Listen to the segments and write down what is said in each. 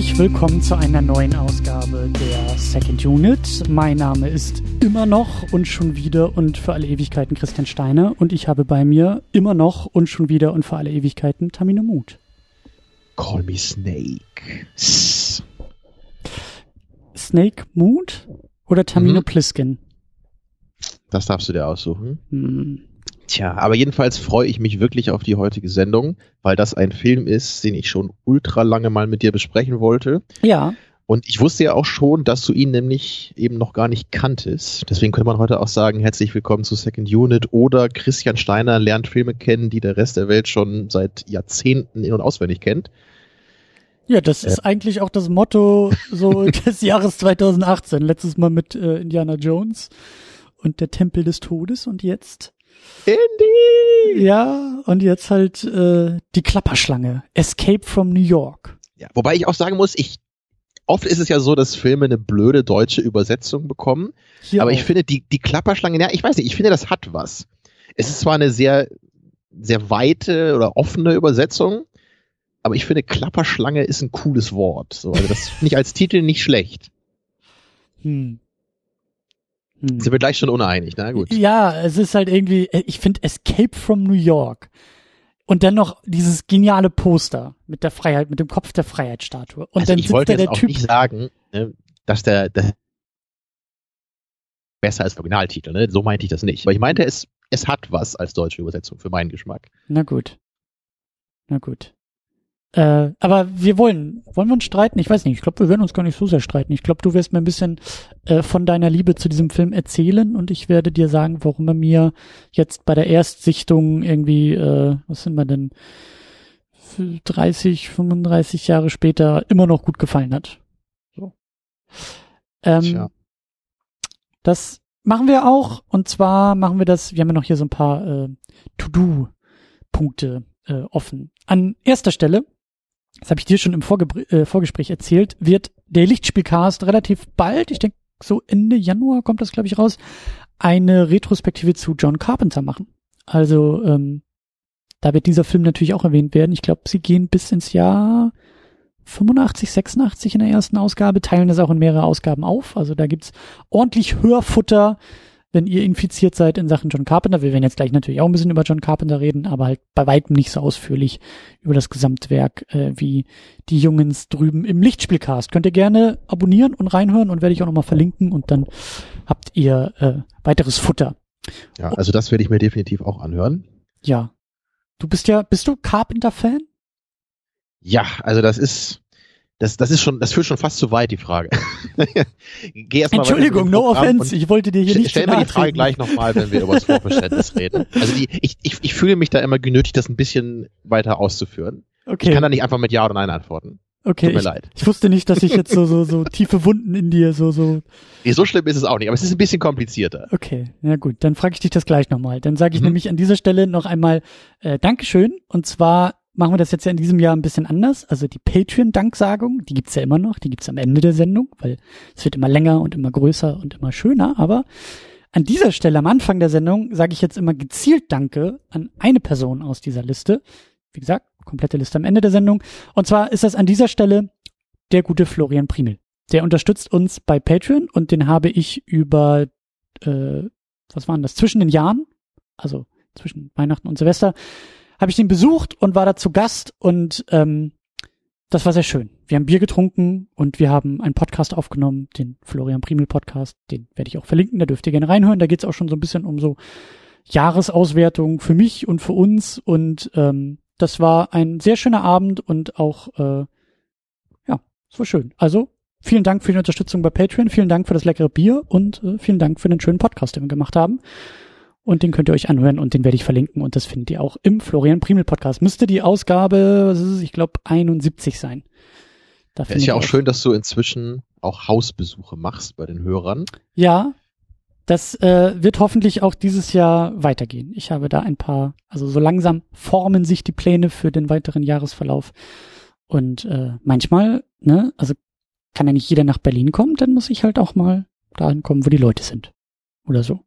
Herzlich willkommen zu einer neuen Ausgabe der Second Unit. Mein Name ist immer noch und schon wieder und für alle Ewigkeiten Christian Steiner und ich habe bei mir immer noch und schon wieder und für alle Ewigkeiten Tamino Mut. Call me Snake. Snake Mood oder Tamino mhm. Pliskin? Das darfst du dir aussuchen. Hm. Tja, aber jedenfalls freue ich mich wirklich auf die heutige Sendung, weil das ein Film ist, den ich schon ultra lange mal mit dir besprechen wollte. Ja. Und ich wusste ja auch schon, dass du ihn nämlich eben noch gar nicht kanntest. Deswegen könnte man heute auch sagen, herzlich willkommen zu Second Unit oder Christian Steiner lernt Filme kennen, die der Rest der Welt schon seit Jahrzehnten in- und auswendig kennt. Ja, das ist eigentlich auch das Motto so des Jahres 2018. Letztes Mal mit äh, Indiana Jones und der Tempel des Todes und jetzt Indy! Ja, und jetzt halt äh, die Klapperschlange. Escape from New York. Ja, wobei ich auch sagen muss, ich oft ist es ja so, dass Filme eine blöde deutsche Übersetzung bekommen. Hier aber auch. ich finde, die, die Klapperschlange, ja, ich weiß nicht, ich finde, das hat was. Es ist zwar eine sehr, sehr weite oder offene Übersetzung, aber ich finde, Klapperschlange ist ein cooles Wort. So, also das finde ich als Titel nicht schlecht. Hm. Hm. Sind wir gleich schon uneinig, na gut. Ja, es ist halt irgendwie, ich finde Escape from New York. Und dann noch dieses geniale Poster mit der Freiheit, mit dem Kopf der Freiheitsstatue. Und also dann ich wollte jetzt auch typ nicht sagen, ne, dass der, der besser als Originaltitel, ne? So meinte ich das nicht. Aber ich meinte, es, es hat was als deutsche Übersetzung für meinen Geschmack. Na gut. Na gut. Äh, aber wir wollen, wollen wir uns streiten? Ich weiß nicht. Ich glaube, wir werden uns gar nicht so sehr streiten. Ich glaube, du wirst mir ein bisschen äh, von deiner Liebe zu diesem Film erzählen und ich werde dir sagen, warum er mir jetzt bei der Erstsichtung irgendwie, äh, was sind wir denn, 30, 35 Jahre später immer noch gut gefallen hat. So. Ähm, Tja. Das machen wir auch und zwar machen wir das, wir haben ja noch hier so ein paar äh, To-Do-Punkte äh, offen. An erster Stelle das habe ich dir schon im Vorge äh, Vorgespräch erzählt, wird der Lichtspielcast relativ bald, ich denke so Ende Januar kommt das, glaube ich, raus, eine Retrospektive zu John Carpenter machen. Also ähm, da wird dieser Film natürlich auch erwähnt werden. Ich glaube, sie gehen bis ins Jahr 85, 86 in der ersten Ausgabe, teilen das auch in mehrere Ausgaben auf. Also da gibt's ordentlich Hörfutter wenn ihr infiziert seid in Sachen John Carpenter. Wir werden jetzt gleich natürlich auch ein bisschen über John Carpenter reden, aber halt bei weitem nicht so ausführlich über das Gesamtwerk äh, wie die Jungens drüben im Lichtspielcast. Könnt ihr gerne abonnieren und reinhören und werde ich auch nochmal verlinken und dann habt ihr äh, weiteres Futter. Ja, also das werde ich mir definitiv auch anhören. Ja. Du bist ja, bist du Carpenter-Fan? Ja, also das ist, das, das ist schon, das führt schon fast zu weit, die Frage. Geh erst mal Entschuldigung, no offense, ich wollte dir hier nicht Stell mir die Frage gleich nochmal, wenn wir über das Vorverständnis reden. Also die, ich, ich, ich fühle mich da immer genötigt, das ein bisschen weiter auszuführen. Okay. Ich kann da nicht einfach mit Ja oder Nein antworten. Okay. Tut mir ich, leid. Ich wusste nicht, dass ich jetzt so, so, so tiefe Wunden in dir so, so. Nee, so schlimm ist es auch nicht, aber es ist ein bisschen komplizierter. Okay, ja gut, dann frage ich dich das gleich nochmal. Dann sage ich mhm. nämlich an dieser Stelle noch einmal äh, Dankeschön. Und zwar machen wir das jetzt ja in diesem Jahr ein bisschen anders. Also die Patreon-Danksagung, die gibt's ja immer noch, die gibt's am Ende der Sendung, weil es wird immer länger und immer größer und immer schöner. Aber an dieser Stelle, am Anfang der Sendung, sage ich jetzt immer gezielt Danke an eine Person aus dieser Liste. Wie gesagt, komplette Liste am Ende der Sendung. Und zwar ist das an dieser Stelle der gute Florian Primel. Der unterstützt uns bei Patreon und den habe ich über, äh, was waren das, zwischen den Jahren, also zwischen Weihnachten und Silvester, habe ich den besucht und war da zu Gast und ähm, das war sehr schön. Wir haben Bier getrunken und wir haben einen Podcast aufgenommen, den Florian Primel Podcast, den werde ich auch verlinken, da dürft ihr gerne reinhören. Da geht es auch schon so ein bisschen um so Jahresauswertung für mich und für uns und ähm, das war ein sehr schöner Abend und auch äh, ja, es war schön. Also vielen Dank für die Unterstützung bei Patreon, vielen Dank für das leckere Bier und äh, vielen Dank für den schönen Podcast, den wir gemacht haben. Und den könnt ihr euch anhören und den werde ich verlinken und das findet ihr auch im Florian Primel Podcast. Müsste die Ausgabe, was ist es, ich glaube 71 sein. Da ja, ist ja auch schön, dass du inzwischen auch Hausbesuche machst bei den Hörern. Ja, das äh, wird hoffentlich auch dieses Jahr weitergehen. Ich habe da ein paar, also so langsam formen sich die Pläne für den weiteren Jahresverlauf. Und äh, manchmal, ne, also kann ja nicht jeder nach Berlin kommen, dann muss ich halt auch mal dahin kommen, wo die Leute sind. Oder so.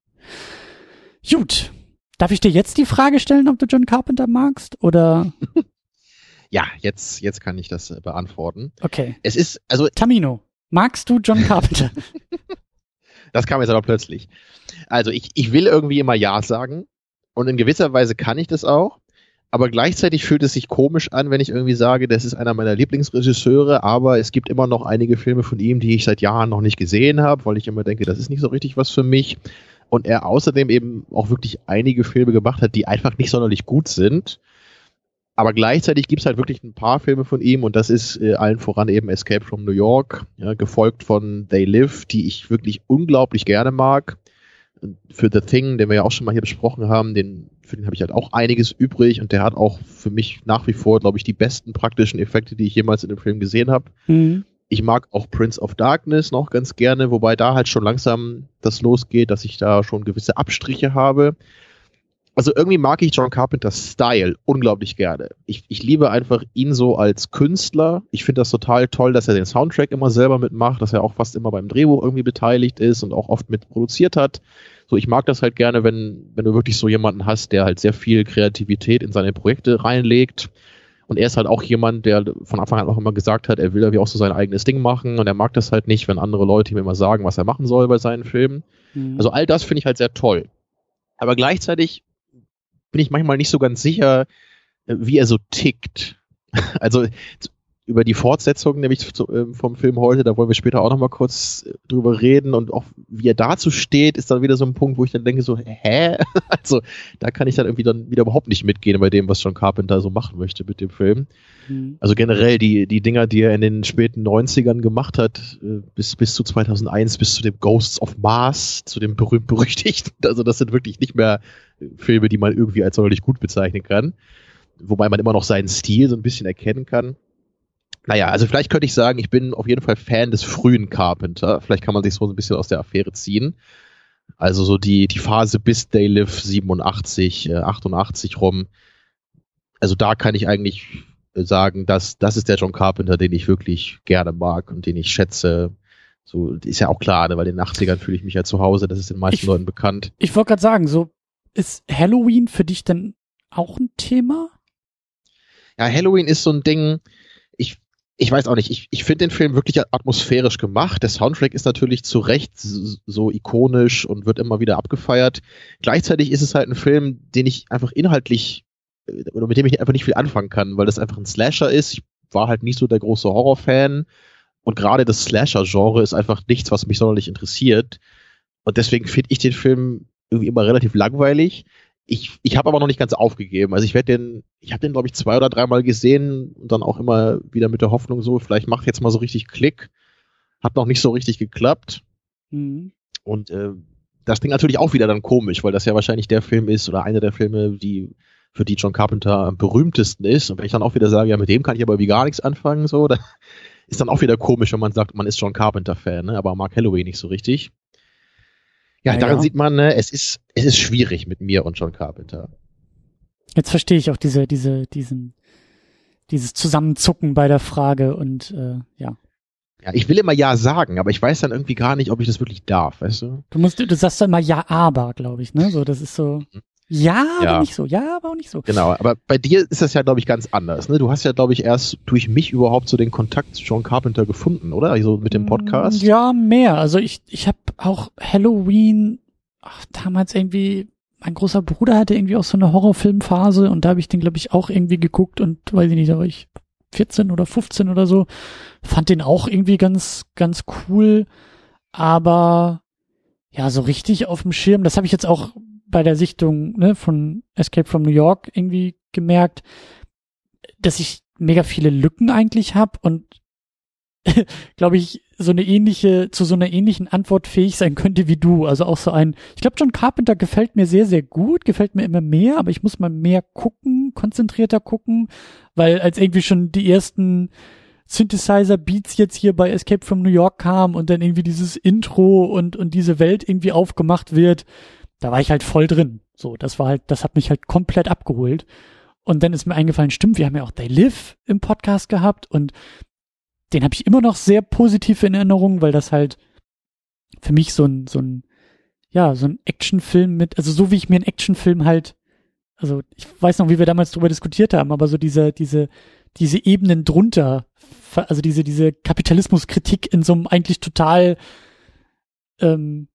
Gut. Darf ich dir jetzt die Frage stellen, ob du John Carpenter magst? Oder? Ja, jetzt, jetzt kann ich das äh, beantworten. Okay. Es ist, also. Tamino, magst du John Carpenter? das kam jetzt aber plötzlich. Also ich, ich will irgendwie immer Ja sagen. Und in gewisser Weise kann ich das auch. Aber gleichzeitig fühlt es sich komisch an, wenn ich irgendwie sage, das ist einer meiner Lieblingsregisseure, aber es gibt immer noch einige Filme von ihm, die ich seit Jahren noch nicht gesehen habe, weil ich immer denke, das ist nicht so richtig was für mich. Und er außerdem eben auch wirklich einige Filme gemacht hat, die einfach nicht sonderlich gut sind. Aber gleichzeitig gibt es halt wirklich ein paar Filme von ihm und das ist äh, allen voran eben Escape from New York, ja, gefolgt von They Live, die ich wirklich unglaublich gerne mag für The Thing, den wir ja auch schon mal hier besprochen haben, den, für den habe ich halt auch einiges übrig und der hat auch für mich nach wie vor, glaube ich, die besten praktischen Effekte, die ich jemals in dem Film gesehen habe. Mhm. Ich mag auch Prince of Darkness noch ganz gerne, wobei da halt schon langsam das losgeht, dass ich da schon gewisse Abstriche habe also irgendwie mag ich John Carpenters Style unglaublich gerne. Ich, ich liebe einfach ihn so als Künstler. Ich finde das total toll, dass er den Soundtrack immer selber mitmacht, dass er auch fast immer beim Drehbuch irgendwie beteiligt ist und auch oft mit produziert hat. So, ich mag das halt gerne, wenn, wenn du wirklich so jemanden hast, der halt sehr viel Kreativität in seine Projekte reinlegt. Und er ist halt auch jemand, der von Anfang an auch immer gesagt hat, er will irgendwie auch so sein eigenes Ding machen und er mag das halt nicht, wenn andere Leute ihm immer sagen, was er machen soll bei seinen Filmen. Mhm. Also all das finde ich halt sehr toll. Aber gleichzeitig bin ich manchmal nicht so ganz sicher, wie er so tickt. Also über die Fortsetzung nämlich zu, äh, vom Film heute, da wollen wir später auch nochmal kurz äh, drüber reden und auch wie er dazu steht, ist dann wieder so ein Punkt, wo ich dann denke so, hä? Also da kann ich dann irgendwie dann wieder überhaupt nicht mitgehen bei dem, was John Carpenter so machen möchte mit dem Film. Mhm. Also generell die, die Dinger, die er in den späten 90ern gemacht hat, äh, bis, bis zu 2001, bis zu dem Ghosts of Mars, zu dem berühmt-berüchtigten, also das sind wirklich nicht mehr Filme, die man irgendwie als sonderlich gut bezeichnen kann. Wobei man immer noch seinen Stil so ein bisschen erkennen kann. Naja, also vielleicht könnte ich sagen, ich bin auf jeden Fall Fan des frühen Carpenter. Vielleicht kann man sich so ein bisschen aus der Affäre ziehen. Also so die, die Phase bis They Live 87, äh, 88 rum. Also da kann ich eigentlich sagen, dass das ist der John Carpenter, den ich wirklich gerne mag und den ich schätze. So ist ja auch klar, ne, weil in den 80ern fühle ich mich ja zu Hause, das ist den meisten ich, Leuten bekannt. Ich wollte gerade sagen, so ist Halloween für dich denn auch ein Thema? Ja, Halloween ist so ein Ding, ich weiß auch nicht, ich, ich finde den Film wirklich atmosphärisch gemacht. Der Soundtrack ist natürlich zu Recht so ikonisch und wird immer wieder abgefeiert. Gleichzeitig ist es halt ein Film, den ich einfach inhaltlich äh, oder mit dem ich einfach nicht viel anfangen kann, weil das einfach ein Slasher ist. Ich war halt nicht so der große Horrorfan und gerade das Slasher-Genre ist einfach nichts, was mich sonderlich interessiert. Und deswegen finde ich den Film irgendwie immer relativ langweilig ich, ich habe aber noch nicht ganz aufgegeben. Also ich werde den, ich habe den, glaube ich, zwei oder dreimal gesehen und dann auch immer wieder mit der Hoffnung so, vielleicht macht jetzt mal so richtig Klick. Hat noch nicht so richtig geklappt. Mhm. Und äh, das klingt natürlich auch wieder dann komisch, weil das ja wahrscheinlich der Film ist oder einer der Filme, die für die John Carpenter am berühmtesten ist. Und wenn ich dann auch wieder sage, ja, mit dem kann ich aber wie gar nichts anfangen, so, dann ist dann auch wieder komisch, wenn man sagt, man ist John Carpenter-Fan, ne? aber mag Halloween nicht so richtig. Ja, daran ja. sieht man, ne, es ist, es ist schwierig mit mir und John Carpenter. Jetzt verstehe ich auch diese, diese, diesen, dieses Zusammenzucken bei der Frage und äh, ja. Ja, ich will immer ja sagen, aber ich weiß dann irgendwie gar nicht, ob ich das wirklich darf, weißt du? Du musst, du sagst dann immer ja, aber, glaube ich, ne? So, das ist so. Mhm. Ja, ja, aber nicht so. Ja, aber auch nicht so. Genau, aber bei dir ist das ja, glaube ich, ganz anders. Ne? Du hast ja, glaube ich, erst durch mich überhaupt so den Kontakt zu John Carpenter gefunden, oder? Also mit dem Podcast. Ja, mehr. Also ich, ich habe auch Halloween ach, damals irgendwie, mein großer Bruder hatte irgendwie auch so eine Horrorfilmphase und da habe ich den, glaube ich, auch irgendwie geguckt und weiß ich nicht, da war ich 14 oder 15 oder so. Fand den auch irgendwie ganz, ganz cool. Aber ja, so richtig auf dem Schirm, das habe ich jetzt auch bei der Sichtung ne, von Escape from New York irgendwie gemerkt, dass ich mega viele Lücken eigentlich habe und glaube ich, so eine ähnliche, zu so einer ähnlichen Antwort fähig sein könnte wie du. Also auch so ein, ich glaube, John Carpenter gefällt mir sehr, sehr gut, gefällt mir immer mehr, aber ich muss mal mehr gucken, konzentrierter gucken, weil als irgendwie schon die ersten Synthesizer-Beats jetzt hier bei Escape from New York kam und dann irgendwie dieses Intro und, und diese Welt irgendwie aufgemacht wird, da war ich halt voll drin. So, das war halt, das hat mich halt komplett abgeholt. Und dann ist mir eingefallen, stimmt, wir haben ja auch They Live im Podcast gehabt und den habe ich immer noch sehr positiv in Erinnerung, weil das halt für mich so ein, so ein, ja, so ein Actionfilm mit, also so wie ich mir einen Actionfilm halt, also ich weiß noch, wie wir damals drüber diskutiert haben, aber so diese, diese, diese Ebenen drunter, also diese, diese Kapitalismuskritik in so einem eigentlich total, ähm,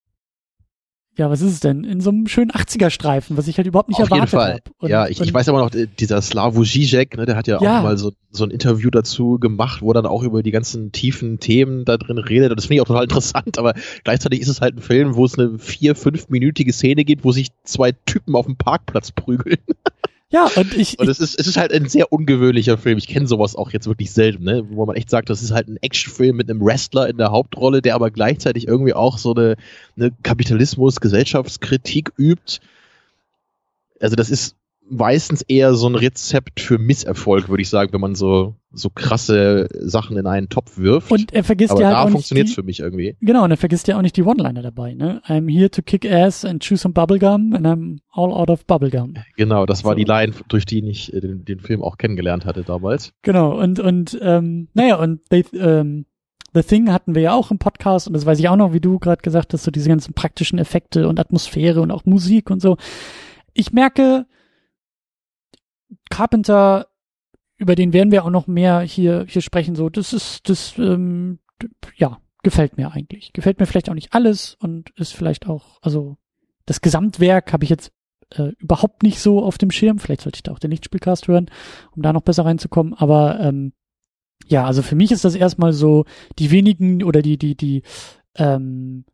ja, was ist es denn? In so einem schönen 80er-Streifen, was ich halt überhaupt nicht Auf erwartet habe. Ja, ich, ich weiß aber noch, dieser Slavoj Žižek, ne, der hat ja, ja, auch mal so, so ein Interview dazu gemacht, wo er dann auch über die ganzen tiefen Themen da drin redet. Und das finde ich auch total interessant, aber gleichzeitig ist es halt ein Film, wo es eine vier-, fünfminütige Szene gibt, wo sich zwei Typen auf dem Parkplatz prügeln. Ja, und ich. Und es ist, es ist halt ein sehr ungewöhnlicher Film. Ich kenne sowas auch jetzt wirklich selten, ne? Wo man echt sagt, das ist halt ein Actionfilm mit einem Wrestler in der Hauptrolle, der aber gleichzeitig irgendwie auch so eine, eine Kapitalismus-Gesellschaftskritik übt. Also das ist meistens eher so ein Rezept für Misserfolg, würde ich sagen, wenn man so so krasse Sachen in einen Topf wirft. Und er vergisst Aber ja halt da auch funktioniert es für mich irgendwie. Genau, und er vergisst ja auch nicht die One-Liner dabei, ne? I'm here to kick ass and chew some bubblegum and I'm all out of bubblegum. Genau, das war so. die Line, durch die ich äh, den, den, Film auch kennengelernt hatte damals. Genau, und und ähm, naja, und they, ähm, The Thing hatten wir ja auch im Podcast und das weiß ich auch noch, wie du gerade gesagt hast, so diese ganzen praktischen Effekte und Atmosphäre und auch Musik und so. Ich merke, Carpenter, über den werden wir auch noch mehr hier, hier sprechen, so, das ist, das, ähm, ja, gefällt mir eigentlich. Gefällt mir vielleicht auch nicht alles und ist vielleicht auch, also, das Gesamtwerk habe ich jetzt äh, überhaupt nicht so auf dem Schirm. Vielleicht sollte ich da auch den Lichtspielcast hören, um da noch besser reinzukommen. Aber ähm, ja, also für mich ist das erstmal so die wenigen oder die die die ähm,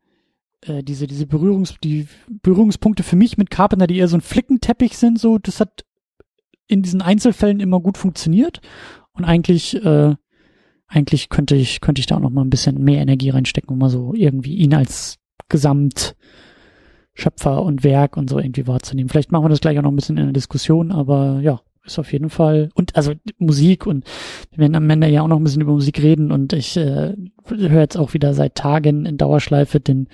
äh, diese diese Berührungs die Berührungspunkte für mich mit Carpenter, die eher so ein Flickenteppich sind. So, das hat in diesen Einzelfällen immer gut funktioniert und eigentlich äh, eigentlich könnte ich könnte ich da auch noch mal ein bisschen mehr Energie reinstecken, um mal so irgendwie ihn als Gesamtschöpfer und Werk und so irgendwie wahrzunehmen. Vielleicht machen wir das gleich auch noch ein bisschen in der Diskussion, aber ja, ist auf jeden Fall und also Musik und wir werden am Ende ja auch noch ein bisschen über Musik reden und ich äh, höre jetzt auch wieder seit Tagen in Dauerschleife den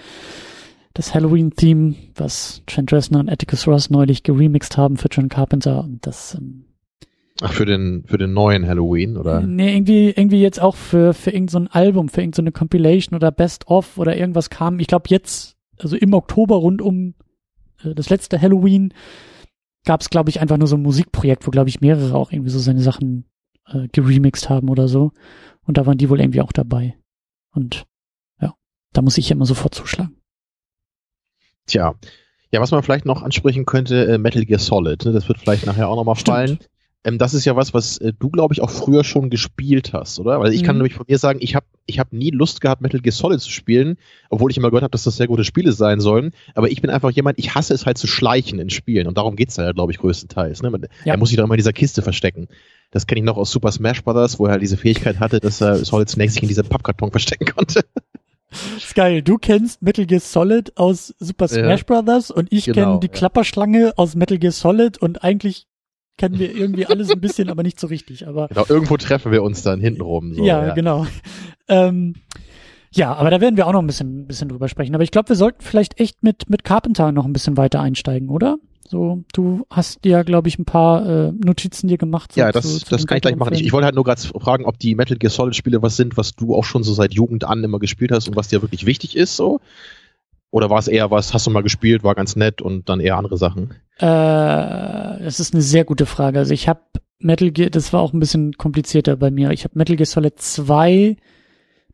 das Halloween-Theme, was Trent Reznor und Atticus Ross neulich geremixed haben für John Carpenter und das ähm, Ach, für den, für den neuen Halloween, oder? Nee, irgendwie, irgendwie jetzt auch für, für irgendein so Album, für irgendeine so Compilation oder Best of oder irgendwas kam. Ich glaube jetzt, also im Oktober rund um äh, das letzte Halloween, gab es, glaube ich, einfach nur so ein Musikprojekt, wo, glaube ich, mehrere auch irgendwie so seine Sachen äh, geremixed haben oder so. Und da waren die wohl irgendwie auch dabei. Und ja, da muss ich ja immer sofort zuschlagen. Tja. Ja, was man vielleicht noch ansprechen könnte, äh, Metal Gear Solid, ne? das wird vielleicht nachher auch nochmal fallen. Ähm, das ist ja was, was äh, du, glaube ich, auch früher schon gespielt hast, oder? Weil ich mhm. kann nämlich von mir sagen, ich habe ich hab nie Lust gehabt, Metal Gear Solid zu spielen, obwohl ich immer gehört habe, dass das sehr gute Spiele sein sollen. Aber ich bin einfach jemand, ich hasse es halt zu schleichen in Spielen. Und darum geht's da ja, glaube ich, größtenteils. Ne? Man, ja. Er muss sich doch immer in dieser Kiste verstecken. Das kenne ich noch aus Super Smash Bros., wo er halt diese Fähigkeit hatte, dass er Solid Snake sich in diesem Pappkarton verstecken konnte. Ist geil. Du kennst Metal Gear Solid aus Super Smash ja. Bros. und ich genau, kenne die ja. Klapperschlange aus Metal Gear Solid und eigentlich kennen wir irgendwie alles ein bisschen, aber nicht so richtig. Aber genau, irgendwo treffen wir uns dann hintenrum. So, ja, ja, genau. Ähm, ja, aber da werden wir auch noch ein bisschen, bisschen drüber sprechen. Aber ich glaube, wir sollten vielleicht echt mit, mit Carpenter noch ein bisschen weiter einsteigen, oder? So, du hast dir, glaube ich, ein paar äh, Notizen dir gemacht. So ja, das, zu, zu das kann ich gleich machen. Ich, ich, wollte halt nur gerade fragen, ob die Metal Gear Solid Spiele was sind, was du auch schon so seit Jugend an immer gespielt hast und was dir wirklich wichtig ist, so. Oder war es eher was, hast du mal gespielt, war ganz nett und dann eher andere Sachen? Äh, das ist eine sehr gute Frage. Also ich habe Metal Gear, das war auch ein bisschen komplizierter bei mir. Ich habe Metal Gear Solid 2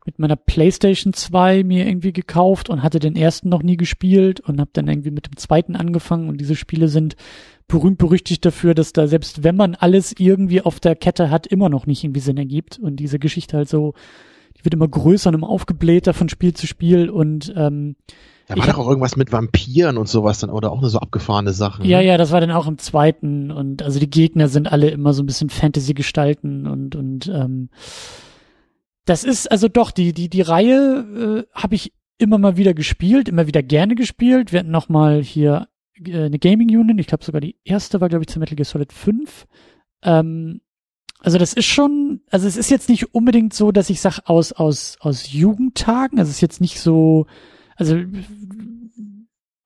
mit meiner PlayStation 2 mir irgendwie gekauft und hatte den ersten noch nie gespielt und habe dann irgendwie mit dem zweiten angefangen und diese Spiele sind berühmt berüchtigt dafür, dass da selbst wenn man alles irgendwie auf der Kette hat, immer noch nicht irgendwie Sinn ergibt und diese Geschichte halt so, die wird immer größer und immer aufgeblähter von Spiel zu Spiel und ähm, da war doch auch irgendwas mit Vampiren und sowas dann, oder auch eine so abgefahrene Sache. Ja, ne? ja, das war dann auch im zweiten und also die Gegner sind alle immer so ein bisschen Fantasy-Gestalten und, und ähm, das ist also doch, die, die, die Reihe äh, habe ich immer mal wieder gespielt, immer wieder gerne gespielt. Wir hatten noch mal hier äh, eine Gaming Union, ich glaube sogar die erste war, glaube ich, zu Metal Gear Solid 5. Ähm, also das ist schon, also es ist jetzt nicht unbedingt so, dass ich sag aus, aus, aus Jugendtagen, also es ist jetzt nicht so, also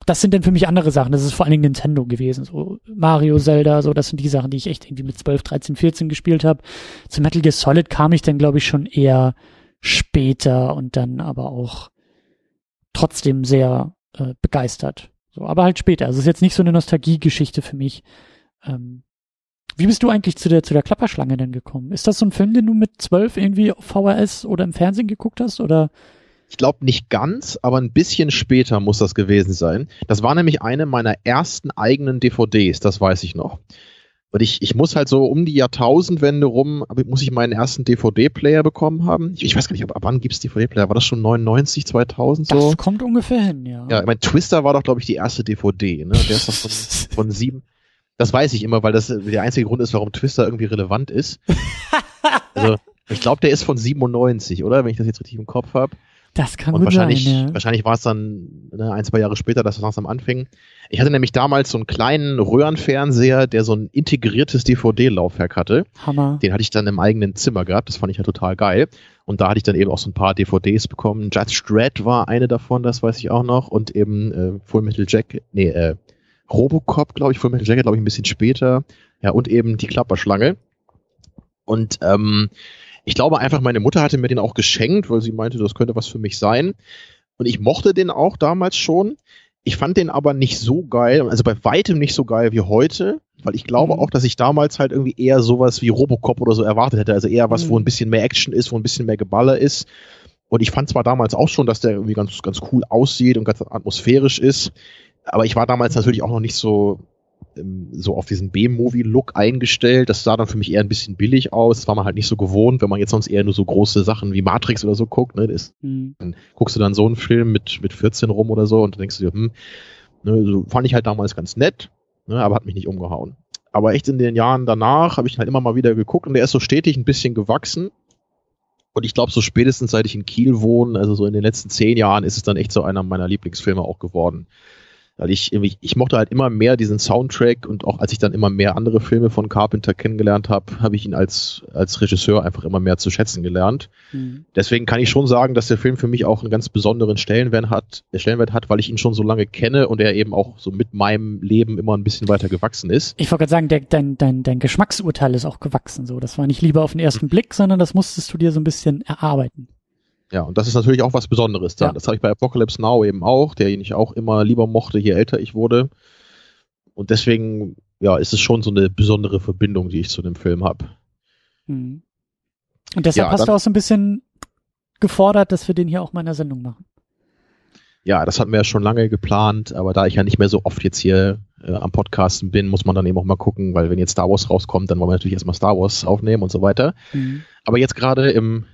das sind dann für mich andere Sachen. Das ist vor allen Dingen Nintendo gewesen. So Mario, Zelda, so das sind die Sachen, die ich echt irgendwie mit 12, 13, 14 gespielt habe. Zu Metal Gear Solid kam ich dann, glaube ich, schon eher später und dann aber auch trotzdem sehr äh, begeistert. So, aber halt später. Also es ist jetzt nicht so eine Nostalgie-Geschichte für mich. Ähm, Wie bist du eigentlich zu der, zu der Klapperschlange denn gekommen? Ist das so ein Film, den du mit zwölf irgendwie auf VHS oder im Fernsehen geguckt hast, oder? Ich glaube nicht ganz, aber ein bisschen später muss das gewesen sein. Das war nämlich eine meiner ersten eigenen DVDs, das weiß ich noch. Und ich, ich muss halt so um die Jahrtausendwende rum, muss ich meinen ersten DVD-Player bekommen haben. Ich, ich, weiß gar nicht, ab wann gibt's DVD-Player? War das schon 99, 2000 so? Das kommt ungefähr hin, ja. Ja, mein Twister war doch, glaube ich, die erste DVD, ne? Der ist doch von, von sieben. Das weiß ich immer, weil das der einzige Grund ist, warum Twister irgendwie relevant ist. also, ich glaube, der ist von 97, oder? Wenn ich das jetzt richtig im Kopf habe. Das kann und gut wahrscheinlich, sein, ja. wahrscheinlich war es dann ne, ein, zwei Jahre später, dass das langsam anfing. Ich hatte nämlich damals so einen kleinen Röhrenfernseher, der so ein integriertes DVD-Laufwerk hatte. Hammer. Den hatte ich dann im eigenen Zimmer gehabt. Das fand ich ja total geil. Und da hatte ich dann eben auch so ein paar DVDs bekommen. Judge Dredd war eine davon, das weiß ich auch noch. Und eben äh, Full Metal Jack, nee, äh, Robocop, glaube ich, Full Metal Jacket, glaube ich, ein bisschen später. Ja, und eben die Klapperschlange. Und ähm, ich glaube einfach, meine Mutter hatte mir den auch geschenkt, weil sie meinte, das könnte was für mich sein. Und ich mochte den auch damals schon. Ich fand den aber nicht so geil, also bei weitem nicht so geil wie heute, weil ich glaube mhm. auch, dass ich damals halt irgendwie eher sowas wie Robocop oder so erwartet hätte. Also eher was, mhm. wo ein bisschen mehr Action ist, wo ein bisschen mehr Geballer ist. Und ich fand zwar damals auch schon, dass der irgendwie ganz, ganz cool aussieht und ganz atmosphärisch ist, aber ich war damals natürlich auch noch nicht so so auf diesen B-Movie-Look eingestellt. Das sah dann für mich eher ein bisschen billig aus. Das war man halt nicht so gewohnt, wenn man jetzt sonst eher nur so große Sachen wie Matrix oder so guckt. Ne? Das, mhm. Dann guckst du dann so einen Film mit, mit 14 rum oder so und dann denkst du dir, hm, ne, so fand ich halt damals ganz nett, ne, aber hat mich nicht umgehauen. Aber echt in den Jahren danach habe ich halt immer mal wieder geguckt und der ist so stetig ein bisschen gewachsen. Und ich glaube, so spätestens seit ich in Kiel wohne, also so in den letzten zehn Jahren, ist es dann echt so einer meiner Lieblingsfilme auch geworden weil ich, ich, ich mochte halt immer mehr diesen Soundtrack und auch als ich dann immer mehr andere Filme von Carpenter kennengelernt habe, habe ich ihn als, als Regisseur einfach immer mehr zu schätzen gelernt. Mhm. Deswegen kann ich schon sagen, dass der Film für mich auch einen ganz besonderen Stellenwert hat, Stellenwert hat, weil ich ihn schon so lange kenne und er eben auch so mit meinem Leben immer ein bisschen weiter gewachsen ist. Ich wollte gerade sagen, der, dein, dein, dein Geschmacksurteil ist auch gewachsen so. Das war nicht lieber auf den ersten mhm. Blick, sondern das musstest du dir so ein bisschen erarbeiten. Ja, und das ist natürlich auch was Besonderes da. Ja. Das habe ich bei Apocalypse Now eben auch, der ich auch immer lieber mochte, je älter ich wurde. Und deswegen, ja, ist es schon so eine besondere Verbindung, die ich zu dem Film habe. Mhm. Und deshalb ja, hast du auch so ein bisschen gefordert, dass wir den hier auch mal in der Sendung machen. Ja, das hatten wir ja schon lange geplant, aber da ich ja nicht mehr so oft jetzt hier äh, am Podcasten bin, muss man dann eben auch mal gucken, weil wenn jetzt Star Wars rauskommt, dann wollen wir natürlich erstmal Star Wars aufnehmen und so weiter. Mhm. Aber jetzt gerade im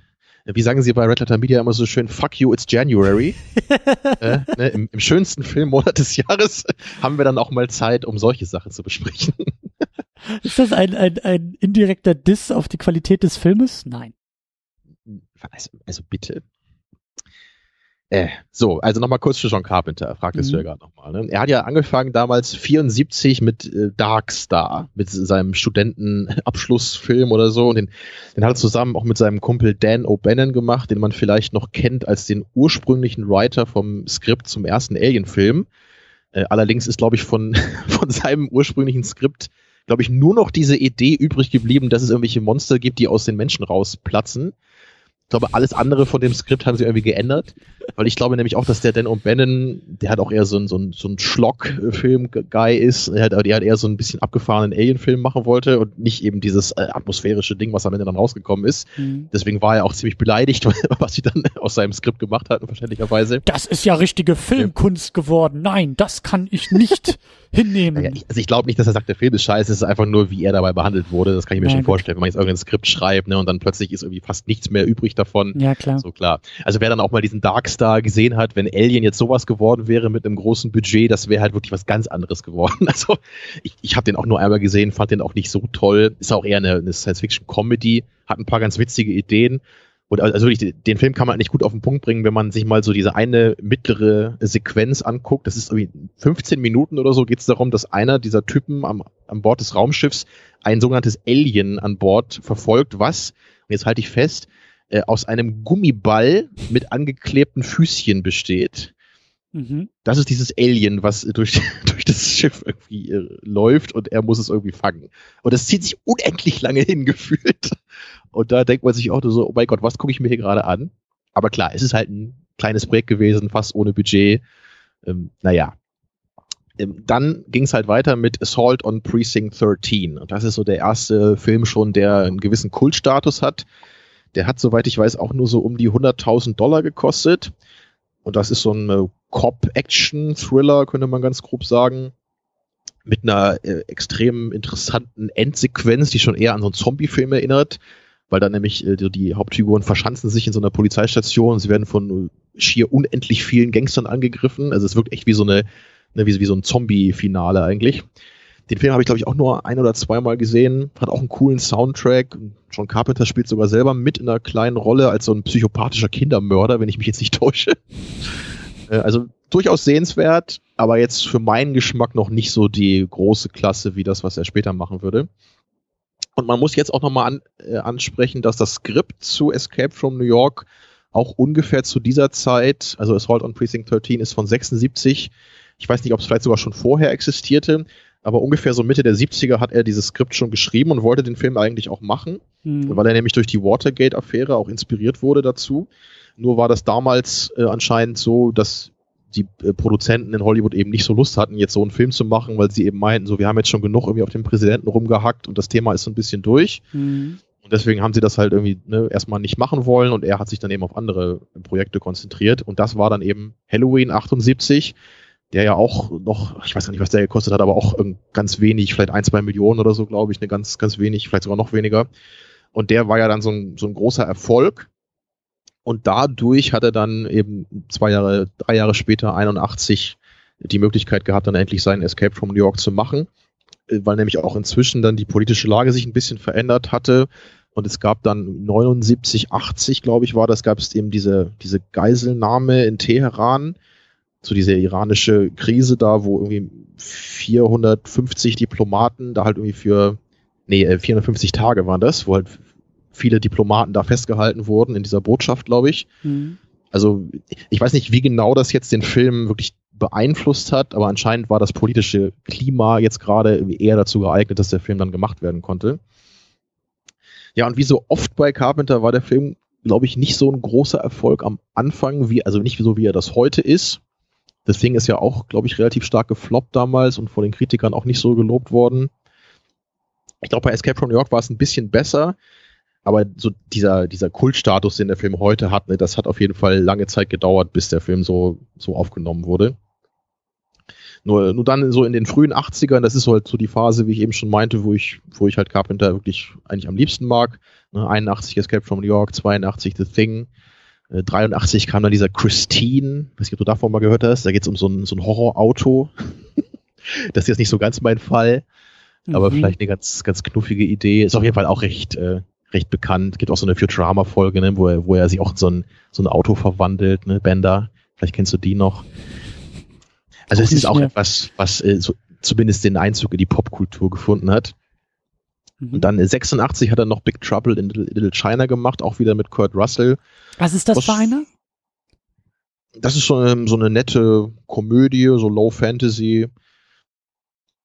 wie sagen sie bei Red Letter Media immer so schön, fuck you, it's January. äh, ne, im, im, schönsten Filmmonat des Jahres haben wir dann auch mal Zeit, um solche Sachen zu besprechen. Ist das ein, ein, ein indirekter Diss auf die Qualität des Filmes? Nein. Also, also bitte. Äh, so, also nochmal kurz zu John Carpenter, fragtest mhm. du ja gerade nochmal. Ne? Er hat ja angefangen damals 74 mit äh, Dark Star, mit seinem Studentenabschlussfilm oder so. Und den, den hat er zusammen auch mit seinem Kumpel Dan O'Bannon gemacht, den man vielleicht noch kennt als den ursprünglichen Writer vom Skript zum ersten Alien-Film. Äh, allerdings ist, glaube ich, von, von seinem ursprünglichen Skript, glaube ich, nur noch diese Idee übrig geblieben, dass es irgendwelche Monster gibt, die aus den Menschen rausplatzen. Ich glaube, alles andere von dem Skript haben sie irgendwie geändert, weil ich glaube nämlich auch, dass der Dan O'Bannon, der hat auch eher so ein, so ein, so ein Schlock-Film-Guy ist, der hat, der hat eher so ein bisschen abgefahrenen Alien-Film machen wollte und nicht eben dieses äh, atmosphärische Ding, was am Ende dann rausgekommen ist. Mhm. Deswegen war er auch ziemlich beleidigt, was sie dann aus seinem Skript gemacht hatten, verständlicherweise. Das ist ja richtige Filmkunst geworden. Nein, das kann ich nicht hinnehmen. Ja, also ich glaube nicht, dass er sagt, der Film ist scheiße, es ist einfach nur, wie er dabei behandelt wurde. Das kann ich mir ja, schon gut. vorstellen, wenn man jetzt irgendein Skript schreibt, ne, und dann plötzlich ist irgendwie fast nichts mehr übrig davon. Ja, klar. So klar. Also wer dann auch mal diesen Darkstar gesehen hat, wenn Alien jetzt sowas geworden wäre mit einem großen Budget, das wäre halt wirklich was ganz anderes geworden. Also ich, ich habe den auch nur einmal gesehen, fand den auch nicht so toll. Ist auch eher eine, eine Science-Fiction-Comedy, hat ein paar ganz witzige Ideen. Und also wirklich, den Film kann man nicht gut auf den Punkt bringen, wenn man sich mal so diese eine mittlere Sequenz anguckt. Das ist irgendwie 15 Minuten oder so geht es darum, dass einer dieser Typen am, an Bord des Raumschiffs ein sogenanntes Alien an Bord verfolgt, was, und jetzt halte ich fest, äh, aus einem Gummiball mit angeklebten Füßchen besteht. Mhm. Das ist dieses Alien, was durch, durch das Schiff irgendwie äh, läuft und er muss es irgendwie fangen. Und das zieht sich unendlich lange hingefühlt. Und da denkt man sich auch so, oh mein Gott, was gucke ich mir hier gerade an? Aber klar, es ist halt ein kleines Projekt gewesen, fast ohne Budget. Ähm, naja. ähm, dann ging es halt weiter mit Assault on Precinct 13. Und das ist so der erste Film schon, der einen gewissen Kultstatus hat. Der hat, soweit ich weiß, auch nur so um die 100.000 Dollar gekostet. Und das ist so ein äh, Cop-Action-Thriller, könnte man ganz grob sagen. Mit einer äh, extrem interessanten Endsequenz, die schon eher an so einen Zombie-Film erinnert. Weil dann nämlich äh, die Hauptfiguren verschanzen sich in so einer Polizeistation. Sie werden von schier unendlich vielen Gangstern angegriffen. Also es wirkt echt wie so eine Ne, wie, wie so ein Zombie-Finale eigentlich. Den Film habe ich, glaube ich, auch nur ein oder zweimal gesehen. Hat auch einen coolen Soundtrack. John Carpenter spielt sogar selber mit in einer kleinen Rolle als so ein psychopathischer Kindermörder, wenn ich mich jetzt nicht täusche. Äh, also durchaus sehenswert, aber jetzt für meinen Geschmack noch nicht so die große Klasse wie das, was er später machen würde. Und man muss jetzt auch nochmal an, äh, ansprechen, dass das Skript zu Escape from New York auch ungefähr zu dieser Zeit, also Assault on Precinct 13 ist von 76, ich weiß nicht, ob es vielleicht sogar schon vorher existierte, aber ungefähr so Mitte der 70er hat er dieses Skript schon geschrieben und wollte den Film eigentlich auch machen, mhm. weil er nämlich durch die Watergate-Affäre auch inspiriert wurde dazu. Nur war das damals äh, anscheinend so, dass die äh, Produzenten in Hollywood eben nicht so Lust hatten, jetzt so einen Film zu machen, weil sie eben meinten, so wir haben jetzt schon genug irgendwie auf den Präsidenten rumgehackt und das Thema ist so ein bisschen durch. Mhm. Und deswegen haben sie das halt irgendwie ne, erstmal nicht machen wollen und er hat sich dann eben auf andere Projekte konzentriert. Und das war dann eben Halloween 78, der ja auch noch, ich weiß gar nicht, was der gekostet hat, aber auch ganz wenig, vielleicht ein, zwei Millionen oder so, glaube ich, eine ganz, ganz wenig, vielleicht sogar noch weniger. Und der war ja dann so ein, so ein großer Erfolg. Und dadurch hat er dann eben zwei Jahre, drei Jahre später, 81, die Möglichkeit gehabt, dann endlich seinen Escape from New York zu machen, weil nämlich auch inzwischen dann die politische Lage sich ein bisschen verändert hatte. Und es gab dann 79, 80, glaube ich, war das, gab es eben diese, diese Geiselnahme in Teheran, so diese iranische Krise da, wo irgendwie 450 Diplomaten da halt irgendwie für, nee, 450 äh, Tage waren das, wo halt viele Diplomaten da festgehalten wurden in dieser Botschaft, glaube ich. Mhm. Also ich weiß nicht, wie genau das jetzt den Film wirklich beeinflusst hat, aber anscheinend war das politische Klima jetzt gerade eher dazu geeignet, dass der Film dann gemacht werden konnte. Ja, und wie so oft bei Carpenter war der Film, glaube ich, nicht so ein großer Erfolg am Anfang, wie, also nicht so wie er das heute ist. Deswegen ist ja auch, glaube ich, relativ stark gefloppt damals und vor den Kritikern auch nicht so gelobt worden. Ich glaube, bei Escape from New York war es ein bisschen besser, aber so dieser, dieser Kultstatus, den der Film heute hat, ne, das hat auf jeden Fall lange Zeit gedauert, bis der Film so, so aufgenommen wurde. Nur, nur dann so in den frühen 80ern, das ist so halt so die Phase, wie ich eben schon meinte, wo ich, wo ich halt Carpenter wirklich eigentlich am liebsten mag. Ne, 81 Escape from New York, 82 The Thing, 83 äh, kam dann dieser Christine, weiß nicht, ob du davon mal gehört hast, da geht es um so ein, so ein Horrorauto. das ist jetzt nicht so ganz mein Fall, mhm. aber vielleicht eine ganz, ganz knuffige Idee. Ist auf jeden Fall auch recht, äh, recht bekannt. Gibt auch so eine Futurama-Folge, ne, wo, er, wo er sich auch in so ein, so ein Auto verwandelt, ne, Bender. Vielleicht kennst du die noch. Also auch es ist auch mehr. etwas, was äh, so, zumindest den Einzug in die Popkultur gefunden hat. Mhm. Und dann 86 hat er noch Big Trouble in Little China gemacht, auch wieder mit Kurt Russell. Was ist das Was, für eine? Das ist so eine, so eine nette Komödie, so Low Fantasy.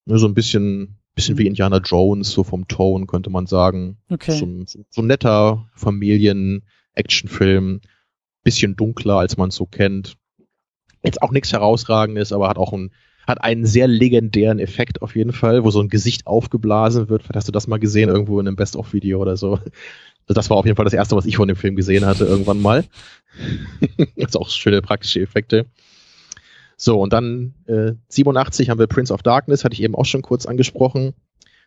So ein bisschen, bisschen wie mhm. Indiana Jones, so vom Tone könnte man sagen. Okay. So, so ein netter Familien-Actionfilm. Bisschen dunkler, als man es so kennt. Jetzt auch nichts herausragendes, aber hat auch ein, hat einen sehr legendären Effekt auf jeden Fall, wo so ein Gesicht aufgeblasen wird. Vielleicht hast du das mal gesehen irgendwo in einem Best-of-Video oder so. Also das war auf jeden Fall das erste, was ich von dem Film gesehen hatte irgendwann mal. also auch schöne praktische Effekte. So, und dann äh, 87 haben wir Prince of Darkness, hatte ich eben auch schon kurz angesprochen.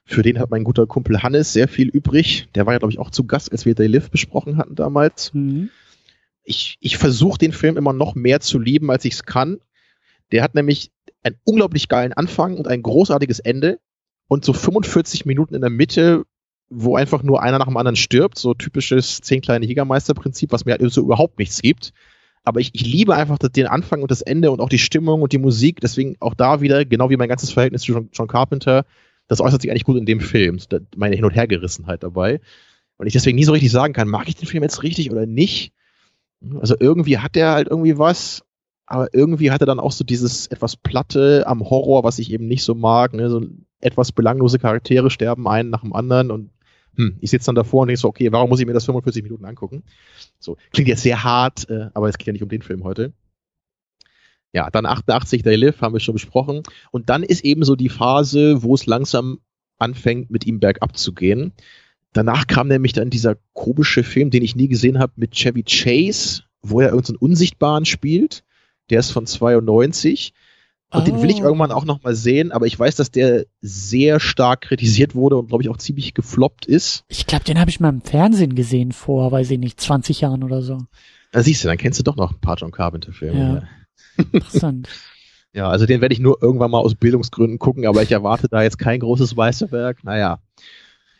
Für den hat mein guter Kumpel Hannes sehr viel übrig. Der war ja, glaube ich, auch zu Gast, als wir They Live besprochen hatten damals. Mhm. Ich, ich versuche den Film immer noch mehr zu lieben, als ich es kann. Der hat nämlich einen unglaublich geilen Anfang und ein großartiges Ende und so 45 Minuten in der Mitte, wo einfach nur einer nach dem anderen stirbt, so typisches zehn kleine Jägermeister-Prinzip, was mir halt so überhaupt nichts gibt. Aber ich, ich liebe einfach den Anfang und das Ende und auch die Stimmung und die Musik. Deswegen auch da wieder, genau wie mein ganzes Verhältnis zu John, John Carpenter, das äußert sich eigentlich gut in dem Film. Meine Hin- und Hergerissenheit dabei. Und ich deswegen nie so richtig sagen kann, mag ich den Film jetzt richtig oder nicht? Also irgendwie hat der halt irgendwie was, aber irgendwie hat er dann auch so dieses etwas Platte am Horror, was ich eben nicht so mag. Ne? So etwas belanglose Charaktere sterben einen nach dem anderen und hm, ich sitze dann davor und denke so, okay, warum muss ich mir das 45 Minuten angucken? So, klingt jetzt sehr hart, äh, aber es geht ja nicht um den Film heute. Ja, dann 88 They Live, haben wir schon besprochen. Und dann ist eben so die Phase, wo es langsam anfängt, mit ihm bergab zu gehen. Danach kam nämlich dann dieser komische Film, den ich nie gesehen habe, mit Chevy Chase, wo er irgendeinen Unsichtbaren spielt. Der ist von 92. Und oh. den will ich oh. irgendwann auch noch mal sehen, aber ich weiß, dass der sehr stark kritisiert wurde und glaube ich auch ziemlich gefloppt ist. Ich glaube, den habe ich mal im Fernsehen gesehen vor, weiß ich nicht, 20 Jahren oder so. Da siehst du, dann kennst du doch noch ein paar John Carpenter-Filme. Ja. Interessant. ja, also den werde ich nur irgendwann mal aus Bildungsgründen gucken, aber ich erwarte da jetzt kein großes Meisterwerk. Naja.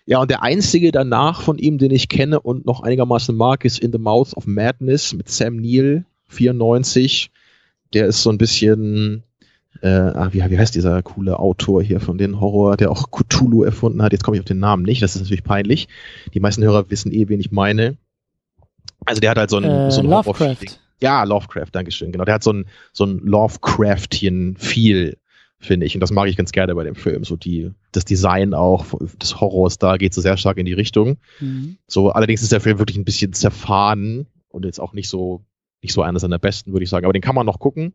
Ja, und der einzige danach von ihm, den ich kenne und noch einigermaßen mag, ist In the Mouth of Madness mit Sam Neill, 94. Der ist so ein bisschen, äh, ah, wie, wie heißt dieser coole Autor hier von den Horror, der auch Cthulhu erfunden hat? Jetzt komme ich auf den Namen nicht, das ist natürlich peinlich. Die meisten Hörer wissen eh, wen ich meine. Also der hat halt so ein, äh, so ein Lovecraft. Ja, Lovecraft, Dankeschön. Genau, der hat so ein, so ein Lovecraftian-Feel finde ich. Und das mag ich ganz gerne bei dem Film. So die, das Design auch des Horrors, da geht so sehr stark in die Richtung. Mhm. So, allerdings ist der Film wirklich ein bisschen zerfahren und jetzt auch nicht so, nicht so einer seiner besten, würde ich sagen. Aber den kann man noch gucken.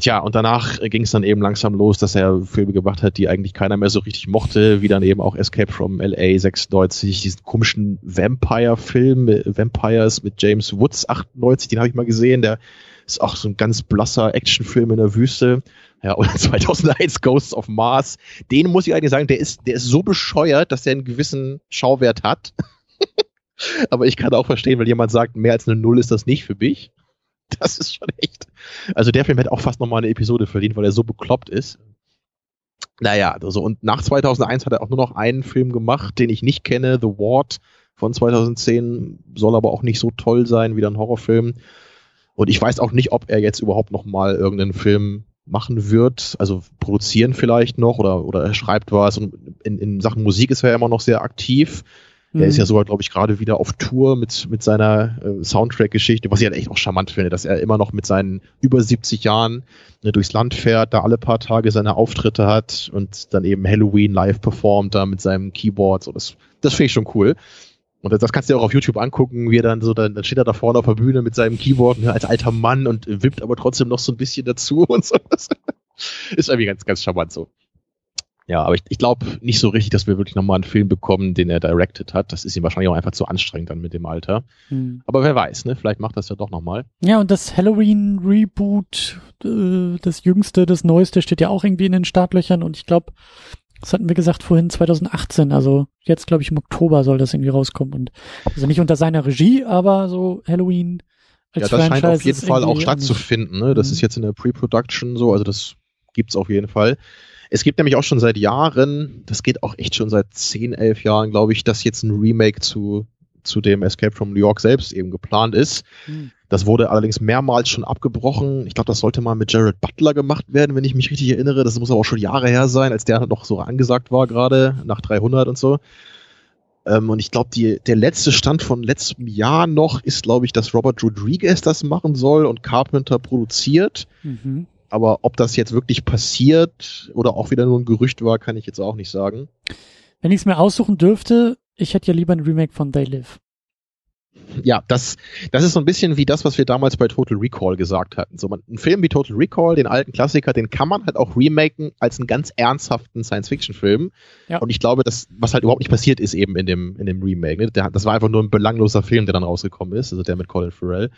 Tja, und danach ging es dann eben langsam los, dass er Filme gemacht hat, die eigentlich keiner mehr so richtig mochte, wie dann eben auch Escape from LA 96, diesen komischen Vampire-Film, Vampires mit James Woods 98, den habe ich mal gesehen, der ist auch so ein ganz blasser Actionfilm in der Wüste. Ja, oder 2001 Ghosts of Mars. Den muss ich eigentlich sagen, der ist, der ist so bescheuert, dass der einen gewissen Schauwert hat. Aber ich kann auch verstehen, wenn jemand sagt, mehr als eine Null ist das nicht für mich. Das ist schon echt. Also der Film hätte auch fast nochmal eine Episode verdient, weil er so bekloppt ist. Naja, also und nach 2001 hat er auch nur noch einen Film gemacht, den ich nicht kenne, The Ward von 2010, soll aber auch nicht so toll sein, wie ein Horrorfilm. Und ich weiß auch nicht, ob er jetzt überhaupt noch mal irgendeinen Film machen wird, also produzieren vielleicht noch oder, oder er schreibt was und in, in Sachen Musik ist er ja immer noch sehr aktiv. Er ist ja mhm. sogar, glaube ich, gerade wieder auf Tour mit, mit seiner äh, Soundtrack-Geschichte, was ich halt echt auch charmant finde, dass er immer noch mit seinen über 70 Jahren ne, durchs Land fährt, da alle paar Tage seine Auftritte hat und dann eben Halloween live performt da mit seinem Keyboard. So, das, das finde ich schon cool. Und das kannst du dir auch auf YouTube angucken, wie er dann so, dann, dann steht er da vorne auf der Bühne mit seinem Keyboard ne, als alter Mann und wippt aber trotzdem noch so ein bisschen dazu und so. Das ist irgendwie ganz, ganz charmant so. Ja, aber ich, ich glaube nicht so richtig, dass wir wirklich nochmal einen Film bekommen, den er directed hat. Das ist ihm wahrscheinlich auch einfach zu anstrengend dann mit dem Alter. Hm. Aber wer weiß, ne? Vielleicht macht das ja doch nochmal. Ja, und das Halloween-Reboot, äh, das jüngste, das neueste, steht ja auch irgendwie in den Startlöchern und ich glaube, das hatten wir gesagt vorhin 2018, also jetzt glaube ich im Oktober soll das irgendwie rauskommen und also nicht unter seiner Regie, aber so Halloween als Ja, das Franchise scheint auf jeden Fall auch stattzufinden, ne? Das mhm. ist jetzt in der Pre-Production so, also das gibt's auf jeden Fall. Es gibt nämlich auch schon seit Jahren, das geht auch echt schon seit 10, 11 Jahren, glaube ich, dass jetzt ein Remake zu, zu dem Escape from New York selbst eben geplant ist. Hm. Das wurde allerdings mehrmals schon abgebrochen. Ich glaube, das sollte mal mit Jared Butler gemacht werden, wenn ich mich richtig erinnere. Das muss aber auch schon Jahre her sein, als der noch so angesagt war gerade, nach 300 und so. Ähm, und ich glaube, der letzte Stand von letztem Jahr noch ist, glaube ich, dass Robert Rodriguez das machen soll und Carpenter produziert. Mhm. Aber ob das jetzt wirklich passiert oder auch wieder nur ein Gerücht war, kann ich jetzt auch nicht sagen. Wenn ich es mir aussuchen dürfte, ich hätte ja lieber ein Remake von They Live. Ja, das, das ist so ein bisschen wie das, was wir damals bei Total Recall gesagt hatten. So, man, ein Film wie Total Recall, den alten Klassiker, den kann man halt auch remaken als einen ganz ernsthaften Science-Fiction-Film. Ja. Und ich glaube, das, was halt überhaupt nicht passiert ist eben in dem, in dem Remake. Ne? Der, das war einfach nur ein belangloser Film, der dann rausgekommen ist, also der mit Colin Farrell.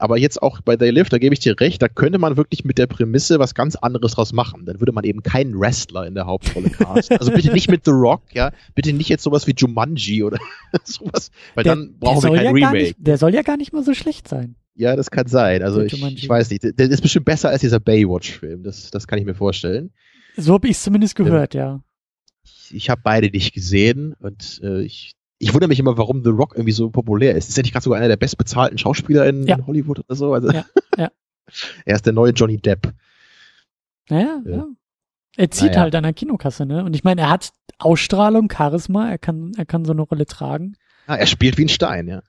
Aber jetzt auch bei They Live, da gebe ich dir recht, da könnte man wirklich mit der Prämisse was ganz anderes draus machen. Dann würde man eben keinen Wrestler in der Hauptrolle casten. Also bitte nicht mit The Rock, ja. Bitte nicht jetzt sowas wie Jumanji oder sowas, weil der, dann brauchen wir kein ja Remake. Nicht, der soll ja gar nicht mal so schlecht sein. Ja, das kann sein. Also ich, ich, weiß nicht. Der ist bestimmt besser als dieser Baywatch-Film. Das, das kann ich mir vorstellen. So habe ich es zumindest gehört, ja. ja. Ich, ich habe beide nicht gesehen und äh, ich ich wundere mich immer, warum The Rock irgendwie so populär ist. Ist er nicht gerade sogar einer der bestbezahlten Schauspieler in, ja. Hollywood oder so? Also, ja, ja. er ist der neue Johnny Depp. Ja, ja. Er zieht naja. halt an der Kinokasse, ne? Und ich meine, er hat Ausstrahlung, Charisma, er kann, er kann so eine Rolle tragen. Ah, er spielt wie ein Stein, ja.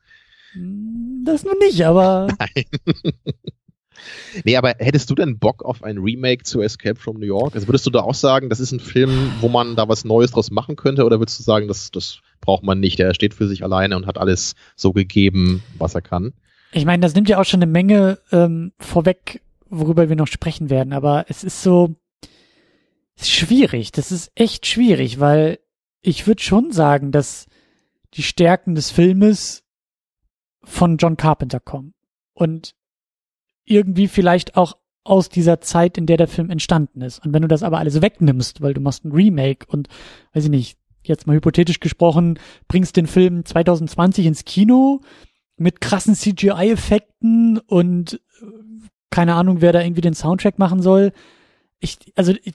Hm, das nur nicht, aber. Nein. Nee, aber hättest du denn Bock auf ein Remake zu Escape from New York? Also würdest du da auch sagen, das ist ein Film, wo man da was Neues draus machen könnte, oder würdest du sagen, das, das braucht man nicht, der steht für sich alleine und hat alles so gegeben, was er kann? Ich meine, das nimmt ja auch schon eine Menge ähm, vorweg, worüber wir noch sprechen werden, aber es ist so schwierig. Das ist echt schwierig, weil ich würde schon sagen, dass die Stärken des Filmes von John Carpenter kommen und irgendwie vielleicht auch aus dieser Zeit, in der der Film entstanden ist. Und wenn du das aber alles wegnimmst, weil du machst ein Remake und, weiß ich nicht, jetzt mal hypothetisch gesprochen, bringst den Film 2020 ins Kino mit krassen CGI-Effekten und äh, keine Ahnung, wer da irgendwie den Soundtrack machen soll. Ich, also ich,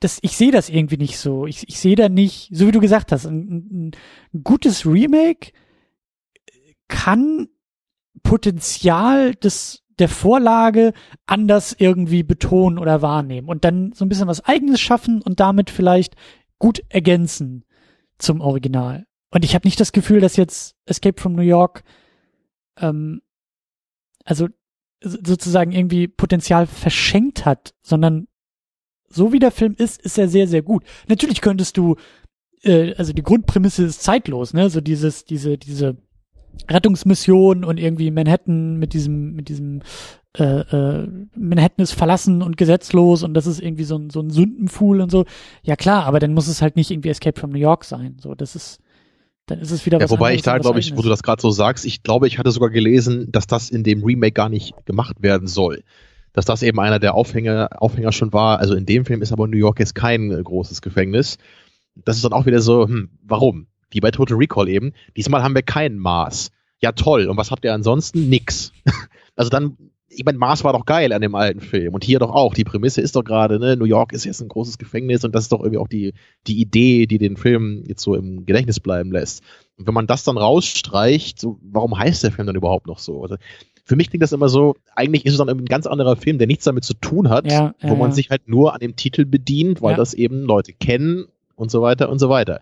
das, ich sehe das irgendwie nicht so. Ich, ich sehe da nicht, so wie du gesagt hast, ein, ein, ein gutes Remake kann Potenzial des der Vorlage anders irgendwie betonen oder wahrnehmen und dann so ein bisschen was eigenes schaffen und damit vielleicht gut ergänzen zum Original. Und ich habe nicht das Gefühl, dass jetzt Escape from New York ähm, also sozusagen irgendwie Potenzial verschenkt hat, sondern so wie der Film ist, ist er sehr, sehr gut. Natürlich könntest du, äh, also die Grundprämisse ist zeitlos, ne? So dieses, diese, diese Rettungsmission und irgendwie Manhattan mit diesem, mit diesem äh, äh, Manhattan ist verlassen und gesetzlos und das ist irgendwie so ein, so ein Sündenfuhl und so. Ja klar, aber dann muss es halt nicht irgendwie Escape from New York sein. So, das ist, dann ist es wieder ja, was Wobei ich da, glaube ich, wo du das gerade so sagst, ich glaube, ich hatte sogar gelesen, dass das in dem Remake gar nicht gemacht werden soll. Dass das eben einer der Aufhänger, Aufhänger schon war. Also in dem Film ist aber New York jetzt kein äh, großes Gefängnis. Das ist dann auch wieder so, hm, warum? Wie bei Total Recall eben. Diesmal haben wir kein Maß. Ja, toll. Und was habt ihr ansonsten? Nix. also dann ich meine, Mars war doch geil an dem alten Film und hier doch auch. Die Prämisse ist doch gerade, ne, New York ist jetzt ein großes Gefängnis und das ist doch irgendwie auch die, die Idee, die den Film jetzt so im Gedächtnis bleiben lässt. Und wenn man das dann rausstreicht, so, warum heißt der Film dann überhaupt noch so? Also, für mich klingt das immer so, eigentlich ist es dann ein ganz anderer Film, der nichts damit zu tun hat, ja, wo man sich halt nur an dem Titel bedient, weil ja. das eben Leute kennen und so weiter und so weiter.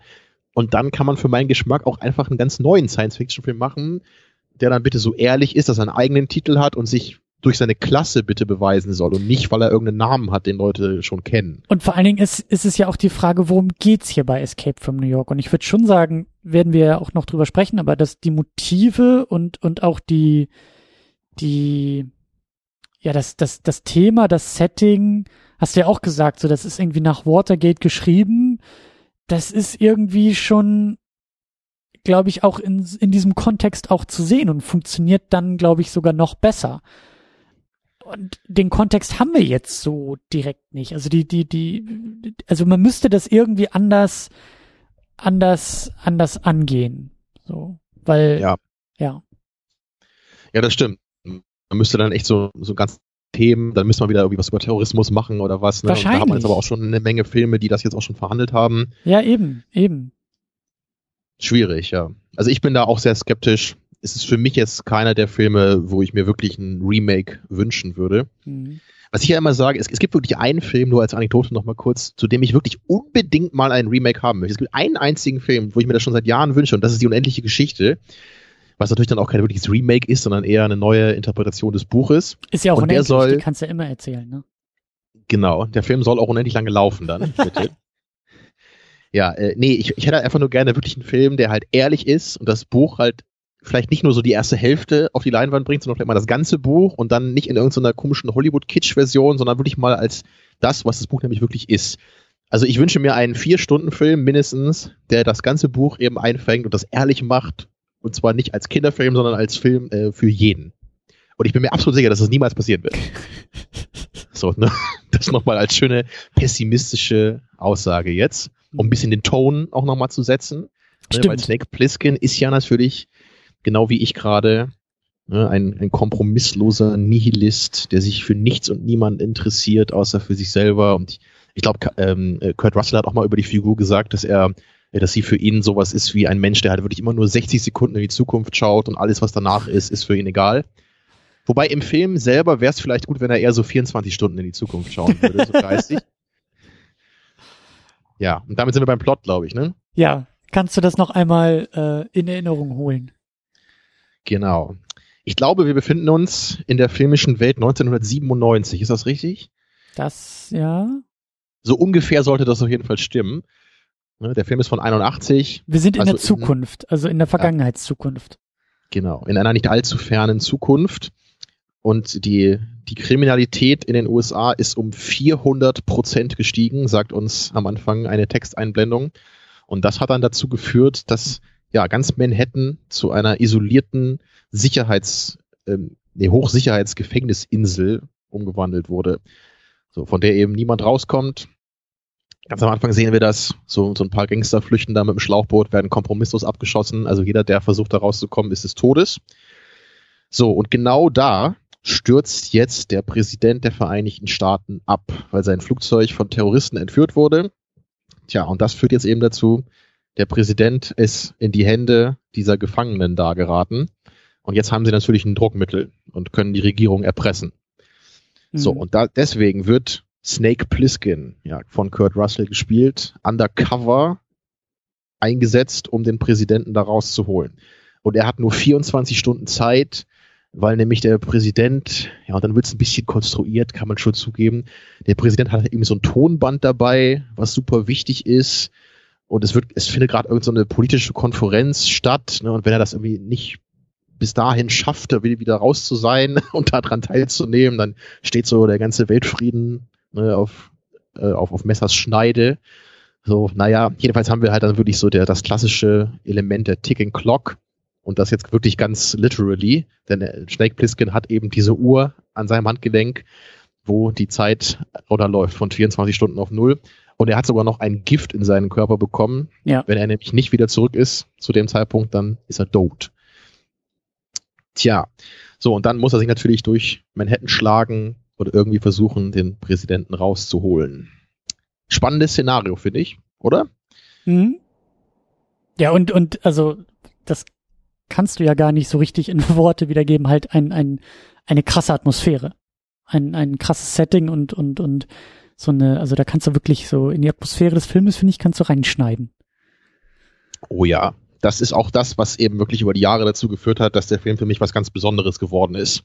Und dann kann man für meinen Geschmack auch einfach einen ganz neuen Science-Fiction-Film machen, der dann bitte so ehrlich ist, dass er einen eigenen Titel hat und sich durch seine Klasse bitte beweisen soll und nicht, weil er irgendeinen Namen hat, den Leute schon kennen. Und vor allen Dingen ist, ist es ja auch die Frage, worum geht's hier bei Escape from New York? Und ich würde schon sagen, werden wir ja auch noch drüber sprechen, aber dass die Motive und, und auch die, die, ja, das, das, das Thema, das Setting, hast du ja auch gesagt, so, das ist irgendwie nach Watergate geschrieben. Das ist irgendwie schon, glaube ich, auch in, in diesem Kontext auch zu sehen und funktioniert dann, glaube ich, sogar noch besser und den Kontext haben wir jetzt so direkt nicht. Also die, die, die, also man müsste das irgendwie anders, anders, anders angehen. So, weil, ja. Ja, ja das stimmt. Man müsste dann echt so, so ganz Themen, dann müsste man wieder irgendwie was über Terrorismus machen oder was. Ne? Wahrscheinlich. Und da haben wir jetzt aber auch schon eine Menge Filme, die das jetzt auch schon verhandelt haben. Ja, eben, eben. Schwierig, ja. Also ich bin da auch sehr skeptisch es ist für mich jetzt keiner der Filme, wo ich mir wirklich ein Remake wünschen würde. Mhm. Was ich ja immer sage, es, es, gibt wirklich einen Film, nur als Anekdote nochmal kurz, zu dem ich wirklich unbedingt mal ein Remake haben möchte. Es gibt einen einzigen Film, wo ich mir das schon seit Jahren wünsche, und das ist die unendliche Geschichte. Was natürlich dann auch kein wirkliches Remake ist, sondern eher eine neue Interpretation des Buches. Ist ja auch und unendlich, soll, die kannst du ja immer erzählen, ne? Genau, der Film soll auch unendlich lange laufen dann, bitte. ja, äh, nee, ich, ich hätte einfach nur gerne wirklich einen Film, der halt ehrlich ist und das Buch halt vielleicht nicht nur so die erste Hälfte auf die Leinwand bringt, sondern vielleicht mal das ganze Buch und dann nicht in irgendeiner komischen Hollywood-Kitsch-Version, sondern wirklich mal als das, was das Buch nämlich wirklich ist. Also ich wünsche mir einen Vier-Stunden-Film mindestens, der das ganze Buch eben einfängt und das ehrlich macht. Und zwar nicht als Kinderfilm, sondern als Film äh, für jeden. Und ich bin mir absolut sicher, dass das niemals passieren wird. so, ne? Das nochmal als schöne pessimistische Aussage jetzt, um ein bisschen den Ton auch nochmal zu setzen. Ne? Weil Snake Plissken ist ja natürlich genau wie ich gerade, ne, ein, ein kompromissloser Nihilist, der sich für nichts und niemand interessiert, außer für sich selber. Und ich, ich glaube, ähm, äh, Kurt Russell hat auch mal über die Figur gesagt, dass er äh, dass sie für ihn sowas ist wie ein Mensch, der halt wirklich immer nur 60 Sekunden in die Zukunft schaut und alles, was danach ist, ist für ihn egal. Wobei im Film selber wäre es vielleicht gut, wenn er eher so 24 Stunden in die Zukunft schauen würde, so geistig. Ja, und damit sind wir beim Plot, glaube ich, ne? Ja, kannst du das noch einmal äh, in Erinnerung holen? Genau. Ich glaube, wir befinden uns in der filmischen Welt 1997. Ist das richtig? Das, ja. So ungefähr sollte das auf jeden Fall stimmen. Ne, der Film ist von 81. Wir sind in also der Zukunft, in, also in der Vergangenheitszukunft. Genau, in einer nicht allzu fernen Zukunft. und die, die Kriminalität in den USA ist um 400 Prozent gestiegen, sagt uns am Anfang eine Texteinblendung. Und das hat dann dazu geführt, dass ja ganz Manhattan zu einer isolierten Sicherheits, ähm, nee, Hochsicherheitsgefängnisinsel umgewandelt wurde. So, von der eben niemand rauskommt. Ganz am Anfang sehen wir das, so, so ein paar Gangster flüchten da mit dem Schlauchboot, werden kompromisslos abgeschossen. Also jeder, der versucht da rauszukommen, ist des Todes. So, und genau da stürzt jetzt der Präsident der Vereinigten Staaten ab, weil sein Flugzeug von Terroristen entführt wurde. Tja, und das führt jetzt eben dazu, der Präsident ist in die Hände dieser Gefangenen da geraten. Und jetzt haben sie natürlich ein Druckmittel und können die Regierung erpressen. Mhm. So, und da, deswegen wird Snake Plissken, ja, von Kurt Russell gespielt, undercover eingesetzt, um den Präsidenten da rauszuholen. Und er hat nur 24 Stunden Zeit, weil nämlich der Präsident, ja, und dann wird es ein bisschen konstruiert, kann man schon zugeben. Der Präsident hat eben so ein Tonband dabei, was super wichtig ist. Und es wird, es findet gerade irgendeine so politische Konferenz statt, ne, und wenn er das irgendwie nicht bis dahin schafft, da wieder raus zu sein und daran teilzunehmen, dann steht so der ganze Weltfrieden ne, auf, äh, auf, auf Messers Schneide. So, naja, jedenfalls haben wir halt dann wirklich so der, das klassische Element der Ticking Clock. Und das jetzt wirklich ganz literally, denn Snake Plissken hat eben diese Uhr an seinem Handgelenk, wo die Zeit runterläuft von 24 Stunden auf null. Und er hat sogar noch ein Gift in seinen Körper bekommen. Ja. Wenn er nämlich nicht wieder zurück ist zu dem Zeitpunkt, dann ist er tot. Tja, so und dann muss er sich natürlich durch Manhattan schlagen oder irgendwie versuchen, den Präsidenten rauszuholen. Spannendes Szenario, finde ich, oder? Mhm. Ja, und, und also das kannst du ja gar nicht so richtig in Worte wiedergeben, halt ein, ein, eine krasse Atmosphäre. Ein, ein krasses Setting und, und, und so eine, also da kannst du wirklich so in die Atmosphäre des Filmes, finde ich, kannst du reinschneiden. Oh ja, das ist auch das, was eben wirklich über die Jahre dazu geführt hat, dass der Film für mich was ganz Besonderes geworden ist.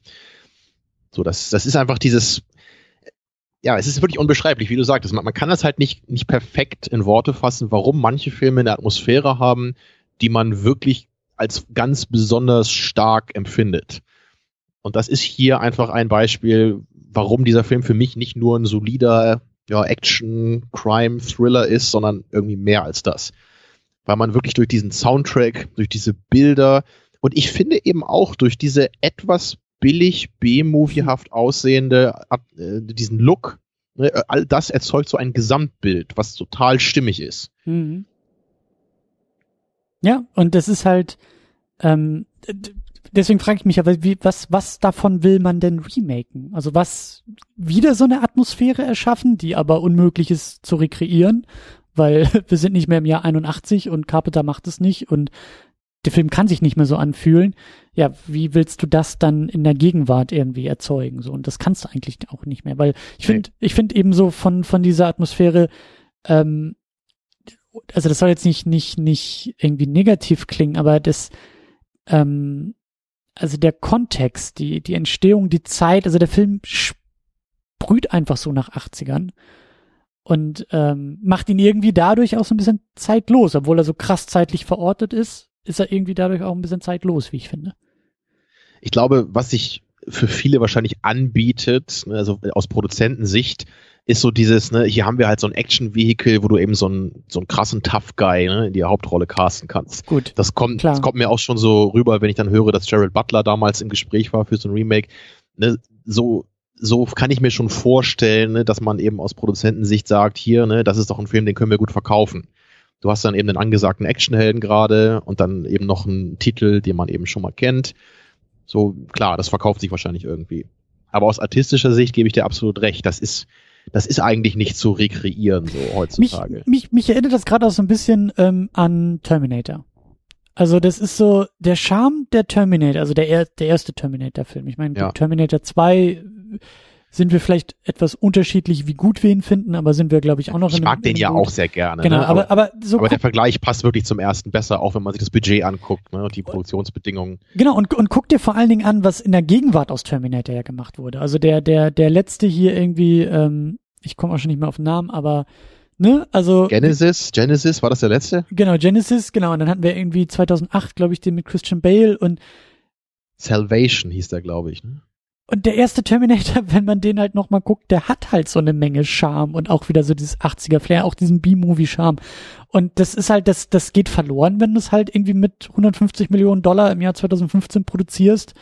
So, das, das ist einfach dieses, ja, es ist wirklich unbeschreiblich, wie du sagtest. Man, man kann das halt nicht, nicht perfekt in Worte fassen, warum manche Filme eine Atmosphäre haben, die man wirklich als ganz besonders stark empfindet. Und das ist hier einfach ein Beispiel, warum dieser Film für mich nicht nur ein solider ja, Action, Crime, Thriller ist, sondern irgendwie mehr als das weil man wirklich durch diesen Soundtrack, durch diese Bilder und ich finde eben auch durch diese etwas billig B-Moviehaft aussehende, äh, diesen Look, ne, all das erzeugt so ein Gesamtbild, was total stimmig ist. Mhm. Ja, und das ist halt, ähm, deswegen frage ich mich aber, wie, was, was davon will man denn remaken? Also was, wieder so eine Atmosphäre erschaffen, die aber unmöglich ist zu rekreieren? weil wir sind nicht mehr im Jahr 81 und Carpenter macht es nicht und der Film kann sich nicht mehr so anfühlen. Ja, wie willst du das dann in der Gegenwart irgendwie erzeugen? So und das kannst du eigentlich auch nicht mehr, weil ich finde, okay. ich finde eben so von von dieser Atmosphäre, ähm, also das soll jetzt nicht nicht nicht irgendwie negativ klingen, aber das, ähm, also der Kontext, die die Entstehung, die Zeit, also der Film sprüht einfach so nach 80ern und ähm, macht ihn irgendwie dadurch auch so ein bisschen zeitlos, obwohl er so krass zeitlich verortet ist, ist er irgendwie dadurch auch ein bisschen zeitlos, wie ich finde. Ich glaube, was sich für viele wahrscheinlich anbietet, ne, also aus Produzentensicht, ist so dieses, ne, hier haben wir halt so ein Action-Vehikel, wo du eben so einen, so einen krassen Tough Guy ne, in die Hauptrolle casten kannst. Gut. Das kommt, das kommt mir auch schon so rüber, wenn ich dann höre, dass Jared Butler damals im Gespräch war für so ein Remake. Ne, so so kann ich mir schon vorstellen, ne, dass man eben aus Produzentensicht sagt, hier, ne, das ist doch ein Film, den können wir gut verkaufen. Du hast dann eben den angesagten Actionhelden gerade und dann eben noch einen Titel, den man eben schon mal kennt. So, klar, das verkauft sich wahrscheinlich irgendwie. Aber aus artistischer Sicht gebe ich dir absolut recht. Das ist, das ist eigentlich nicht zu rekreieren, so heutzutage. Mich, mich, mich erinnert das gerade auch so ein bisschen ähm, an Terminator. Also das ist so der Charme der Terminator, also der, der erste Terminator-Film. Ich meine, ja. Terminator 2 sind wir vielleicht etwas unterschiedlich, wie gut wir ihn finden, aber sind wir, glaube ich, auch noch. Ich in mag einem, den ja auch sehr gerne. Genau, ne? aber, aber, so aber der Vergleich passt wirklich zum ersten besser, auch wenn man sich das Budget anguckt ne? und die Produktionsbedingungen. Genau, und, und guck dir vor allen Dingen an, was in der Gegenwart aus Terminator ja gemacht wurde. Also der, der, der letzte hier irgendwie, ähm, ich komme auch schon nicht mehr auf den Namen, aber Ne? Also Genesis, Genesis, war das der letzte? Genau, Genesis, genau. Und dann hatten wir irgendwie 2008, glaube ich, den mit Christian Bale und Salvation hieß der, glaube ich. Ne? Und der erste Terminator, wenn man den halt nochmal guckt, der hat halt so eine Menge Charme und auch wieder so dieses 80er Flair, auch diesen B-Movie-Charme. Und das ist halt, das, das geht verloren, wenn du es halt irgendwie mit 150 Millionen Dollar im Jahr 2015 produzierst.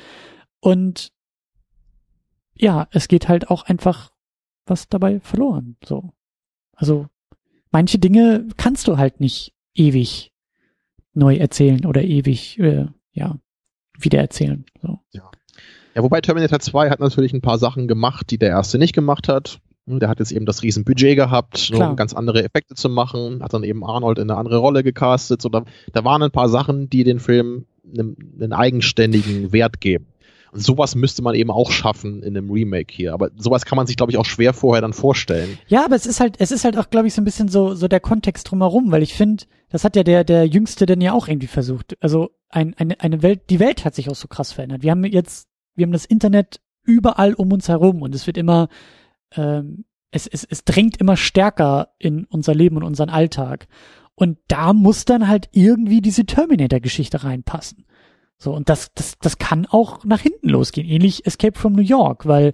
Und ja, es geht halt auch einfach was dabei verloren, so. Also, manche Dinge kannst du halt nicht ewig neu erzählen oder ewig, äh, ja, wieder erzählen, so. Ja. Ja, wobei Terminator 2 hat natürlich ein paar Sachen gemacht, die der erste nicht gemacht hat. Der hat jetzt eben das Riesenbudget gehabt, um ganz andere Effekte zu machen, hat dann eben Arnold in eine andere Rolle gecastet. So, da, da waren ein paar Sachen, die den Film einen, einen eigenständigen Wert geben. Und sowas müsste man eben auch schaffen in einem Remake hier. Aber sowas kann man sich, glaube ich, auch schwer vorher dann vorstellen. Ja, aber es ist halt, es ist halt auch, glaube ich, so ein bisschen so, so der Kontext drumherum, weil ich finde, das hat ja der, der Jüngste denn ja auch irgendwie versucht. Also ein, eine, eine Welt, die Welt hat sich auch so krass verändert. Wir haben jetzt wir haben das Internet überall um uns herum und es wird immer, ähm, es, es, es drängt immer stärker in unser Leben und unseren Alltag. Und da muss dann halt irgendwie diese Terminator-Geschichte reinpassen. So, und das, das, das kann auch nach hinten losgehen. Ähnlich Escape from New York, weil,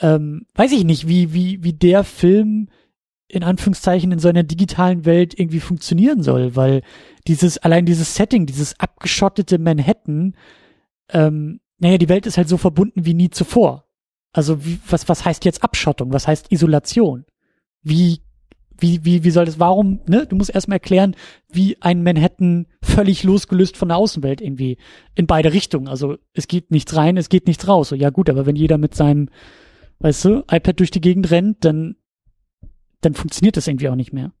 ähm, weiß ich nicht, wie, wie, wie der Film in Anführungszeichen in so einer digitalen Welt irgendwie funktionieren soll, weil dieses, allein dieses Setting, dieses abgeschottete Manhattan, ähm, naja, die Welt ist halt so verbunden wie nie zuvor. Also wie, was, was heißt jetzt Abschottung? Was heißt Isolation? Wie, wie, wie, wie soll das, warum, ne? Du musst erstmal erklären, wie ein Manhattan völlig losgelöst von der Außenwelt irgendwie in beide Richtungen. Also es geht nichts rein, es geht nichts raus. So, ja gut, aber wenn jeder mit seinem, weißt du, iPad durch die Gegend rennt, dann, dann funktioniert das irgendwie auch nicht mehr.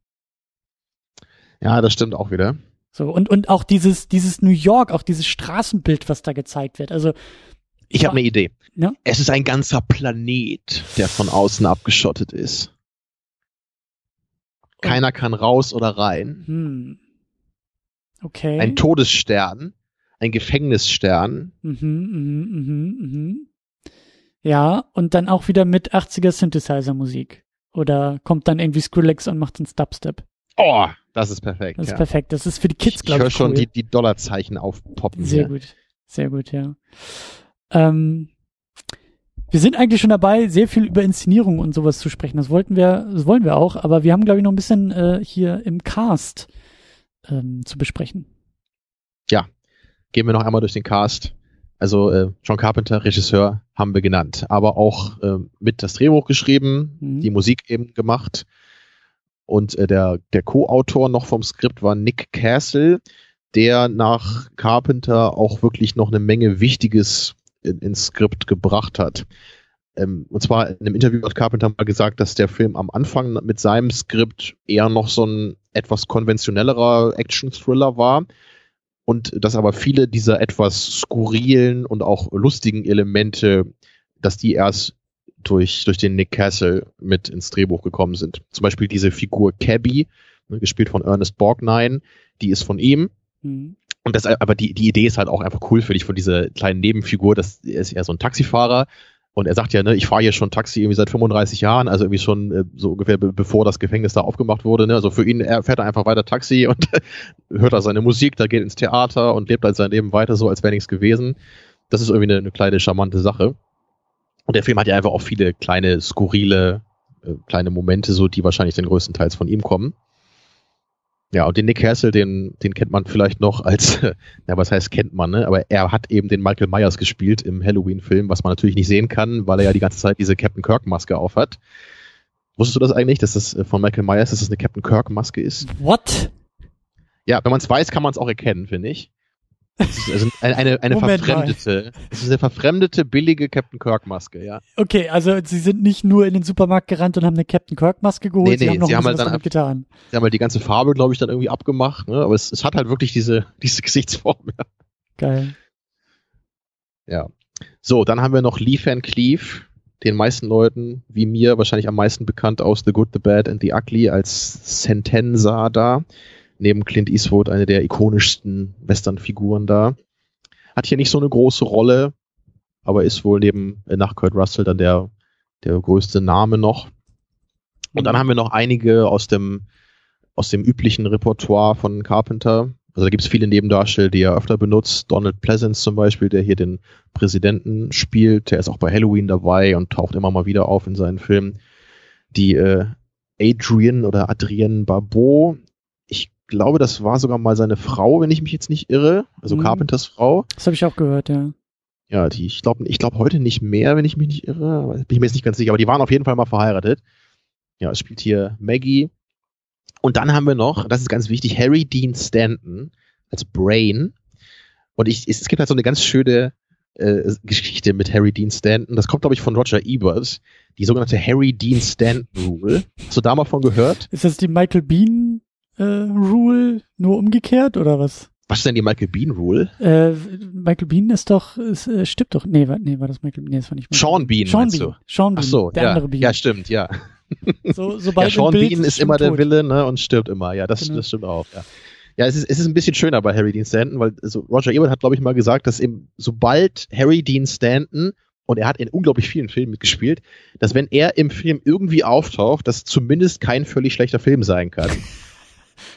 Ja, das stimmt auch wieder. So, und, und auch dieses, dieses New York, auch dieses Straßenbild, was da gezeigt wird. Also. Ich habe eine Idee. Ja? Es ist ein ganzer Planet, der von außen abgeschottet ist. Keiner kann raus oder rein. Hm. Okay. Ein Todesstern, ein Gefängnisstern. Mhm, mhm, mhm, mhm. Ja, und dann auch wieder mit 80er Synthesizer-Musik. Oder kommt dann irgendwie Skrillex und macht einen Stubstep. Oh, das ist perfekt. Das ist ja. perfekt. Das ist für die Kids, glaube ich. Ich höre schon die, die Dollarzeichen aufpoppen. Sehr hier. gut. Sehr gut, ja. Ähm, wir sind eigentlich schon dabei, sehr viel über Inszenierung und sowas zu sprechen. Das wollten wir, das wollen wir auch, aber wir haben, glaube ich, noch ein bisschen äh, hier im Cast ähm, zu besprechen. Ja, gehen wir noch einmal durch den Cast. Also äh, John Carpenter, Regisseur, haben wir genannt, aber auch äh, mit das Drehbuch geschrieben, mhm. die Musik eben gemacht. Und äh, der, der Co-Autor noch vom Skript war Nick Castle, der nach Carpenter auch wirklich noch eine Menge Wichtiges in, ins Skript gebracht hat. Ähm, und zwar in einem Interview hat Carpenter mal gesagt, dass der Film am Anfang mit seinem Skript eher noch so ein etwas konventionellerer Action-Thriller war und dass aber viele dieser etwas skurrilen und auch lustigen Elemente, dass die erst durch, durch den Nick Castle mit ins Drehbuch gekommen sind. Zum Beispiel diese Figur Cabby, ne, gespielt von Ernest Borgnine, die ist von ihm. Mhm. Und das, aber die, die Idee ist halt auch einfach cool, finde ich, von dieser kleinen Nebenfigur, das ist eher so ein Taxifahrer. Und er sagt ja, ne, ich fahre hier schon Taxi irgendwie seit 35 Jahren, also irgendwie schon äh, so ungefähr be bevor das Gefängnis da aufgemacht wurde. Ne? Also für ihn, er fährt er einfach weiter Taxi und hört da seine Musik, da geht ins Theater und lebt halt sein Leben weiter so, als wäre nichts gewesen. Das ist irgendwie eine, eine kleine charmante Sache. Und der Film hat ja einfach auch viele kleine, skurrile, äh, kleine Momente, so die wahrscheinlich den größten Teils von ihm kommen. Ja, und den Nick Castle, den, den kennt man vielleicht noch als, ja, was heißt kennt man, ne? Aber er hat eben den Michael Myers gespielt im Halloween-Film, was man natürlich nicht sehen kann, weil er ja die ganze Zeit diese Captain Kirk-Maske aufhat. Wusstest du das eigentlich, dass das äh, von Michael Myers, dass das eine Captain Kirk-Maske ist? What? Ja, wenn man es weiß, kann man es auch erkennen, finde ich. Also eine, eine, eine verfremdete, es ist eine verfremdete, billige Captain Kirk Maske, ja. Okay, also sie sind nicht nur in den Supermarkt gerannt und haben eine Captain Kirk Maske geholt, nee, nee, sie haben noch sie haben halt dann getan. Sie haben halt die ganze Farbe, glaube ich, dann irgendwie abgemacht, ne? aber es, es hat halt wirklich diese, diese Gesichtsform, ja. Geil. Ja. So, dann haben wir noch Lee Van Cleef, den meisten Leuten, wie mir, wahrscheinlich am meisten bekannt aus The Good, The Bad and The Ugly als Sentenza da neben Clint Eastwood eine der ikonischsten Western-Figuren da. Hat hier nicht so eine große Rolle, aber ist wohl neben äh, nach Kurt Russell dann der, der größte Name noch. Und dann haben wir noch einige aus dem, aus dem üblichen Repertoire von Carpenter. Also da gibt es viele Nebendarsteller, die er öfter benutzt. Donald Pleasance zum Beispiel, der hier den Präsidenten spielt, der ist auch bei Halloween dabei und taucht immer mal wieder auf in seinen Filmen. Die äh, Adrian oder Adrienne Barbeau, glaube, das war sogar mal seine Frau, wenn ich mich jetzt nicht irre, also mhm. Carpenters Frau. Das habe ich auch gehört, ja. Ja, die, ich glaube ich glaub heute nicht mehr, wenn ich mich nicht irre. Bin ich mir jetzt nicht ganz sicher, aber die waren auf jeden Fall mal verheiratet. Ja, es spielt hier Maggie. Und dann haben wir noch, das ist ganz wichtig, Harry Dean Stanton als Brain. Und ich, es gibt halt so eine ganz schöne äh, Geschichte mit Harry Dean Stanton. Das kommt, glaube ich, von Roger Ebert. Die sogenannte Harry Dean Stanton Rule. Hast du da mal von gehört? Ist das die Michael Bean äh, Rule nur umgekehrt oder was? Was ist denn die Michael Bean Rule? Äh, Michael Bean ist doch, ist, äh, stirbt doch. Nee, war, nee, war das Michael Bean? Nee, das war nicht Michael Sean Bean. Sean Bean. Du? Sean Bean. Ach so, der ja, andere Bean. Ja, stimmt, ja. So, sobald ja, Sean Bean ist immer tot. der Wille ne, und stirbt immer. Ja, das, genau. das stimmt auch. Ja. Ja, es ist, es ist ein bisschen schöner bei Harry Dean Stanton, weil also Roger Ebert hat, glaube ich, mal gesagt, dass eben sobald Harry Dean Stanton und er hat in unglaublich vielen Filmen mitgespielt, dass wenn er im Film irgendwie auftaucht, das zumindest kein völlig schlechter Film sein kann.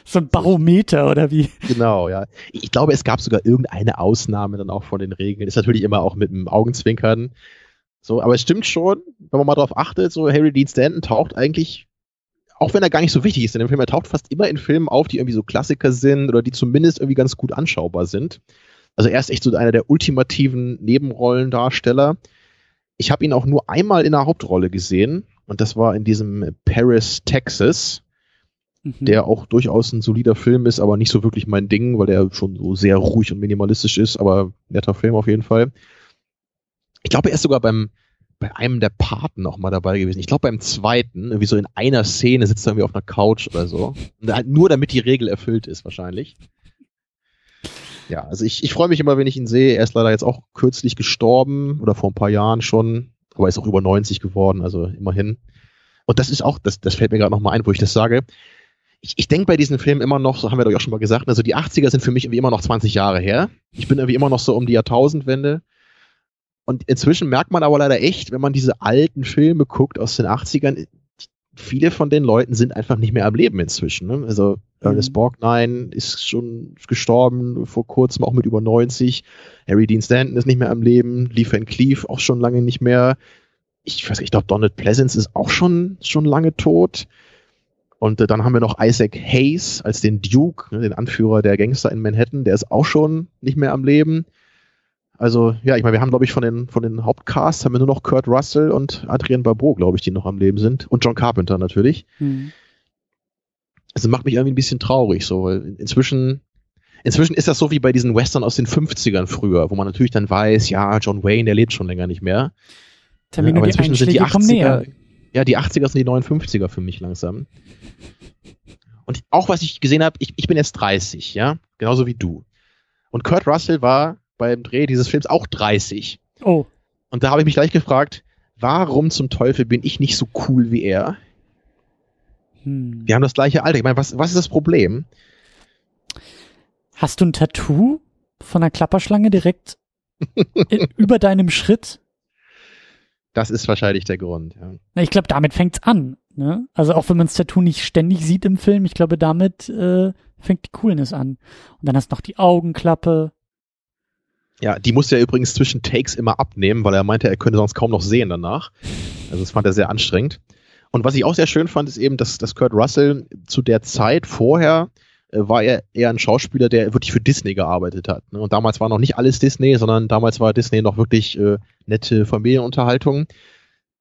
so ein Barometer oder wie? Genau, ja. Ich glaube, es gab sogar irgendeine Ausnahme dann auch von den Regeln. Ist natürlich immer auch mit dem Augenzwinkern. So, aber es stimmt schon, wenn man mal darauf achtet, so Harry Dean Stanton taucht eigentlich auch wenn er gar nicht so wichtig ist in dem Film, er taucht fast immer in Filmen auf, die irgendwie so Klassiker sind oder die zumindest irgendwie ganz gut anschaubar sind. Also er ist echt so einer der ultimativen Nebenrollendarsteller. Ich habe ihn auch nur einmal in der Hauptrolle gesehen und das war in diesem Paris, Texas, mhm. der auch durchaus ein solider Film ist, aber nicht so wirklich mein Ding, weil der schon so sehr ruhig und minimalistisch ist, aber netter Film auf jeden Fall. Ich glaube, er ist sogar beim bei einem der Paten noch mal dabei gewesen. Ich glaube beim zweiten, irgendwie so in einer Szene sitzt er irgendwie auf einer Couch oder so. Halt nur damit die Regel erfüllt ist wahrscheinlich. Ja, also ich, ich freue mich immer, wenn ich ihn sehe. Er ist leider jetzt auch kürzlich gestorben oder vor ein paar Jahren schon, aber ist auch über 90 geworden, also immerhin. Und das ist auch, das, das fällt mir gerade noch mal ein, wo ich das sage. Ich, ich denke bei diesen Filmen immer noch, so haben wir doch auch schon mal gesagt, also die 80er sind für mich irgendwie immer noch 20 Jahre her. Ich bin irgendwie immer noch so um die Jahrtausendwende. Und inzwischen merkt man aber leider echt, wenn man diese alten Filme guckt aus den 80ern, viele von den Leuten sind einfach nicht mehr am Leben inzwischen. Ne? Also mhm. Ernest Borgnine ist schon gestorben, vor kurzem auch mit über 90. Harry Dean Stanton ist nicht mehr am Leben. Lee Van Cleef auch schon lange nicht mehr. Ich weiß, ich glaube, Donald Pleasance ist auch schon, schon lange tot. Und äh, dann haben wir noch Isaac Hayes als den Duke, ne, den Anführer der Gangster in Manhattan. Der ist auch schon nicht mehr am Leben. Also, ja, ich meine, wir haben, glaube ich, von den, von den Hauptcasts haben wir nur noch Kurt Russell und Adrian Barbeau, glaube ich, die noch am Leben sind. Und John Carpenter natürlich. Mhm. Also macht mich irgendwie ein bisschen traurig, so, weil inzwischen, inzwischen ist das so wie bei diesen Western aus den 50ern früher, wo man natürlich dann weiß, ja, John Wayne, der lebt schon länger nicht mehr. Termine, Aber inzwischen sind die 80er, ja, die 80er sind die 59er für mich langsam. Und auch was ich gesehen habe, ich, ich bin jetzt 30, ja, genauso wie du. Und Kurt Russell war beim Dreh dieses Films auch 30. Oh. Und da habe ich mich gleich gefragt, warum zum Teufel bin ich nicht so cool wie er? Hm. Wir haben das gleiche Alter. Ich meine, was, was ist das Problem? Hast du ein Tattoo von einer Klapperschlange direkt in, über deinem Schritt? Das ist wahrscheinlich der Grund, ja. Na, ich glaube, damit fängt's an. Ne? Also auch wenn man das Tattoo nicht ständig sieht im Film, ich glaube, damit äh, fängt die Coolness an. Und dann hast du noch die Augenklappe. Ja, die musste er übrigens zwischen Takes immer abnehmen, weil er meinte, er könnte sonst kaum noch sehen danach. Also das fand er sehr anstrengend. Und was ich auch sehr schön fand, ist eben, dass, dass Kurt Russell zu der Zeit vorher war er eher ein Schauspieler, der wirklich für Disney gearbeitet hat. Ne? Und damals war noch nicht alles Disney, sondern damals war Disney noch wirklich äh, nette Familienunterhaltung.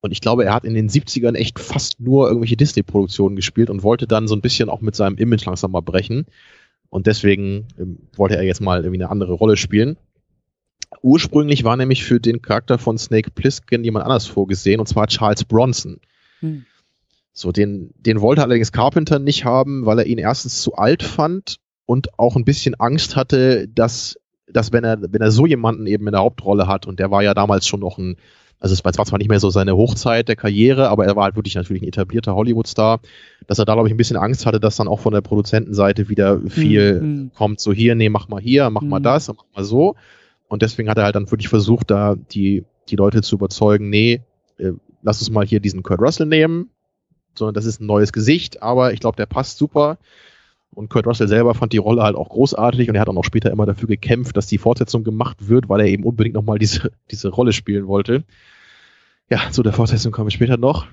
Und ich glaube, er hat in den 70ern echt fast nur irgendwelche Disney-Produktionen gespielt und wollte dann so ein bisschen auch mit seinem Image langsam mal brechen. Und deswegen ähm, wollte er jetzt mal irgendwie eine andere Rolle spielen. Ursprünglich war nämlich für den Charakter von Snake Plissken jemand anders vorgesehen, und zwar Charles Bronson. Hm. So, den, den wollte allerdings Carpenter nicht haben, weil er ihn erstens zu alt fand und auch ein bisschen Angst hatte, dass, dass wenn er, wenn er so jemanden eben in der Hauptrolle hat, und der war ja damals schon noch ein, also es war zwar nicht mehr so seine Hochzeit der Karriere, aber er war halt wirklich natürlich ein etablierter Hollywood-Star, dass er da, glaube ich, ein bisschen Angst hatte, dass dann auch von der Produzentenseite wieder viel mhm. kommt, so hier, nee, mach mal hier, mach mhm. mal das, mach mal so. Und deswegen hat er halt dann wirklich versucht, da die, die Leute zu überzeugen, nee, äh, lass uns mal hier diesen Kurt Russell nehmen, sondern das ist ein neues Gesicht, aber ich glaube, der passt super. Und Kurt Russell selber fand die Rolle halt auch großartig und er hat auch noch später immer dafür gekämpft, dass die Fortsetzung gemacht wird, weil er eben unbedingt nochmal diese, diese Rolle spielen wollte. Ja, zu der Fortsetzung komme ich später noch.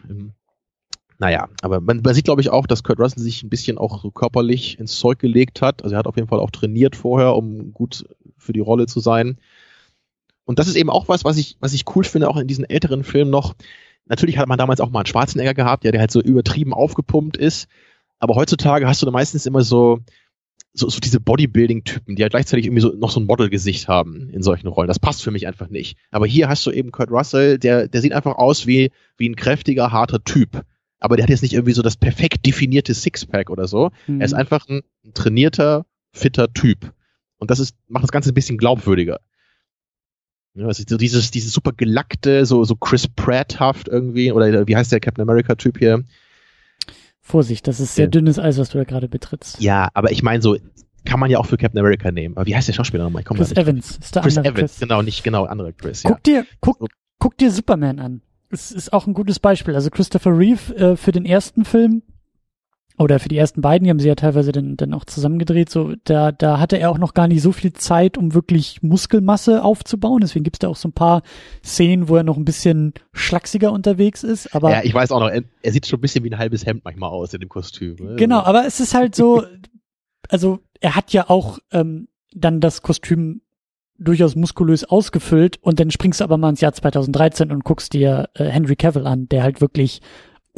Naja, aber man, man sieht, glaube ich, auch, dass Kurt Russell sich ein bisschen auch so körperlich ins Zeug gelegt hat. Also er hat auf jeden Fall auch trainiert vorher, um gut für die Rolle zu sein. Und das ist eben auch was, was ich, was ich cool finde, auch in diesen älteren Filmen noch. Natürlich hat man damals auch mal einen Schwarzenegger gehabt, ja, der halt so übertrieben aufgepumpt ist. Aber heutzutage hast du da meistens immer so, so, so diese Bodybuilding-Typen, die halt gleichzeitig irgendwie so noch so ein Model-Gesicht haben in solchen Rollen. Das passt für mich einfach nicht. Aber hier hast du eben Kurt Russell, der, der sieht einfach aus wie, wie ein kräftiger, harter Typ. Aber der hat jetzt nicht irgendwie so das perfekt definierte Sixpack oder so. Mhm. Er ist einfach ein, ein trainierter, fitter Typ. Und das ist, macht das Ganze ein bisschen glaubwürdiger. Also so dieses, dieses super gelackte, so, so Chris Pratt-haft irgendwie, oder wie heißt der Captain America-Typ hier? Vorsicht, das ist sehr ja. dünnes Eis, was du da gerade betrittst. Ja, aber ich meine so, kann man ja auch für Captain America nehmen. Aber wie heißt der Schauspieler nochmal? Chris Evans ist der Chris andere Evans, Chris. genau, nicht genau, andere Chris. Guck ja. dir, guck, guck dir Superman an. Es ist auch ein gutes Beispiel. Also Christopher Reeve äh, für den ersten Film oder für die ersten beiden, die haben sie ja teilweise dann, dann auch zusammengedreht, so, da, da hatte er auch noch gar nicht so viel Zeit, um wirklich Muskelmasse aufzubauen. Deswegen gibt's da auch so ein paar Szenen, wo er noch ein bisschen schlachsiger unterwegs ist. Aber ja, ich weiß auch noch, er, er sieht schon ein bisschen wie ein halbes Hemd manchmal aus in dem Kostüm. Ne? Genau, aber es ist halt so, also er hat ja auch ähm, dann das Kostüm durchaus muskulös ausgefüllt und dann springst du aber mal ins Jahr 2013 und guckst dir äh, Henry Cavill an, der halt wirklich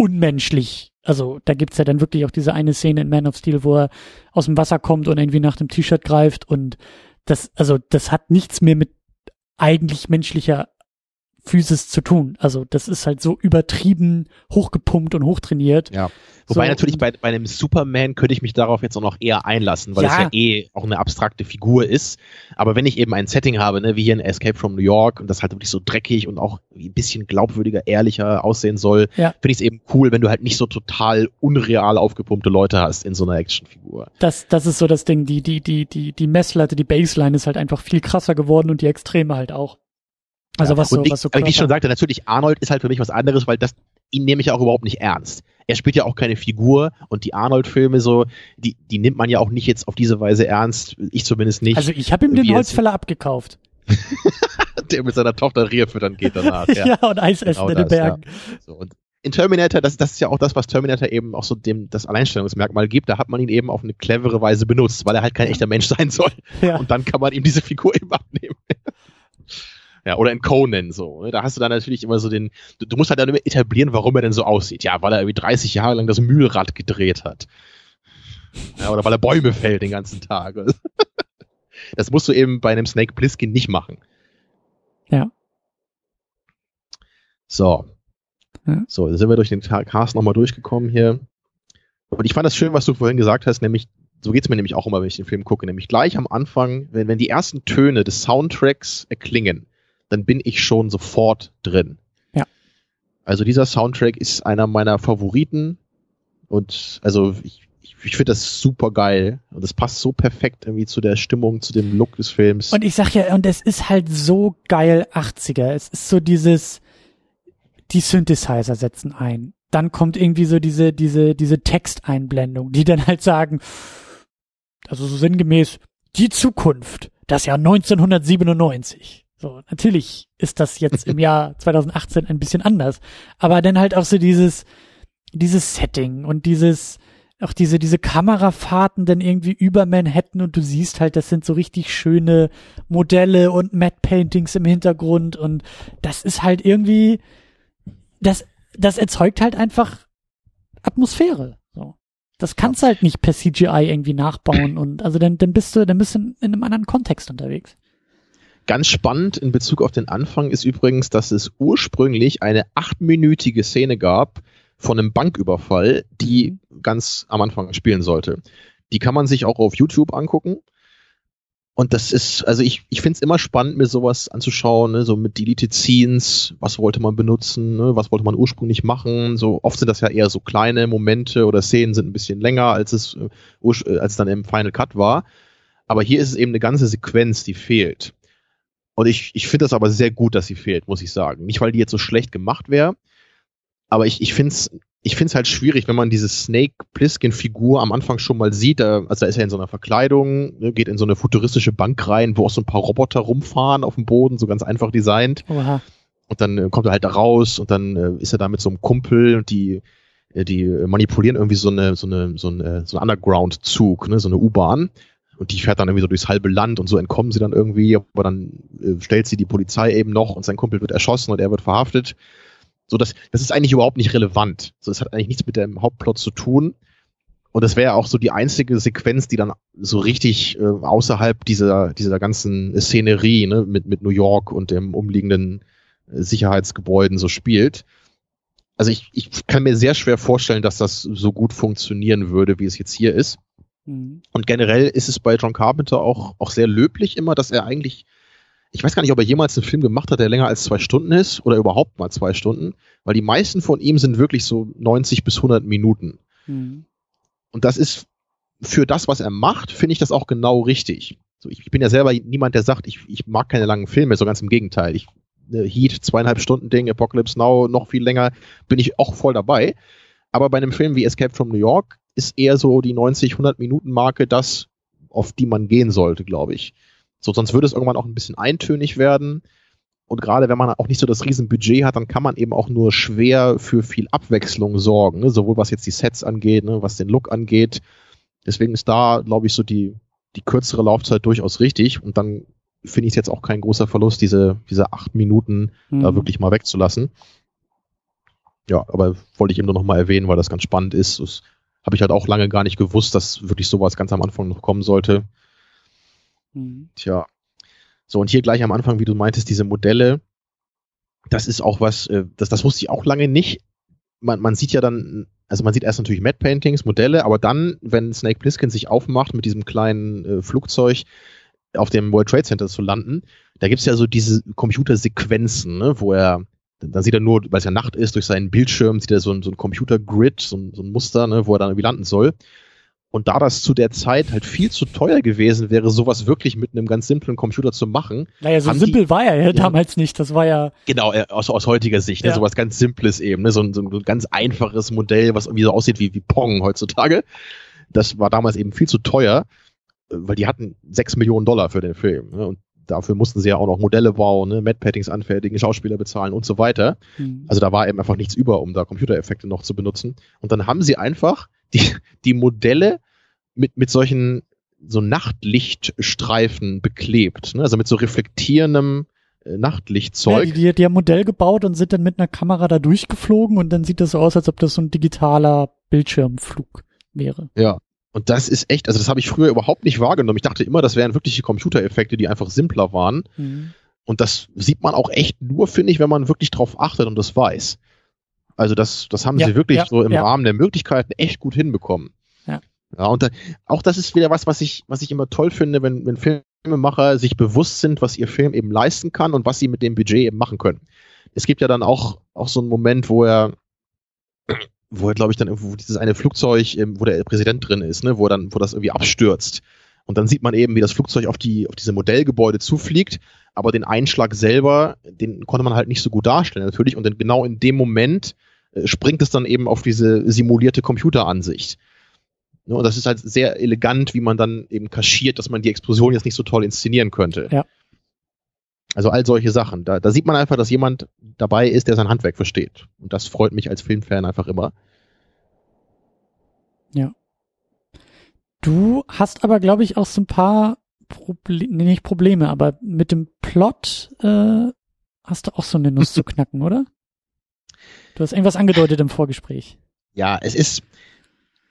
unmenschlich. Also da gibt's ja dann wirklich auch diese eine Szene in Man of Steel, wo er aus dem Wasser kommt und irgendwie nach dem T-Shirt greift und das, also das hat nichts mehr mit eigentlich menschlicher Physis zu tun. Also das ist halt so übertrieben hochgepumpt und hochtrainiert. Ja. Wobei so, natürlich bei, bei einem Superman könnte ich mich darauf jetzt auch noch eher einlassen, weil ja. es ja eh auch eine abstrakte Figur ist. Aber wenn ich eben ein Setting habe, ne, wie hier in Escape from New York und das halt wirklich so dreckig und auch ein bisschen glaubwürdiger, ehrlicher aussehen soll, ja. finde ich es eben cool, wenn du halt nicht so total unreal aufgepumpte Leute hast in so einer Actionfigur. Das, das ist so das Ding, die, die, die, die, die Messlatte, die Baseline ist halt einfach viel krasser geworden und die Extreme halt auch. Also ja, was so, ich, was so Körper. Wie ich schon sagte, natürlich Arnold ist halt für mich was anderes, weil das ihn nehme ich ja auch überhaupt nicht ernst. Er spielt ja auch keine Figur und die Arnold-Filme so, die, die nimmt man ja auch nicht jetzt auf diese Weise ernst. Ich zumindest nicht. Also ich habe ihm den Holzfäller abgekauft. Der mit seiner Tochter Rehe füttern geht danach. Ja, ja und Eis essen genau in den Bergen. Ja. So, und in Terminator, das, das ist ja auch das, was Terminator eben auch so dem das Alleinstellungsmerkmal gibt. Da hat man ihn eben auf eine clevere Weise benutzt, weil er halt kein echter Mensch sein soll. Ja. Und dann kann man ihm diese Figur eben abnehmen. Ja, oder in Conan so. Ne? Da hast du dann natürlich immer so den, du, du musst halt dann immer etablieren, warum er denn so aussieht. Ja, weil er irgendwie 30 Jahre lang das Mühlrad gedreht hat. Ja, oder weil er Bäume fällt den ganzen Tag. Das musst du eben bei einem Snake Plissken nicht machen. Ja. So. Ja. So, da sind wir durch den Cast nochmal durchgekommen hier. Und ich fand das schön, was du vorhin gesagt hast, nämlich, so geht's mir nämlich auch immer, wenn ich den Film gucke, nämlich gleich am Anfang, wenn, wenn die ersten Töne des Soundtracks erklingen, dann bin ich schon sofort drin. Ja. Also dieser Soundtrack ist einer meiner Favoriten und also ich, ich, ich finde das super geil und es passt so perfekt irgendwie zu der Stimmung, zu dem Look des Films. Und ich sag ja, und es ist halt so geil 80er. Es ist so dieses, die Synthesizer setzen ein. Dann kommt irgendwie so diese, diese, diese Texteinblendung, die dann halt sagen, also so sinngemäß, die Zukunft, das Jahr 1997. So, natürlich ist das jetzt im Jahr 2018 ein bisschen anders, aber dann halt auch so dieses, dieses Setting und dieses, auch diese, diese Kamerafahrten dann irgendwie über Manhattan und du siehst halt, das sind so richtig schöne Modelle und Matte Paintings im Hintergrund und das ist halt irgendwie, das, das erzeugt halt einfach Atmosphäre. So. Das kannst ja. halt nicht per CGI irgendwie nachbauen und also dann, dann bist du, dann bist du in einem anderen Kontext unterwegs. Ganz spannend in Bezug auf den Anfang ist übrigens, dass es ursprünglich eine achtminütige Szene gab von einem Banküberfall, die mhm. ganz am Anfang spielen sollte. Die kann man sich auch auf YouTube angucken. Und das ist, also ich, ich finde es immer spannend, mir sowas anzuschauen, ne? so mit Deleted Scenes, was wollte man benutzen, ne? was wollte man ursprünglich machen. So oft sind das ja eher so kleine Momente oder Szenen sind ein bisschen länger, als es äh, als dann im Final Cut war. Aber hier ist es eben eine ganze Sequenz, die fehlt. Und ich, ich finde das aber sehr gut, dass sie fehlt, muss ich sagen. Nicht, weil die jetzt so schlecht gemacht wäre, aber ich, ich finde es ich finde es halt schwierig, wenn man diese Snake Plissken-Figur am Anfang schon mal sieht. also da ist er in so einer Verkleidung, ne, geht in so eine futuristische Bank rein, wo auch so ein paar Roboter rumfahren auf dem Boden, so ganz einfach designt. Oha. Und dann äh, kommt er halt da raus und dann äh, ist er da mit so einem Kumpel und die, äh, die manipulieren irgendwie so eine, so eine, so eine, so ein Underground-Zug, ne, so eine U-Bahn. Und die fährt dann irgendwie so durchs halbe Land und so entkommen sie dann irgendwie, aber dann äh, stellt sie die Polizei eben noch und sein Kumpel wird erschossen und er wird verhaftet. So, das, das ist eigentlich überhaupt nicht relevant. So, das hat eigentlich nichts mit dem Hauptplot zu tun. Und das wäre auch so die einzige Sequenz, die dann so richtig äh, außerhalb dieser, dieser ganzen Szenerie, ne, mit, mit New York und dem umliegenden äh, Sicherheitsgebäuden so spielt. Also ich, ich kann mir sehr schwer vorstellen, dass das so gut funktionieren würde, wie es jetzt hier ist. Mhm. Und generell ist es bei John Carpenter auch, auch sehr löblich immer, dass er eigentlich ich weiß gar nicht, ob er jemals einen Film gemacht hat, der länger als zwei Stunden ist oder überhaupt mal zwei Stunden, weil die meisten von ihm sind wirklich so 90 bis 100 Minuten. Mhm. Und das ist für das, was er macht, finde ich das auch genau richtig. So, ich, ich, bin ja selber niemand, der sagt, ich, ich mag keine langen Filme, so ganz im Gegenteil. Ich, äh, Heat, zweieinhalb Stunden Ding, Apocalypse Now, noch viel länger, bin ich auch voll dabei. Aber bei einem Film wie Escape from New York ist eher so die 90, 100 Minuten Marke das, auf die man gehen sollte, glaube ich. So, sonst würde es irgendwann auch ein bisschen eintönig werden. Und gerade wenn man auch nicht so das Riesenbudget hat, dann kann man eben auch nur schwer für viel Abwechslung sorgen, ne? sowohl was jetzt die Sets angeht, ne? was den Look angeht. Deswegen ist da, glaube ich, so die, die kürzere Laufzeit durchaus richtig. Und dann finde ich es jetzt auch kein großer Verlust, diese, diese acht Minuten mhm. da wirklich mal wegzulassen. Ja, aber wollte ich eben nur noch mal erwähnen, weil das ganz spannend ist. Das habe ich halt auch lange gar nicht gewusst, dass wirklich sowas ganz am Anfang noch kommen sollte. Mhm. Tja. So, und hier gleich am Anfang, wie du meintest, diese Modelle, das ist auch was, äh, das, das wusste ich auch lange nicht. Man, man sieht ja dann, also man sieht erst natürlich Matte Paintings, Modelle, aber dann, wenn Snake Plissken sich aufmacht, mit diesem kleinen äh, Flugzeug auf dem World Trade Center zu landen, da gibt's ja so diese Computersequenzen, ne, wo er, da sieht er nur, weil es ja Nacht ist, durch seinen Bildschirm sieht er so ein, so ein Computer-Grid, so ein, so ein Muster, ne, wo er dann irgendwie landen soll. Und da das zu der Zeit halt viel zu teuer gewesen wäre, sowas wirklich mit einem ganz simplen Computer zu machen. Naja, so simpel die, war er ja damals nicht. Das war ja. Genau, äh, aus, aus heutiger Sicht, ne, ja. ne, sowas ganz Simples eben, ne, so, ein, so ein ganz einfaches Modell, was irgendwie so aussieht wie, wie Pong heutzutage. Das war damals eben viel zu teuer, äh, weil die hatten sechs Millionen Dollar für den Film. Ne, und dafür mussten sie ja auch noch Modelle bauen, ne, Mad-Paddings anfertigen, Schauspieler bezahlen und so weiter. Mhm. Also da war eben einfach nichts über, um da Computereffekte noch zu benutzen. Und dann haben sie einfach die, die Modelle mit, mit solchen so Nachtlichtstreifen beklebt, ne? also mit so reflektierendem äh, Nachtlichtzeug. Ja, die, die haben Modell gebaut und sind dann mit einer Kamera da durchgeflogen und dann sieht das so aus, als ob das so ein digitaler Bildschirmflug wäre. Ja. Und das ist echt, also das habe ich früher überhaupt nicht wahrgenommen. Ich dachte immer, das wären wirkliche Computereffekte, die einfach simpler waren. Mhm. Und das sieht man auch echt nur, finde ich, wenn man wirklich drauf achtet und das weiß. Also das, das haben ja, sie wirklich ja, so im ja. Rahmen der Möglichkeiten echt gut hinbekommen. Ja. Ja, und da, auch das ist wieder was, was ich, was ich immer toll finde, wenn, wenn Filmemacher sich bewusst sind, was ihr Film eben leisten kann und was sie mit dem Budget eben machen können. Es gibt ja dann auch, auch so einen Moment, wo er, wo er, glaube ich, dann irgendwo dieses eine Flugzeug, wo der Präsident drin ist, ne, wo dann, wo das irgendwie abstürzt. Und dann sieht man eben, wie das Flugzeug auf die, auf diese Modellgebäude zufliegt, aber den Einschlag selber, den konnte man halt nicht so gut darstellen, natürlich. Und dann genau in dem Moment äh, springt es dann eben auf diese simulierte Computeransicht. Ne, und das ist halt sehr elegant, wie man dann eben kaschiert, dass man die Explosion jetzt nicht so toll inszenieren könnte. Ja. Also all solche Sachen. Da, da sieht man einfach, dass jemand dabei ist, der sein Handwerk versteht. Und das freut mich als Filmfan einfach immer. Ja. Du hast aber, glaube ich, auch so ein paar Probleme, nee, nicht Probleme, aber mit dem Plot äh, hast du auch so eine Nuss zu knacken, oder? Du hast irgendwas angedeutet im Vorgespräch. Ja, es ist,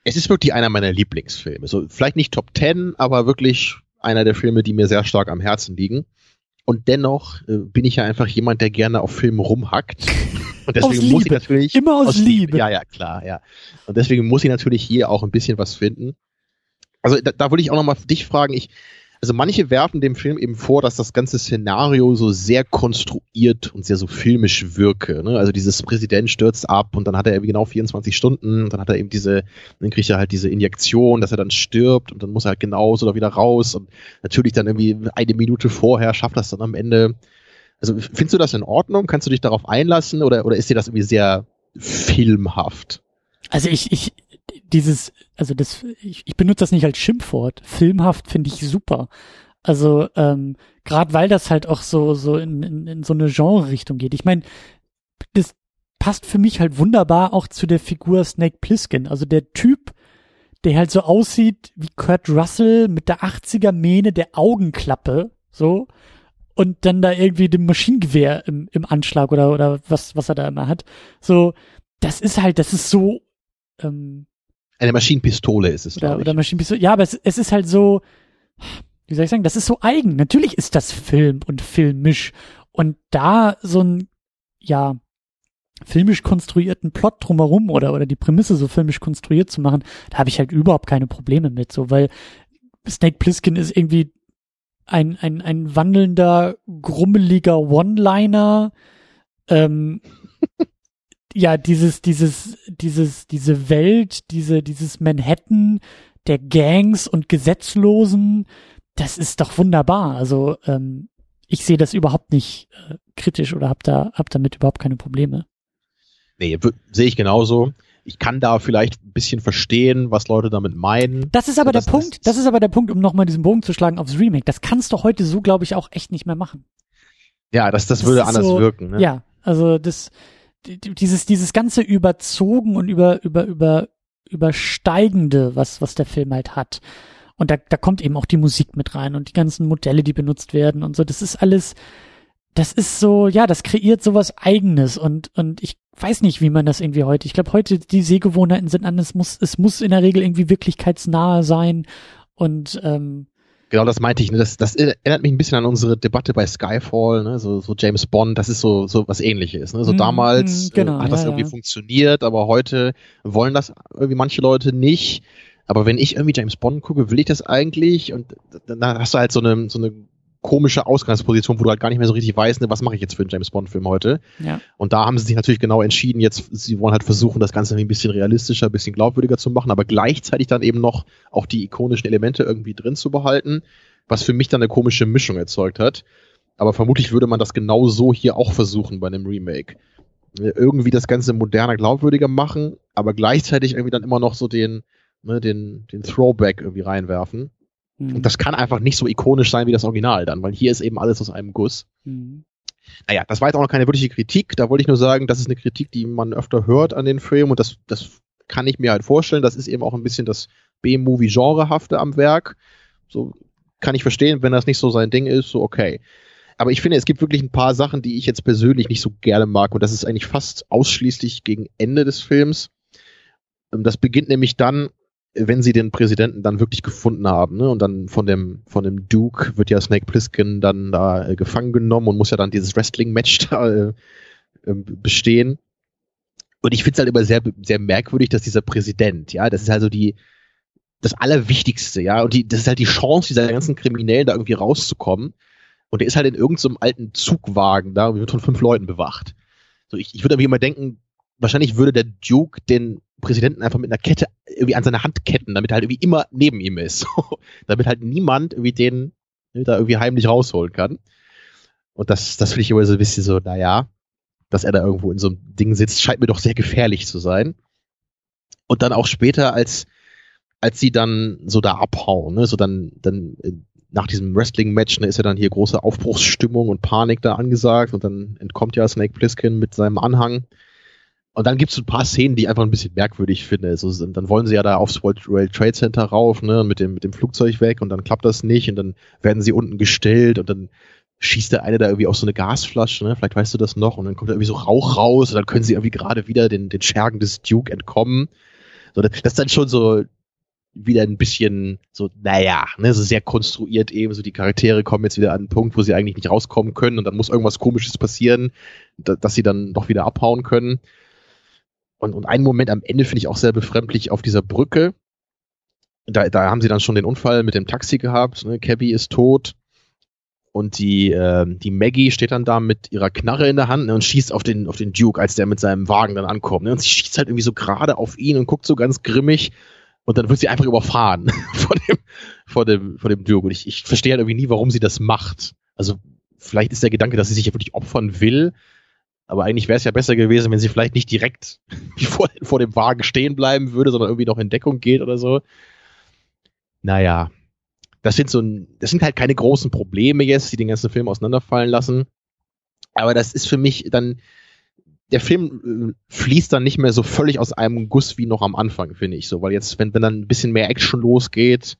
es ist wirklich einer meiner Lieblingsfilme. So, vielleicht nicht Top Ten, aber wirklich einer der Filme, die mir sehr stark am Herzen liegen. Und dennoch äh, bin ich ja einfach jemand, der gerne auf Filmen rumhackt. Und deswegen muss ich natürlich. Immer aus, aus Liebe. Liebe. Ja, ja, klar, ja. Und deswegen muss ich natürlich hier auch ein bisschen was finden. Also da, da würde ich auch nochmal dich fragen, ich, also manche werfen dem Film eben vor, dass das ganze Szenario so sehr konstruiert und sehr so filmisch wirke. Ne? Also dieses Präsident stürzt ab und dann hat er irgendwie genau 24 Stunden, und dann hat er eben diese, dann kriegt er halt diese Injektion, dass er dann stirbt und dann muss er halt genauso da wieder raus und natürlich dann irgendwie eine Minute vorher schafft das dann am Ende. Also findest du das in Ordnung? Kannst du dich darauf einlassen oder, oder ist dir das irgendwie sehr filmhaft? Also ich, ich, dieses, also das, ich, ich benutze das nicht als Schimpfwort. Filmhaft finde ich super. Also ähm, gerade weil das halt auch so so in, in, in so eine Genre-Richtung geht. Ich meine, das passt für mich halt wunderbar auch zu der Figur Snake Plissken. Also der Typ, der halt so aussieht wie Kurt Russell mit der 80er Mähne der Augenklappe, so und dann da irgendwie dem Maschinengewehr im, im Anschlag oder oder was was er da immer hat. So, das ist halt, das ist so ähm, eine Maschinenpistole ist es oder, oder Maschinenpistole. Ja, aber es, es ist halt so wie soll ich sagen, das ist so eigen. Natürlich ist das Film und filmisch. Und da so ein, ja, filmisch konstruierten Plot drumherum oder, oder die Prämisse so filmisch konstruiert zu machen, da habe ich halt überhaupt keine Probleme mit, so, weil Snake Plissken ist irgendwie ein, ein, ein wandelnder, grummeliger One-Liner, ähm, ja, dieses, dieses, dieses, diese Welt, diese, dieses Manhattan der Gangs und Gesetzlosen, das ist doch wunderbar. Also ähm, ich sehe das überhaupt nicht äh, kritisch oder hab da hab damit überhaupt keine Probleme. Nee, sehe ich genauso. Ich kann da vielleicht ein bisschen verstehen, was Leute damit meinen. Das ist aber der Punkt, das, das ist aber der Punkt, um nochmal diesen Bogen zu schlagen aufs Remake. Das kannst du heute so, glaube ich, auch echt nicht mehr machen. Ja, das, das, das würde anders so, wirken. Ne? Ja, also das, dieses, dieses ganze überzogen und über, über, über, übersteigende, was, was der Film halt hat. Und da, da kommt eben auch die Musik mit rein und die ganzen Modelle, die benutzt werden und so. Das ist alles, das ist so, ja, das kreiert sowas Eigenes und, und ich weiß nicht, wie man das irgendwie heute, ich glaube heute die Sehgewohnheiten sind anders, es muss, es muss in der Regel irgendwie wirklichkeitsnahe sein und, ähm, Genau, das meinte ich. Ne? Das, das erinnert mich ein bisschen an unsere Debatte bei Skyfall, ne? so, so James Bond, das ist so, so was ähnliches. Ne? So mm, damals mm, genau, äh, hat das ja, irgendwie ja. funktioniert, aber heute wollen das irgendwie manche Leute nicht. Aber wenn ich irgendwie James Bond gucke, will ich das eigentlich? Und dann hast du halt so eine, so eine komische Ausgangsposition, wo du halt gar nicht mehr so richtig weißt, ne, was mache ich jetzt für einen James Bond-Film heute. Ja. Und da haben sie sich natürlich genau entschieden, jetzt, sie wollen halt versuchen, das Ganze ein bisschen realistischer, ein bisschen glaubwürdiger zu machen, aber gleichzeitig dann eben noch auch die ikonischen Elemente irgendwie drin zu behalten, was für mich dann eine komische Mischung erzeugt hat. Aber vermutlich würde man das genau so hier auch versuchen bei einem Remake. Irgendwie das Ganze moderner, glaubwürdiger machen, aber gleichzeitig irgendwie dann immer noch so den, ne, den, den Throwback irgendwie reinwerfen. Mhm. Und das kann einfach nicht so ikonisch sein wie das Original dann, weil hier ist eben alles aus einem Guss. Mhm. Naja, das war jetzt auch noch keine wirkliche Kritik. Da wollte ich nur sagen, das ist eine Kritik, die man öfter hört an den Film und das, das kann ich mir halt vorstellen. Das ist eben auch ein bisschen das B-Movie-Genrehafte am Werk. So kann ich verstehen, wenn das nicht so sein Ding ist, so okay. Aber ich finde, es gibt wirklich ein paar Sachen, die ich jetzt persönlich nicht so gerne mag und das ist eigentlich fast ausschließlich gegen Ende des Films. Ähm, das beginnt nämlich dann, wenn sie den Präsidenten dann wirklich gefunden haben, ne, und dann von dem, von dem Duke wird ja Snake Plissken dann da äh, gefangen genommen und muss ja dann dieses Wrestling-Match da äh, äh, bestehen. Und ich finde es halt immer sehr, sehr merkwürdig, dass dieser Präsident, ja, das ist also die, das Allerwichtigste, ja, und die, das ist halt die Chance dieser ganzen Kriminellen da irgendwie rauszukommen. Und der ist halt in irgendeinem so alten Zugwagen da, und wird von fünf Leuten bewacht. So, ich, ich würde aber immer denken, wahrscheinlich würde der Duke den Präsidenten einfach mit einer Kette irgendwie an seine Hand ketten, damit er halt irgendwie immer neben ihm ist. damit halt niemand irgendwie den ne, da irgendwie heimlich rausholen kann. Und das, das finde ich immer so ein bisschen so, naja, dass er da irgendwo in so einem Ding sitzt, scheint mir doch sehr gefährlich zu sein. Und dann auch später, als, als sie dann so da abhauen, ne, so dann, dann äh, nach diesem Wrestling-Match ne, ist ja dann hier große Aufbruchsstimmung und Panik da angesagt und dann entkommt ja Snake Plissken mit seinem Anhang und dann gibt es ein paar Szenen, die ich einfach ein bisschen merkwürdig finde. Also, dann wollen sie ja da aufs World Trade Center rauf, ne, mit dem, mit dem Flugzeug weg und dann klappt das nicht und dann werden sie unten gestellt und dann schießt der eine da irgendwie auf so eine Gasflasche, ne? Vielleicht weißt du das noch, und dann kommt da irgendwie so Rauch raus und dann können sie irgendwie gerade wieder den, den Schergen des Duke entkommen. So, das ist dann schon so wieder ein bisschen so, naja, ne, so sehr konstruiert eben, so die Charaktere kommen jetzt wieder an einen Punkt, wo sie eigentlich nicht rauskommen können und dann muss irgendwas komisches passieren, da, dass sie dann doch wieder abhauen können. Und, und einen Moment am Ende finde ich auch sehr befremdlich auf dieser Brücke. Da, da haben sie dann schon den Unfall mit dem Taxi gehabt. Ne? Cabby ist tot. Und die, äh, die Maggie steht dann da mit ihrer Knarre in der Hand ne, und schießt auf den, auf den Duke, als der mit seinem Wagen dann ankommt. Ne? Und sie schießt halt irgendwie so gerade auf ihn und guckt so ganz grimmig. Und dann wird sie einfach überfahren von dem, von dem, von dem Duke. Und ich, ich verstehe halt irgendwie nie, warum sie das macht. Also vielleicht ist der Gedanke, dass sie sich ja wirklich opfern will Aber eigentlich wäre es ja besser gewesen, wenn sie vielleicht nicht direkt vor, vor dem Wagen stehen bleiben würde, sondern irgendwie noch in Deckung geht oder so. Naja, das sind so ein, das sind halt keine großen Probleme jetzt, die den ganzen Film auseinanderfallen lassen. Aber das ist für mich dann, der Film äh, fließt dann nicht mehr so völlig aus einem Guss wie noch am Anfang, finde ich so. Weil jetzt, wenn, wenn dann ein bisschen mehr Action losgeht,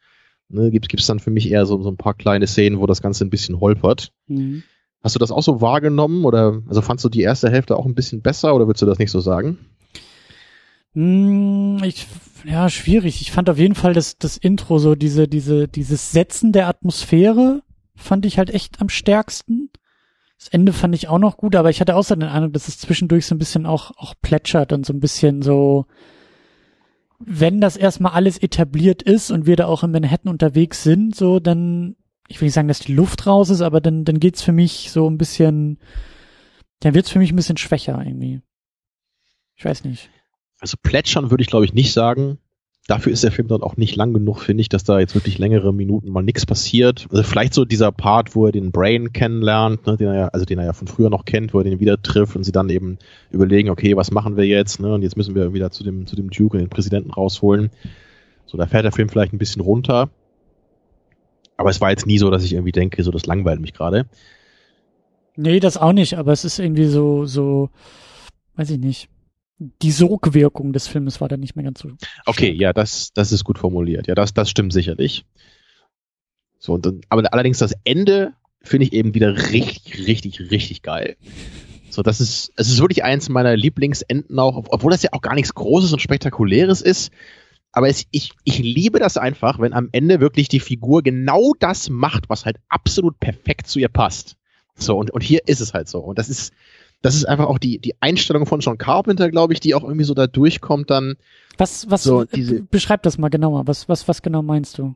ne, gibt es dann für mich eher so, so ein paar kleine Szenen, wo das Ganze ein bisschen holpert. Mhm. Hast du das auch so wahrgenommen oder also fandst du die erste Hälfte auch ein bisschen besser oder würdest du das nicht so sagen? Mm, ich, ja, schwierig. Ich fand auf jeden Fall das, das Intro so, diese, diese, dieses Setzen der Atmosphäre fand ich halt echt am stärksten. Das Ende fand ich auch noch gut, aber ich hatte außer den Eindruck, dass es zwischendurch so ein bisschen auch, auch plätschert und so ein bisschen so, wenn das erstmal alles etabliert ist und wir da auch in Manhattan unterwegs sind, so, dann, ich will nicht sagen, dass die Luft raus ist, aber dann, dann geht's für mich so ein bisschen, dann wird's für mich ein bisschen schwächer irgendwie. Ich weiß nicht. Also plätschern würde ich glaube ich nicht sagen. Dafür ist der Film dann auch nicht lang genug, finde ich, dass da jetzt wirklich längere Minuten mal nichts passiert. Also vielleicht so dieser Part, wo er den Brain kennenlernt, ne, den er ja, also den er ja von früher noch kennt, wo er den wieder trifft und sie dann eben überlegen, okay, was machen wir jetzt, ne? Und jetzt müssen wir wieder zu dem, zu dem Duke und den Präsidenten rausholen. So, da fährt der Film vielleicht ein bisschen runter. Aber es war jetzt nie so, dass ich irgendwie denke, so das langweilt mich gerade. Nee, das auch nicht, aber es ist irgendwie so, so, weiß ich nicht die Sogwirkung des Filmes war dann nicht mehr ganz so. Okay, stark. ja, das, das ist gut formuliert. Ja, das, das stimmt sicherlich. So, und dann, aber allerdings das Ende finde ich eben wieder richtig, richtig, richtig geil. So, das ist, es ist wirklich eins meiner Lieblingsenden auch, obwohl das ja auch gar nichts Großes und Spektakuläres ist. Aber es, ich, ich liebe das einfach, wenn am Ende wirklich die Figur genau das macht, was halt absolut perfekt zu ihr passt. So, und, und hier ist es halt so. Und das ist, das ist einfach auch die, die Einstellung von John Carpenter, glaube ich, die auch irgendwie so da durchkommt dann. Was, was, so diese, beschreib das mal genauer. Was, was, was genau meinst du?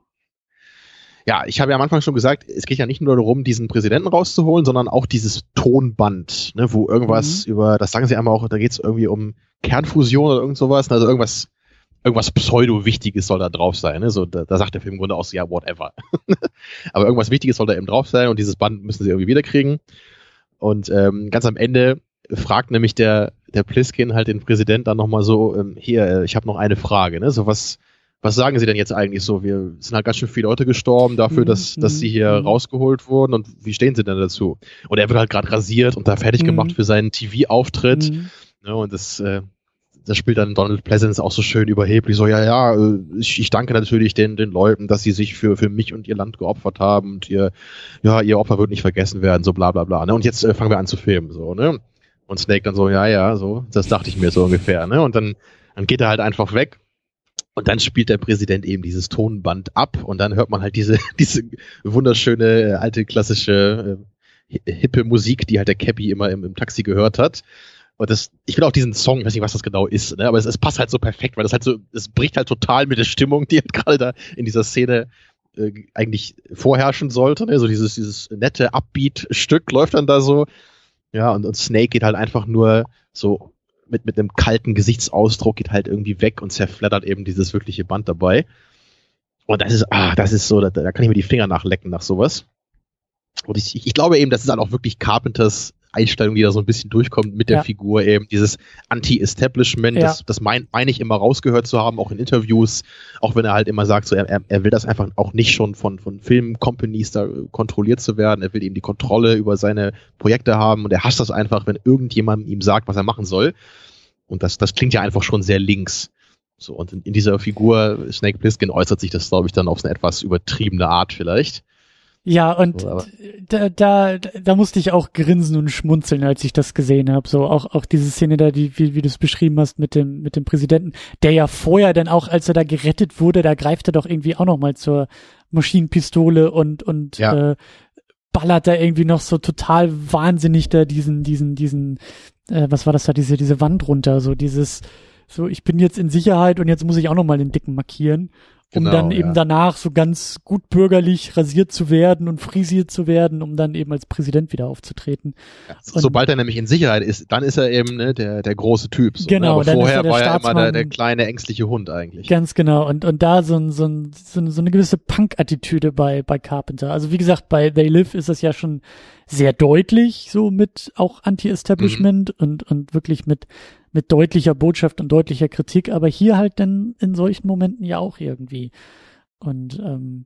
Ja, ich habe ja am Anfang schon gesagt, es geht ja nicht nur darum, diesen Präsidenten rauszuholen, sondern auch dieses Tonband, ne, wo irgendwas mhm. über, das sagen sie einmal auch, da geht es irgendwie um Kernfusion oder irgend sowas, also irgendwas, irgendwas pseudo-Wichtiges soll da drauf sein. Ne? So, da, da sagt der Film im Grunde auch so, ja, whatever. Aber irgendwas Wichtiges soll da eben drauf sein und dieses Band müssen sie irgendwie wiederkriegen. Und ähm, ganz am Ende fragt nämlich der, der Pliskin halt den Präsident dann nochmal so, ähm, hier, äh, ich habe noch eine Frage, ne? So was, was sagen Sie denn jetzt eigentlich so? Wir sind halt ganz schön viele Leute gestorben dafür, mhm. dass, dass sie hier mhm. rausgeholt wurden und wie stehen Sie denn dazu? Und er wird halt gerade rasiert und da fertig mhm. gemacht für seinen TV-Auftritt. Mhm. Ne, und das, äh, das spielt dann Donald Pleasance auch so schön überheblich, so, ja, ja, äh, ich, ich danke natürlich den, den Leuten, dass sie sich für, für mich und ihr Land geopfert haben und ihr, ja, ihr Opfer wird nicht vergessen werden, so bla bla bla. Ne? Und jetzt äh, fangen wir an zu filmen, so, ne? Und Snake dann so, ja, ja, so, das dachte ich mir so ungefähr, ne? Und dann, dann geht er halt einfach weg. Und dann spielt der Präsident eben dieses Tonband ab und dann hört man halt diese, diese wunderschöne, äh, alte, klassische, äh, hippe Musik, die halt der Cappy immer im, im Taxi gehört hat. Und das, ich will auch diesen Song, ich weiß nicht, was das genau ist, ne? aber es, es passt halt so perfekt, weil das halt so, es bricht halt total mit der Stimmung, die halt gerade da in dieser Szene äh, eigentlich vorherrschen sollte. Ne? So dieses, dieses nette Upbeat-Stück läuft dann da so. Ja, und, und Snake geht halt einfach nur so mit, mit einem kalten Gesichtsausdruck, geht halt irgendwie weg und zerflattert eben dieses wirkliche Band dabei. Und das ist, ah, das ist so, da, da kann ich mir die Finger nachlecken nach sowas. Und ich, ich glaube eben, das ist halt auch wirklich Carpenters Einstellung, die da so ein bisschen durchkommt mit der ja. Figur eben, dieses Anti-Establishment, ja. das, das meine mein ich immer rausgehört zu haben, auch in Interviews, auch wenn er halt immer sagt, so, er, er will das einfach auch nicht schon von, von Film-Companies da kontrolliert zu werden, er will eben die Kontrolle über seine Projekte haben und er hasst das einfach, wenn irgendjemand ihm sagt, was er machen soll. Und das, das klingt ja einfach schon sehr links. So, und in, in dieser Figur Snake Plissken äußert sich das, glaube ich, dann auf eine etwas übertriebene Art vielleicht. Ja, und so, da, da, da musste ich auch grinsen und schmunzeln, als ich das gesehen habe. So auch, auch diese Szene da, die, wie, wie du es beschrieben hast mit dem, mit dem Präsidenten, der ja vorher dann auch, als er da gerettet wurde, da greift er doch irgendwie auch nochmal zur Maschinenpistole und, und ja. äh, ballert da irgendwie noch so total wahnsinnig da diesen, diesen, diesen, äh, was war das da, diese, diese Wand runter, so dieses, so ich bin jetzt in Sicherheit und jetzt muss ich auch nochmal den Dicken markieren. Um genau, dann eben ja. danach so ganz gut bürgerlich rasiert zu werden und frisiert zu werden, um dann eben als Präsident wieder aufzutreten. Ja, sobald er nämlich in Sicherheit ist, dann ist er eben ne, der, der große Typ. So, ne? genau, ne? Aber vorher er war er immer der, der kleine ängstliche Hund eigentlich. Ganz genau. Und, und da so, ein, so, ein, so, eine, so eine gewisse Punk-Attitüde bei, bei Carpenter. Also wie gesagt, bei They Live ist das ja schon sehr deutlich, so mit auch Anti-Establishment mhm. und, und wirklich mit mit deutlicher Botschaft und deutlicher Kritik, aber hier halt dann in solchen Momenten ja auch irgendwie. Und ähm,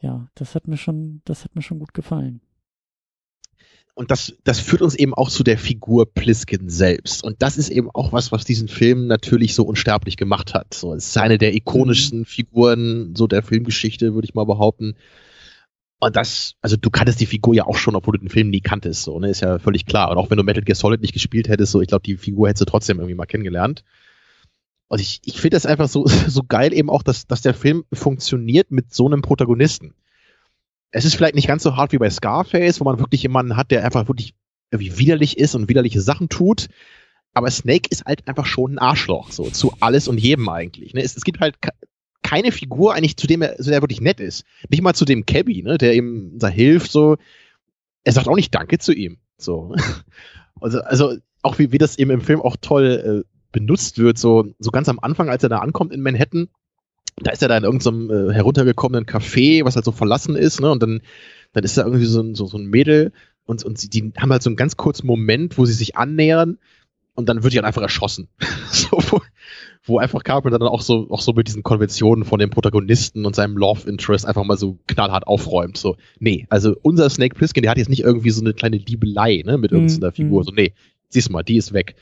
ja, das hat mir schon, das hat mir schon gut gefallen. Und das, das führt uns eben auch zu der Figur Pliskin selbst. Und das ist eben auch was, was diesen Film natürlich so unsterblich gemacht hat. So, es ist eine der ikonischsten mhm. Figuren so der Filmgeschichte, würde ich mal behaupten. Und das, also du kanntest die Figur ja auch schon, obwohl du den Film nie kanntest, so, ne, ist ja völlig klar. Und auch wenn du Metal Gear Solid nicht gespielt hättest, so, ich glaube, die Figur hättest du trotzdem irgendwie mal kennengelernt. Und ich, ich finde das einfach so, so geil eben auch, dass, dass der Film funktioniert mit so einem Protagonisten. Es ist vielleicht nicht ganz so hart wie bei Scarface, wo man wirklich jemanden hat, der einfach wirklich irgendwie widerlich ist und widerliche Sachen tut. Aber Snake ist halt einfach schon ein Arschloch, so zu alles und jedem eigentlich. Ne? Es, es gibt halt keine Figur eigentlich, zu dem er, so der wirklich nett ist. Nicht mal zu dem Cabby, ne, der ihm da hilft, so. Er sagt auch nicht Danke zu ihm, so. Also, also auch wie, wie das eben im Film auch toll äh, benutzt wird, so, so ganz am Anfang, als er da ankommt in Manhattan, da ist er da in irgendeinem äh, heruntergekommenen Café, was halt so verlassen ist, ne, und dann, dann ist da irgendwie so ein, so, so ein Mädel und, und die haben halt so einen ganz kurzen Moment, wo sie sich annähern und dann wird die halt einfach erschossen. so, wo einfach Carpenter dann auch so, auch so mit diesen Konventionen von dem Protagonisten und seinem Love Interest einfach mal so knallhart aufräumt. So, nee, also unser Snake Plissken, der hat jetzt nicht irgendwie so eine kleine Liebelei, ne, mit irgendeiner mhm. Figur. So, nee, siehst mal, die ist weg.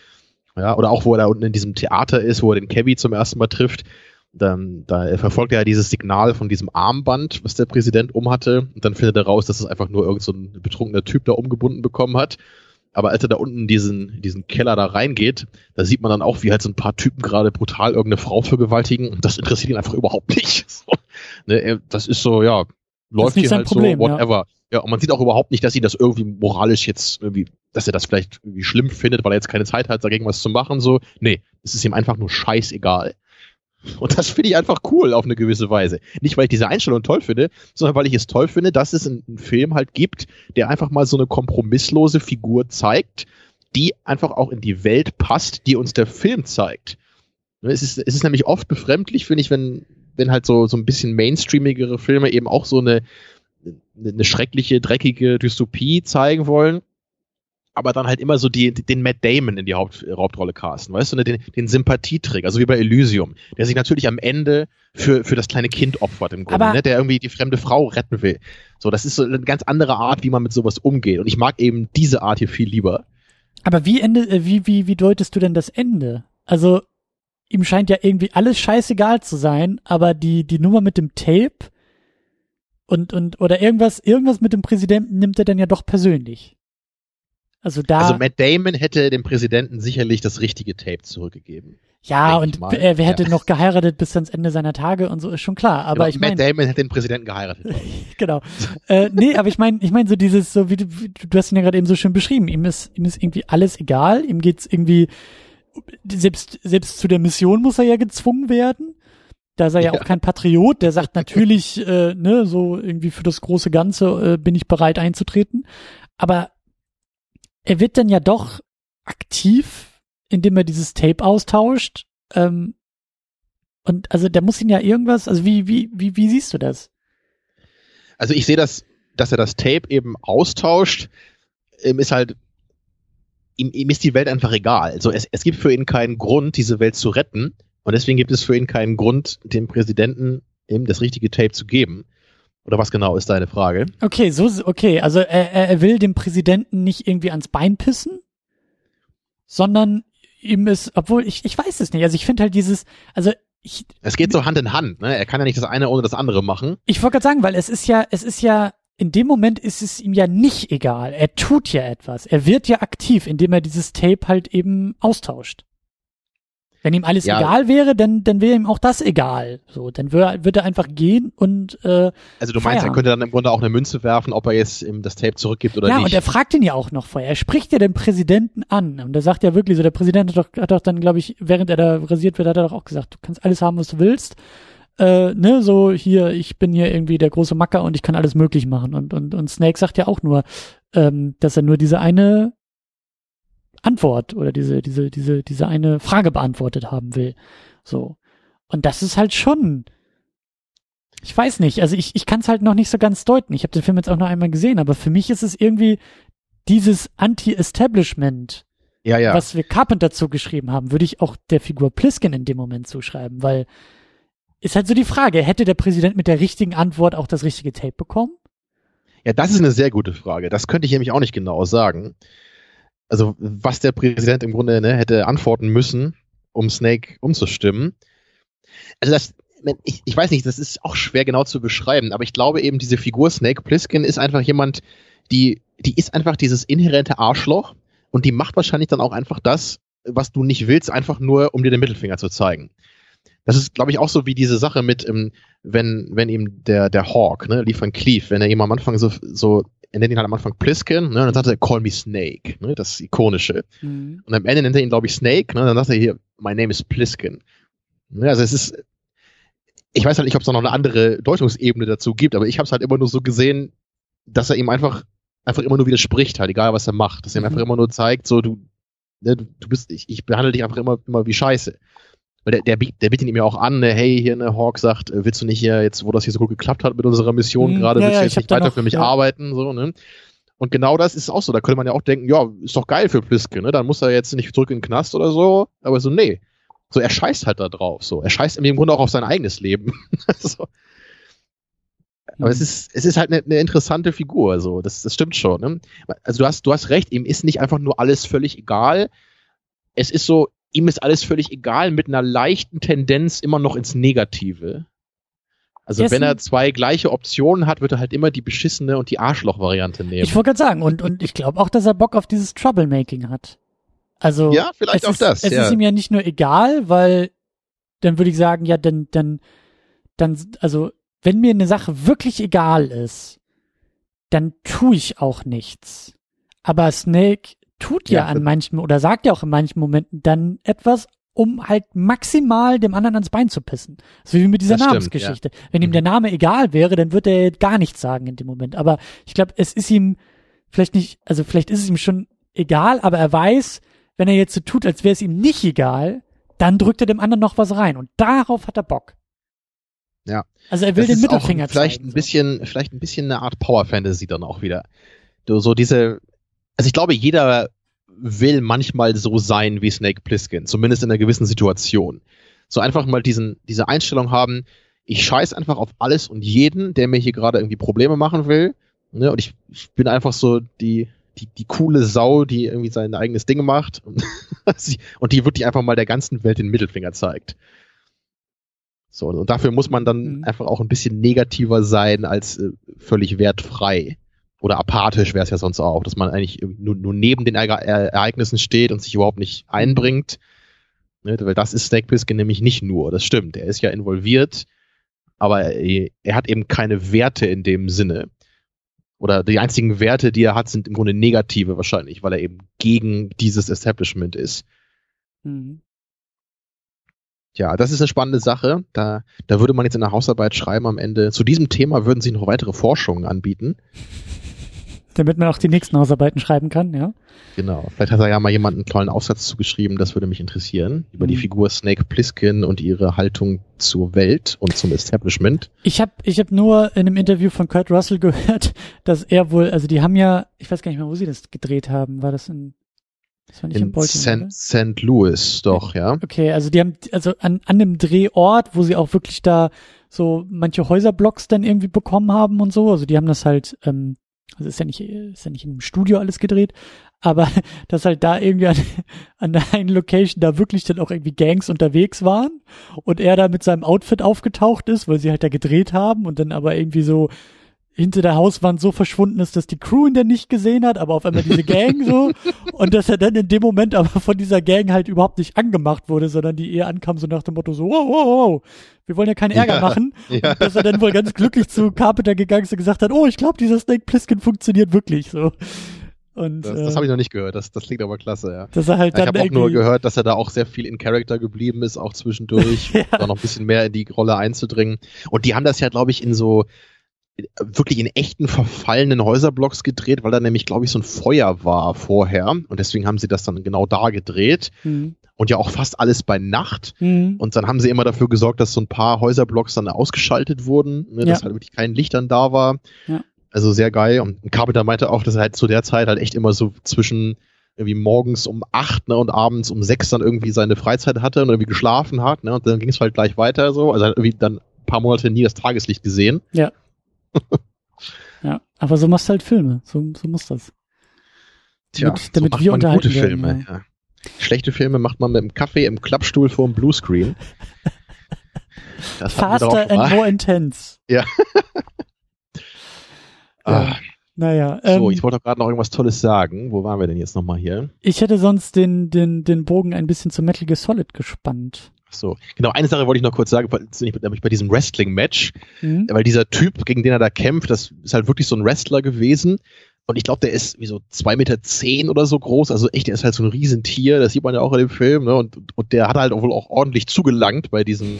Ja, oder auch, wo er da unten in diesem Theater ist, wo er den Kevin zum ersten Mal trifft. Dann, da verfolgt er ja dieses Signal von diesem Armband, was der Präsident umhatte. Und dann findet er raus, dass es einfach nur irgendein so betrunkener Typ da umgebunden bekommen hat. Aber als er da unten in diesen, diesen Keller da reingeht, da sieht man dann auch, wie halt so ein paar Typen gerade brutal irgendeine Frau vergewaltigen und das interessiert ihn einfach überhaupt nicht. So, ne, das ist so, ja, läuft hier halt Problem, so, whatever. Ja. ja, und man sieht auch überhaupt nicht, dass ihn das irgendwie moralisch jetzt irgendwie, dass er das vielleicht irgendwie schlimm findet, weil er jetzt keine Zeit hat, dagegen was zu machen, so. Nee, es ist ihm einfach nur scheißegal. Und das finde ich einfach cool auf eine gewisse Weise. Nicht, weil ich diese Einstellung toll finde, sondern weil ich es toll finde, dass es einen Film halt gibt, der einfach mal so eine kompromisslose Figur zeigt, die einfach auch in die Welt passt, die uns der Film zeigt. Es ist, es ist nämlich oft befremdlich, finde ich, wenn, wenn halt so, so ein bisschen mainstreamigere Filme eben auch so eine, eine schreckliche, dreckige Dystopie zeigen wollen aber dann halt immer so die, den Matt Damon in die Haupt, Hauptrolle casten, weißt du, ne? den, den Sympathieträger, also wie bei Elysium, der sich natürlich am Ende für, für das kleine Kind opfert im Grunde, ne? der irgendwie die fremde Frau retten will. So, das ist so eine ganz andere Art, wie man mit sowas umgeht. Und ich mag eben diese Art hier viel lieber. Aber wie Ende, äh, wie, wie, wie deutest du denn das Ende? Also, ihm scheint ja irgendwie alles scheißegal zu sein, aber die, die Nummer mit dem Tape und, und, oder irgendwas, irgendwas mit dem Präsidenten nimmt er dann ja doch persönlich. Also da. Also Matt Damon hätte dem Präsidenten sicherlich das richtige Tape zurückgegeben. Ja, und wer, wer hätte ja. noch geheiratet bis ans Ende seiner Tage und so ist schon klar. Aber genau, ich meine, Matt Damon hätte den Präsidenten geheiratet. genau. äh, nee, aber ich meine, ich meine so dieses, so wie du, du hast ihn ja gerade eben so schön beschrieben. Ihm ist, ihm ist irgendwie alles egal. Ihm geht's irgendwie selbst selbst zu der Mission muss er ja gezwungen werden. Da ist er ja, ja auch kein Patriot. Der sagt natürlich, äh, ne, so irgendwie für das große Ganze äh, bin ich bereit einzutreten. Aber er wird dann ja doch aktiv, indem er dieses Tape austauscht. Ähm, und also der muss ihn ja irgendwas, also wie, wie, wie, wie siehst du das? Also ich sehe das, dass er das Tape eben austauscht, ähm, ist halt, ihm, ihm ist die Welt einfach egal. Also es, es gibt für ihn keinen Grund, diese Welt zu retten. Und deswegen gibt es für ihn keinen Grund, dem Präsidenten eben das richtige Tape zu geben. Oder was genau ist deine Frage? Okay, so, okay, also er, er will dem Präsidenten nicht irgendwie ans Bein pissen, sondern ihm ist, obwohl ich, ich weiß es nicht. Also ich finde halt dieses, also ich, es geht so Hand in Hand, ne? Er kann ja nicht das eine ohne das andere machen. Ich wollte gerade sagen, weil es ist ja, es ist ja, in dem Moment ist es ihm ja nicht egal. Er tut ja etwas. Er wird ja aktiv, indem er dieses Tape halt eben austauscht. Wenn ihm alles ja. egal wäre, dann, dann wäre ihm auch das egal. So, dann würde, würde er einfach gehen und äh, Also du meinst, feiern. er könnte dann im Grunde auch eine Münze werfen, ob er jetzt ihm das Tape zurückgibt oder ja, nicht. Ja, und er fragt ihn ja auch noch vorher. Er spricht ja den Präsidenten an. Und er sagt ja wirklich so, der Präsident hat doch, hat doch dann, glaube ich, während er da rasiert wird, hat er doch auch gesagt, du kannst alles haben, was du willst. äh, ne, so hier, ich bin hier irgendwie der große Macker und ich kann alles möglich machen. Und, und, und Snake sagt ja auch nur, ähm, dass er nur diese eine Antwort oder diese, diese, diese, diese eine Frage beantwortet haben will. So. Und das ist halt schon, ich weiß nicht, also ich, ich kann es halt noch nicht so ganz deuten. Ich habe den Film jetzt auch noch einmal gesehen, aber für mich ist es irgendwie dieses Anti-Establishment, ja, ja. was wir Carpenter zugeschrieben haben, würde ich auch der Figur Pliskin in dem Moment zuschreiben, weil ist halt so die Frage, hätte der Präsident mit der richtigen Antwort auch das richtige Tape bekommen? Ja, das ist eine sehr gute Frage. Das könnte ich nämlich auch nicht genau sagen. Also, was der Präsident im Grunde ne, hätte antworten müssen, um Snake umzustimmen. Also, das, ich, ich weiß nicht, das ist auch schwer genau zu beschreiben, aber ich glaube eben, diese Figur Snake Plissken ist einfach jemand, die, die ist einfach dieses inhärente Arschloch und die macht wahrscheinlich dann auch einfach das, was du nicht willst, einfach nur, um dir den Mittelfinger zu zeigen. Das ist, glaube ich, auch so wie diese Sache mit, ähm, wenn, wenn ihm der, der Hawk, ne, Lee Van Cleef, wenn er ihm am Anfang so, so er nennt ihn halt am Anfang Pliskin, ne, und dann sagt er, call me Snake, ne, das ikonische. Mhm. Und am Ende nennt er ihn, glaube ich, Snake, ne, und dann sagt er hier, my name is Pliskin. Ne, also es ist, ich weiß halt nicht, ob es noch eine andere Deutungsebene dazu gibt, aber ich habe es halt immer nur so gesehen, dass er ihm einfach einfach immer nur widerspricht, halt, egal was er macht. Dass er ihm mhm. einfach immer nur zeigt, so du, ne, du, du bist, ich, ich behandle dich einfach immer, immer wie Scheiße. Weil der, der, der bietet ihm ja auch an, ne, hey, hier, ne, Hawk sagt, äh, willst du nicht hier, jetzt, wo das hier so gut geklappt hat mit unserer Mission mhm, gerade, ja, willst ja, du jetzt nicht weiter noch, für mich ja. arbeiten, so, ne? Und genau das ist auch so. Da könnte man ja auch denken, ja, ist doch geil für Pliske, ne? Dann muss er jetzt nicht zurück in den Knast oder so. Aber so, nee. So, er scheißt halt da drauf. So, er scheißt im Grunde auch auf sein eigenes Leben. so. Aber mhm. es ist, es ist halt eine, eine interessante Figur, so. Das, das stimmt schon. Ne? Also du hast, du hast recht, ihm ist nicht einfach nur alles völlig egal. Es ist so, ihm ist alles völlig egal mit einer leichten Tendenz immer noch ins Negative. Also yes, wenn er zwei gleiche Optionen hat, wird er halt immer die beschissene und die Arschloch-Variante nehmen. Ich wollte gerade sagen, und, und ich glaube auch, dass er Bock auf dieses Troublemaking hat. Also ja, vielleicht auch ist, das. Es ja. ist ihm ja nicht nur egal, weil dann würde ich sagen, ja, dann, dann, dann, also wenn mir eine Sache wirklich egal ist, dann tue ich auch nichts. Aber Snake tut ja, ja an manchen oder sagt ja auch in manchen Momenten dann etwas, um halt maximal dem anderen ans Bein zu pissen. So wie mit dieser das Namensgeschichte. Stimmt, ja. Wenn ihm der mhm. Name egal wäre, dann würde er gar nichts sagen in dem Moment. Aber ich glaube, es ist ihm vielleicht nicht, also vielleicht ist es ihm schon egal, aber er weiß, wenn er jetzt so tut, als wäre es ihm nicht egal, dann drückt er dem anderen noch was rein. Und darauf hat er Bock. Ja. Also er will das den Mittelfinger auch vielleicht zeigen. Ein bisschen, so. Vielleicht ein bisschen eine Art Power Fantasy dann auch wieder. So diese, also ich glaube, jeder will manchmal so sein wie Snake Plissken, zumindest in einer gewissen Situation. So einfach mal diesen, diese Einstellung haben, ich scheiß einfach auf alles und jeden, der mir hier gerade irgendwie Probleme machen will. Ne? Und ich, ich bin einfach so die, die, die coole Sau, die irgendwie sein eigenes Ding macht und, und die wirklich einfach mal der ganzen Welt den Mittelfinger zeigt. So, und dafür muss man dann mhm. einfach auch ein bisschen negativer sein als äh, völlig wertfrei. Oder apathisch wäre es ja sonst auch, dass man eigentlich nur, nur neben den Ereignissen steht und sich überhaupt nicht einbringt. Ne, weil das ist Snake Plissken nämlich nicht nur, das stimmt. Er ist ja involviert, aber er, er hat eben keine Werte in dem Sinne. Oder die einzigen Werte, die er hat, sind im Grunde negative wahrscheinlich, weil er eben gegen dieses Establishment ist. Mhm. Ja, das ist eine spannende Sache. Da, da würde man jetzt in der Hausarbeit schreiben am Ende. Zu diesem Thema würden sich noch weitere Forschungen anbieten. Damit man auch die nächsten Hausarbeiten schreiben kann, ja. Genau. Vielleicht hat da ja mal jemand einen tollen Aufsatz zugeschrieben, das würde mich interessieren. Über mhm. die Figur Snake Plissken und ihre Haltung zur Welt und zum Establishment. Ich habe ich hab nur in einem Interview von Kurt Russell gehört, dass er wohl, also die haben ja, ich weiß gar nicht mehr, wo sie das gedreht haben. War das in das war nicht in, in Baltimore. St. Louis, doch, ja. Okay, also die haben, also an, an dem Drehort, wo sie auch wirklich da so manche Häuserblocks dann irgendwie bekommen haben und so. Also die haben das halt, ähm, also ist ja nicht, ist ja nicht im Studio alles gedreht, aber dass halt da irgendwie an, an der einen Location da wirklich dann auch irgendwie Gangs unterwegs waren und er da mit seinem Outfit aufgetaucht ist, weil sie halt da gedreht haben und dann aber irgendwie so hinter der Hauswand so verschwunden ist, dass die Crew ihn dann nicht gesehen hat, aber auf einmal diese Gang so und dass er dann in dem Moment aber von dieser Gang halt überhaupt nicht angemacht wurde, sondern die eher ankam so nach dem Motto so, wow, wow, wow, wir wollen ja keinen Ärger ja, machen. Ja. Dass er dann wohl ganz glücklich zu Carpenter gegangen ist und gesagt hat, oh, ich glaube, dieser Snake Plissken funktioniert wirklich so. Und, das das äh, habe ich noch nicht gehört, das, das klingt aber klasse, ja. dass er halt ich dann habe auch nur gehört, dass er da auch sehr viel in Character geblieben ist, auch zwischendurch, Ja. da noch ein bisschen mehr in die Rolle einzudringen. Und die haben das ja, glaube ich, in so wirklich in echten verfallenen Häuserblocks gedreht, weil da nämlich, glaube ich, so ein Feuer war vorher. Und deswegen haben sie das dann genau da gedreht. Hm. Und ja auch fast alles bei Nacht. Hm. Und dann haben sie immer dafür gesorgt, dass so ein paar Häuserblocks dann ausgeschaltet wurden, ne, dass Ja. halt wirklich kein Licht dann da war. Ja. Also sehr geil. Und Carpenter meinte auch, dass er halt zu der Zeit halt echt immer so zwischen irgendwie morgens um acht ne, und abends um sechs dann irgendwie seine Freizeit hatte und irgendwie geschlafen hat. Ne, und dann ging es halt gleich weiter so. Also er hat irgendwie dann ein paar Monate nie das Tageslicht gesehen. Ja. ja, aber so machst du halt Filme. So, so muss das. Damit- damit macht wir unterhalten gute werden, Filme. Ja. Schlechte Filme macht man mit dem Kaffee im Klappstuhl vor dem Bluescreen. Das Faster and more intense. Ah, Naja, so, ähm, ich wollte doch gerade noch irgendwas Tolles sagen. Wo waren wir denn jetzt nochmal hier? ich hätte sonst den, den, den Bogen ein bisschen zu Metal Gear Solid gespannt. So, genau, eine Sache wollte ich noch kurz sagen, nämlich bei diesem Wrestling-Match, Hm? weil dieser Typ, gegen den er da kämpft, das ist halt wirklich so ein Wrestler gewesen. Und ich glaube, der ist wie so zwei Meter zehn oder so groß. Also echt, der ist halt so ein Riesentier. Das sieht man ja auch in dem Film. Ne? Und, und der hat halt wohl auch ordentlich zugelangt bei diesem,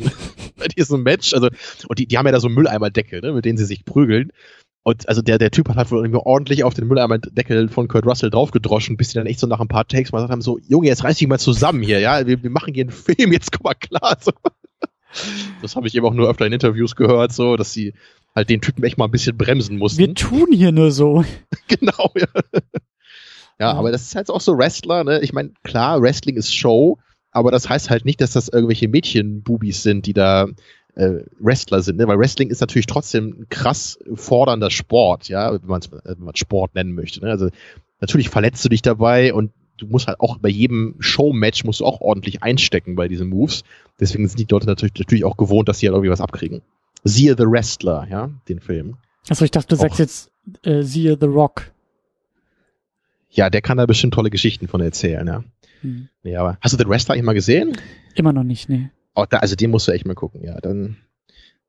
bei diesem Match. Also, und die, die haben ja da so Mülleimerdeckel, ne? mit denen sie sich prügeln. Und also der, der Typ hat halt wohl irgendwie ordentlich auf den Mülleimerdeckel von Kurt Russell draufgedroschen, bis die dann echt so nach ein paar Takes mal gesagt haben, so, Junge, jetzt reiß dich mal zusammen hier, ja, wir, wir machen hier einen Film, jetzt komm mal klar. So. Das habe ich eben auch nur öfter in Interviews gehört, so, dass sie halt den Typen echt mal ein bisschen bremsen mussten. Wir tun hier nur so. genau, ja. Ja, Ja. aber das ist halt auch so Wrestler, ne? Ich meine, klar, Wrestling ist Show, aber das heißt halt nicht, dass das irgendwelche Mädchenbubis sind, die da äh, Wrestler sind, ne? Weil Wrestling ist natürlich trotzdem ein krass fordernder Sport, ja, wenn man es Sport nennen möchte. Ne? Also natürlich verletzt du dich dabei und du musst halt auch bei jedem Showmatch musst du auch ordentlich einstecken bei diesen Moves. Deswegen sind die Leute natürlich, natürlich auch gewohnt, dass sie halt irgendwie was abkriegen. Siehe The Wrestler, ja, den Film. Achso, ich dachte, du sagst Och. jetzt, äh, siehe The Rock. Ja, der kann da bestimmt tolle Geschichten von erzählen, ja. Hm. Nee, aber hast du The Wrestler mal gesehen? Immer noch nicht, nee. Oh, da, also den musst du echt mal gucken, ja. Dann,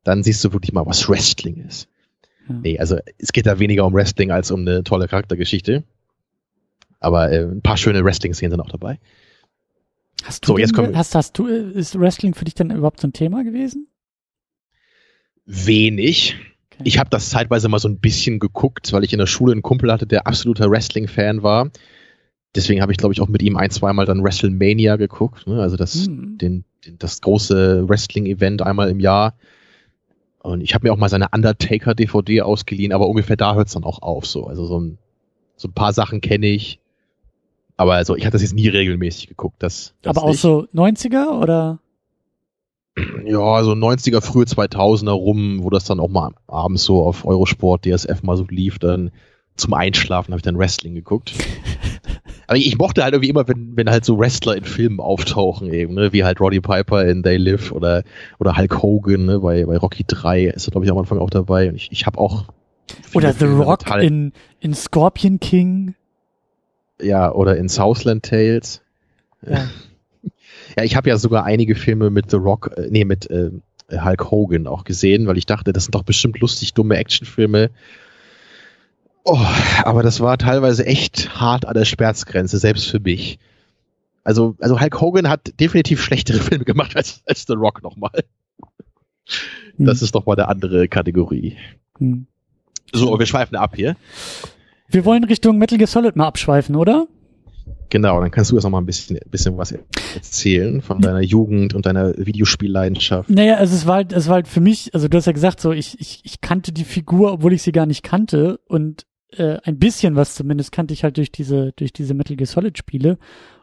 dann siehst du wirklich mal, was Wrestling ist. Ja. Nee, also es geht da weniger um Wrestling als um eine tolle Charaktergeschichte. Aber äh, ein paar schöne Wrestling-Szenen sind auch dabei. Hast du, So, jetzt kommen hast, hast du, ist Wrestling für dich denn überhaupt so ein Thema gewesen? Wenig. Okay. Ich habe das zeitweise mal so ein bisschen geguckt, weil ich in der Schule einen Kumpel hatte, der absoluter Wrestling-Fan war. Deswegen habe ich, glaube ich, auch mit ihm ein, zweimal dann WrestleMania geguckt. Ne? Also das, Hm. den, das große Wrestling-Event einmal im Jahr. Und ich habe mir auch mal seine Undertaker-DVD ausgeliehen, aber ungefähr da hört es dann auch auf. So. Also so ein, so ein paar Sachen kenne ich. Aber also ich hatte das jetzt nie regelmäßig geguckt. Das, das Aber auch nicht. so 90er oder? Ja, so 90er, frühe 2000er rum, wo das dann auch mal abends so auf Eurosport, DSF mal so lief, dann zum Einschlafen habe ich dann Wrestling geguckt. Aber ich mochte halt irgendwie immer, wenn, wenn halt so Wrestler in Filmen auftauchen eben, ne? wie halt Roddy Piper in They Live oder, oder Hulk Hogan ne? bei, bei Rocky 3 ist er glaube ich am Anfang auch dabei und ich, ich habe auch Oder The Filme Rock total- in, in Scorpion King. ja, oder in Southland Tales. Ja. Ja, ich habe ja sogar einige Filme mit The Rock, äh, nee, mit äh, Hulk Hogan auch gesehen, weil ich dachte, das sind doch bestimmt lustig dumme Actionfilme. Oh, aber das war teilweise echt hart an der Schmerzgrenze, selbst für mich. Also, also Hulk Hogan hat definitiv schlechtere Filme gemacht als, als The Rock nochmal. Hm. Das ist nochmal eine andere Kategorie. Hm. So, wir schweifen ab hier. Wir wollen Richtung Metal Gear Solid mal abschweifen, oder? Genau, dann kannst du jetzt noch mal ein bisschen, bisschen was erzählen von deiner Jugend und deiner Videospielleidenschaft. Naja, also es war halt, es war halt für mich, also du hast ja gesagt, so ich, ich, ich kannte die Figur, obwohl ich sie gar nicht kannte und äh, ein bisschen was zumindest kannte ich halt durch diese, durch diese Metal Gear Solid Spiele.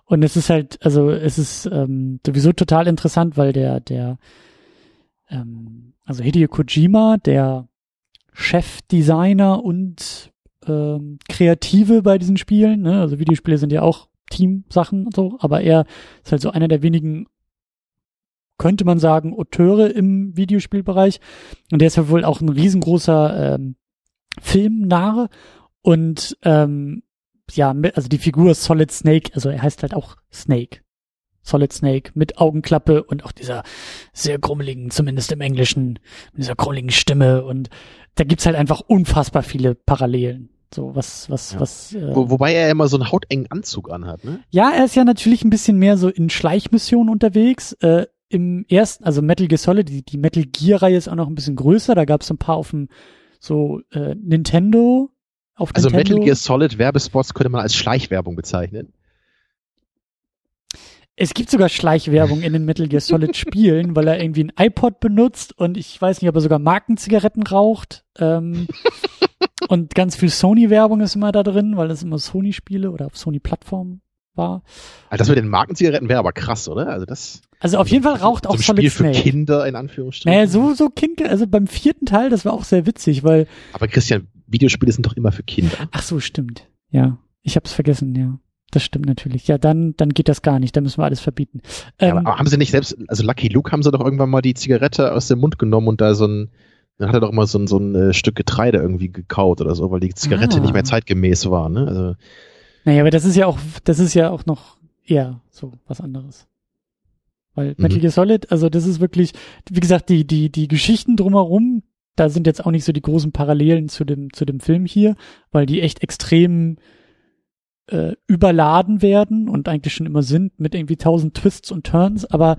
Und es ist halt, also es ist ähm, sowieso total interessant, weil der, der, ähm, also Hideo Kojima, der Chefdesigner und ähm, Kreative bei diesen Spielen, ne? also Videospiele sind ja auch Teamsachen und so, aber er ist halt so einer der wenigen könnte man sagen, Auteure im Videospielbereich. Und der ist ja wohl auch ein riesengroßer ähm, Filmnarre. Und ähm, ja, also die Figur Solid Snake, also er heißt halt auch Snake. Solid Snake mit Augenklappe und auch dieser sehr grummeligen, zumindest im Englischen, mit dieser grummeligen Stimme. Und da gibt's halt einfach unfassbar viele Parallelen. So, was, was, ja. was. Äh, Wo, wobei er immer so einen hautengen Anzug anhat, ne? Ja, er ist ja natürlich ein bisschen mehr so in Schleichmissionen unterwegs. Äh, Im ersten, also Metal Gear Solid, die, die Metal Gear-Reihe ist auch noch ein bisschen größer. Da gab es ein paar auf dem so äh, Nintendo. Auf also Nintendo. Metal Gear Solid Werbespots könnte man als Schleichwerbung bezeichnen. Es gibt sogar Schleichwerbung in den Metal Gear Solid Spielen, weil er irgendwie ein iPod benutzt und ich weiß nicht, ob er sogar Markenzigaretten raucht. Ähm, und ganz viel Sony-Werbung ist immer da drin, weil das immer Sony-Spiele oder auf Sony-Plattformen war. Also das mit den Markenzigaretten wäre aber krass, oder? Also das. Also auf jeden Fall raucht auch so Solid Spiel Snake. für Kinder in Anführungsstrichen. Naja, so so Kind, also beim vierten Teil, das war auch sehr witzig, weil. Aber Christian, Videospiele sind doch immer für Kinder. Ach so, stimmt. Ja, ich hab's vergessen, ja. Das stimmt natürlich. Ja, dann, dann geht das gar nicht. Dann müssen wir alles verbieten. Ähm, ja, aber haben sie nicht selbst, also Lucky Luke haben sie doch irgendwann mal die Zigarette aus dem Mund genommen und da so ein, dann hat er doch mal so ein, so ein äh, Stück Getreide irgendwie gekaut oder so, weil die Zigarette ah. nicht mehr zeitgemäß war, ne? Also. Naja, aber das ist ja auch, das ist ja auch noch eher so was anderes. Weil mhm. Metal Gear Solid, also das ist wirklich, wie gesagt, die, die, die Geschichten drumherum, da sind jetzt auch nicht so die großen Parallelen zu dem, zu dem Film hier, weil die echt extrem äh, überladen werden und eigentlich schon immer sind mit irgendwie tausend Twists und Turns, aber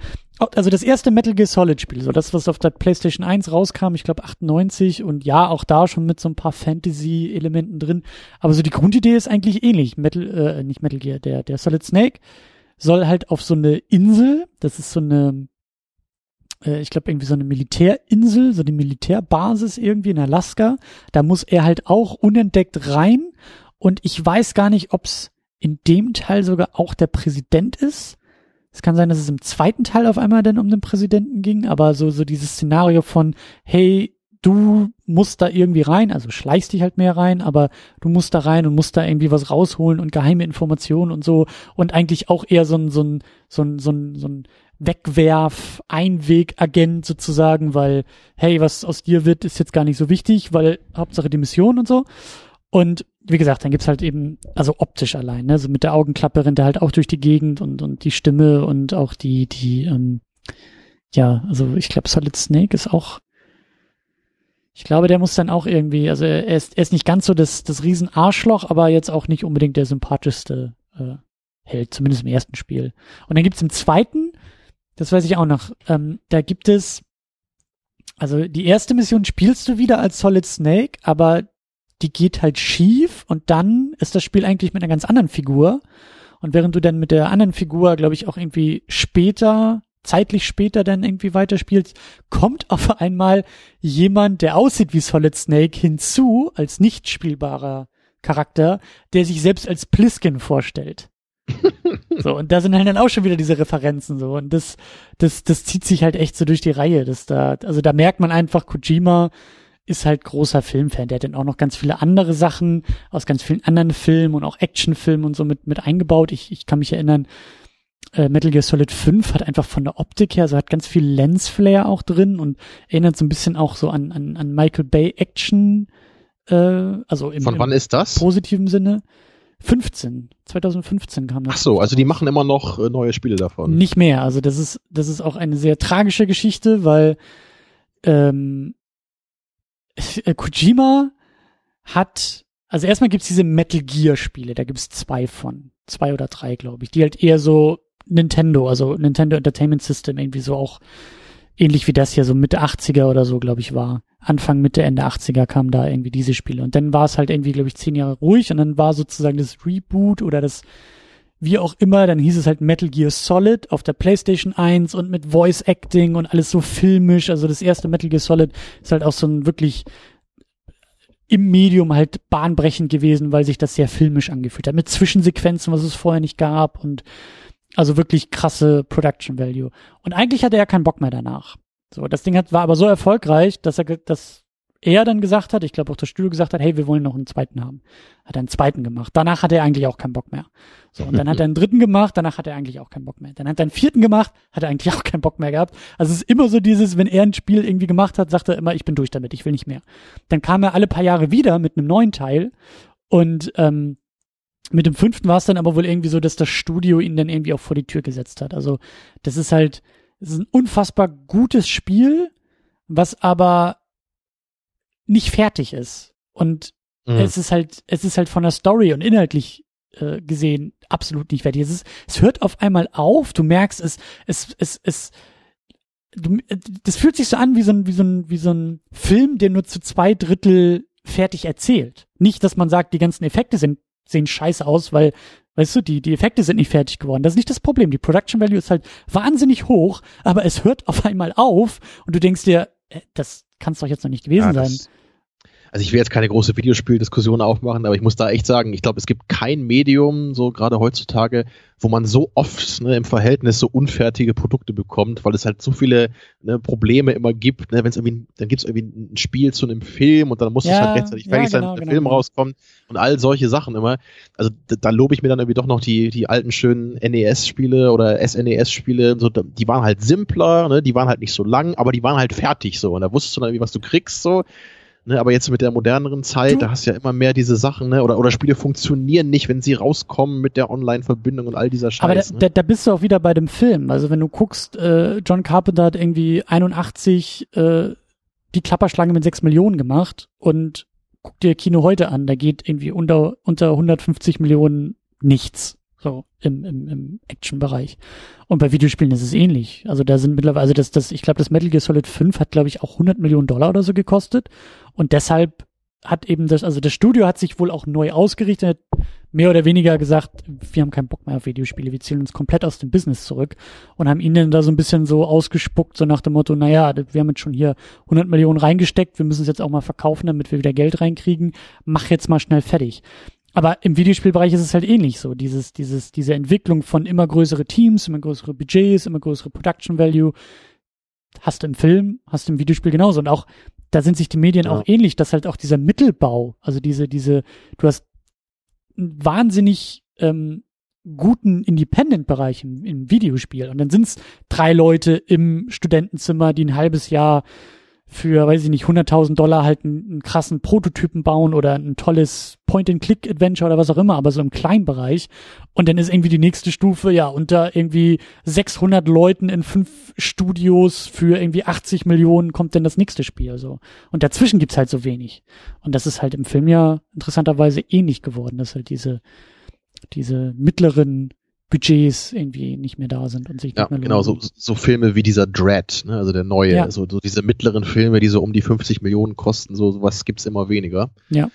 also das erste Metal Gear Solid Spiel, so das, was auf der PlayStation 1 rauskam, ich glaube 98 und ja, auch da schon mit so ein paar Fantasy-Elementen drin, aber so die Grundidee ist eigentlich ähnlich. Metal, äh, nicht Metal Gear, der, der Solid Snake soll halt auf so eine Insel, das ist so eine, äh, ich glaube irgendwie so eine Militärinsel, so die Militärbasis irgendwie in Alaska, da muss er halt auch unentdeckt rein und ich weiß gar nicht, ob es in dem Teil sogar auch der Präsident ist. Es kann sein, dass es im zweiten Teil auf einmal dann um den Präsidenten ging, aber so, so dieses Szenario von, hey, du musst da irgendwie rein, also schleichst dich halt mehr rein, aber du musst da rein und musst da irgendwie was rausholen und geheime Informationen und so und eigentlich auch eher so ein, so ein, so ein, so ein, so ein Wegwerf, Einweg-Agent sozusagen, weil, hey, was aus dir wird, ist jetzt gar nicht so wichtig, weil Hauptsache die Mission und so. Und wie gesagt, dann gibt's halt eben, also optisch allein, ne, so mit der Augenklappe rennt er halt auch durch die Gegend und, und die Stimme und auch die, die, ähm, ja, also ich glaube Solid Snake ist auch, ich glaube, der muss dann auch irgendwie, also er ist, er ist nicht ganz so das, das Riesenarschloch, aber jetzt auch nicht unbedingt der sympathischste äh, Held, zumindest im ersten Spiel. Und dann gibt's im zweiten, das weiß ich auch noch, ähm, da gibt es, also die erste Mission spielst du wieder als Solid Snake, aber die geht halt schief und dann ist das Spiel eigentlich mit einer ganz anderen Figur. Und während du dann mit der anderen Figur, glaube ich, auch irgendwie später, zeitlich später dann irgendwie weiterspielst, kommt auf einmal jemand, der aussieht wie Solid Snake hinzu, als nicht spielbarer Charakter, der sich selbst als Pliskin vorstellt. so, und da sind halt dann auch schon wieder diese Referenzen so. Und das, das, das zieht sich halt echt so durch die Reihe. Das da, also da merkt man einfach, Kojima ist halt großer Filmfan. Der hat dann auch noch ganz viele andere Sachen aus ganz vielen anderen Filmen und auch Actionfilmen und so mit, mit eingebaut. Ich, ich kann mich erinnern, äh, Metal Gear Solid 5 hat einfach von der Optik her, so hat ganz viel Lensflare auch drin und erinnert so ein bisschen auch so an, an, an Michael Bay Action, äh, also im, Von wann ist das? positiven Sinne. 15, 2015 kam das. Ach so, also die machen immer noch äh, neue Spiele davon. Nicht mehr, also das ist, das ist auch eine sehr tragische Geschichte, weil ähm, äh, Kojima hat, also erstmal gibt's diese Metal Gear Spiele, da gibt's zwei von, zwei oder drei, glaube ich, die halt eher so Nintendo, also Nintendo Entertainment System irgendwie so auch ähnlich wie das hier so Mitte 80er oder so, glaube ich, war. Anfang, Mitte, Ende 80er kamen da irgendwie diese Spiele. Und dann war es halt irgendwie, glaube ich, zehn Jahre ruhig und dann war sozusagen das Reboot oder das wie auch immer, dann hieß es halt Metal Gear Solid auf der PlayStation 1 und mit Voice Acting und alles so filmisch. Also das erste Metal Gear Solid ist halt auch so ein wirklich im Medium halt bahnbrechend gewesen, weil sich das sehr filmisch angefühlt hat. Mit Zwischensequenzen, was es vorher nicht gab und also wirklich krasse Production Value. Und eigentlich hatte er keinen Bock mehr danach. So, das Ding hat, war aber so erfolgreich, dass er, dass er dann gesagt hat, ich glaube auch das Studio gesagt hat, hey, wir wollen noch einen zweiten haben. Hat einen zweiten gemacht. Danach hat er eigentlich auch keinen Bock mehr. So, und dann hat er einen dritten gemacht, danach hat er eigentlich auch keinen Bock mehr. Dann hat er einen vierten gemacht, hat er eigentlich auch keinen Bock mehr gehabt. Also es ist immer so dieses, wenn er ein Spiel irgendwie gemacht hat, sagt er immer, ich bin durch damit, ich will nicht mehr. Dann kam er alle paar Jahre wieder mit einem neuen Teil und ähm, mit dem fünften war es dann aber wohl irgendwie so, dass das Studio ihn dann irgendwie auch vor die Tür gesetzt hat. Also das ist halt, das ist ein unfassbar gutes Spiel, was aber nicht fertig ist. Und mhm. es ist halt, es ist halt von der Story und inhaltlich äh, gesehen absolut nicht fertig. Es, ist, es hört auf einmal auf, du merkst, es, es, es, es, du, das fühlt sich so an wie so ein, wie so ein, wie so ein Film, der nur zu zwei Drittel fertig erzählt. Nicht, dass man sagt, die ganzen Effekte sind, sehen scheiße aus, weil, weißt du, die, die Effekte sind nicht fertig geworden. Das ist nicht das Problem. Die Production Value ist halt wahnsinnig hoch, aber es hört auf einmal auf und du denkst dir, äh, das kann es doch jetzt noch nicht gewesen ja, sein also ich will jetzt keine große Videospieldiskussion aufmachen, aber ich muss da echt sagen, ich glaube, es gibt kein Medium, so gerade heutzutage, wo man so oft ne, im Verhältnis so unfertige Produkte bekommt, weil es halt so viele ne, Probleme immer gibt. Ne, Wenn es irgendwie, dann gibt es irgendwie ein Spiel zu einem Film und dann muss ja, es halt rechtzeitig ja, fertig genau, sein, wenn der genau, Film rauskommt und all solche Sachen immer. Also da, da lobe ich mir dann irgendwie doch noch die, die alten schönen NES-Spiele oder SNES-Spiele, so, die waren halt simpler, ne, die waren halt nicht so lang, aber die waren halt fertig so und da wusstest du dann irgendwie, was du kriegst so. Ne, aber jetzt mit der moderneren Zeit, du? da hast du ja immer mehr diese Sachen, ne? Oder, oder Spiele funktionieren nicht, wenn sie rauskommen mit der Online-Verbindung und all dieser Scheiß. Aber da, ne? da, da bist du auch wieder bei dem Film. Also wenn du guckst, äh, John Carpenter hat irgendwie 81 äh, die Klapperschlange mit 6 Millionen gemacht und guck dir Kino heute an, da geht irgendwie unter, unter 150 Millionen nichts. So, im, im, im Action-Bereich. Und bei Videospielen ist es ähnlich. Also da sind mittlerweile, also das, das, ich glaube, das Metal Gear Solid 5 hat, glaube ich, auch 100 Millionen Dollar oder so gekostet. Und deshalb hat eben das, also das Studio hat sich wohl auch neu ausgerichtet, mehr oder weniger gesagt, wir haben keinen Bock mehr auf Videospiele, wir zielen uns komplett aus dem Business zurück und haben ihnen da so ein bisschen so ausgespuckt, so nach dem Motto, naja, wir haben jetzt schon hier 100 Millionen reingesteckt, wir müssen es jetzt auch mal verkaufen, damit wir wieder Geld reinkriegen, mach jetzt mal schnell fertig. Aber im Videospielbereich ist es halt ähnlich so. Dieses, dieses, diese Entwicklung von immer größere Teams, immer größere Budgets, immer größere Production Value. Hast du im Film, hast du im Videospiel genauso. Und auch, da sind sich die Medien ja. auch ähnlich, dass halt auch dieser Mittelbau, also diese, diese, du hast einen wahnsinnig ähm, guten Independent-Bereich im, im Videospiel. Und dann sind es drei Leute im Studentenzimmer, die ein halbes Jahr für, weiß ich nicht, 100.000 Dollar halt einen, einen, krassen Prototypen bauen oder ein tolles Point-and-Click-Adventure oder was auch immer, aber so im kleinen Bereich. Und dann ist irgendwie die nächste Stufe, ja, unter irgendwie 600 Leuten in fünf Studios für irgendwie 80 Millionen kommt dann das nächste Spiel, so. Und dazwischen gibt's halt so wenig. Und das ist halt im Film ja interessanterweise ähnlich geworden, dass halt diese, diese mittleren Budgets irgendwie nicht mehr da sind und sich ja, nicht mehr genau, so, so Filme wie dieser Dread, ne, also der neue, ja. so, so diese mittleren Filme, die so um die 50 Millionen kosten, so sowas gibt's immer weniger. Ja.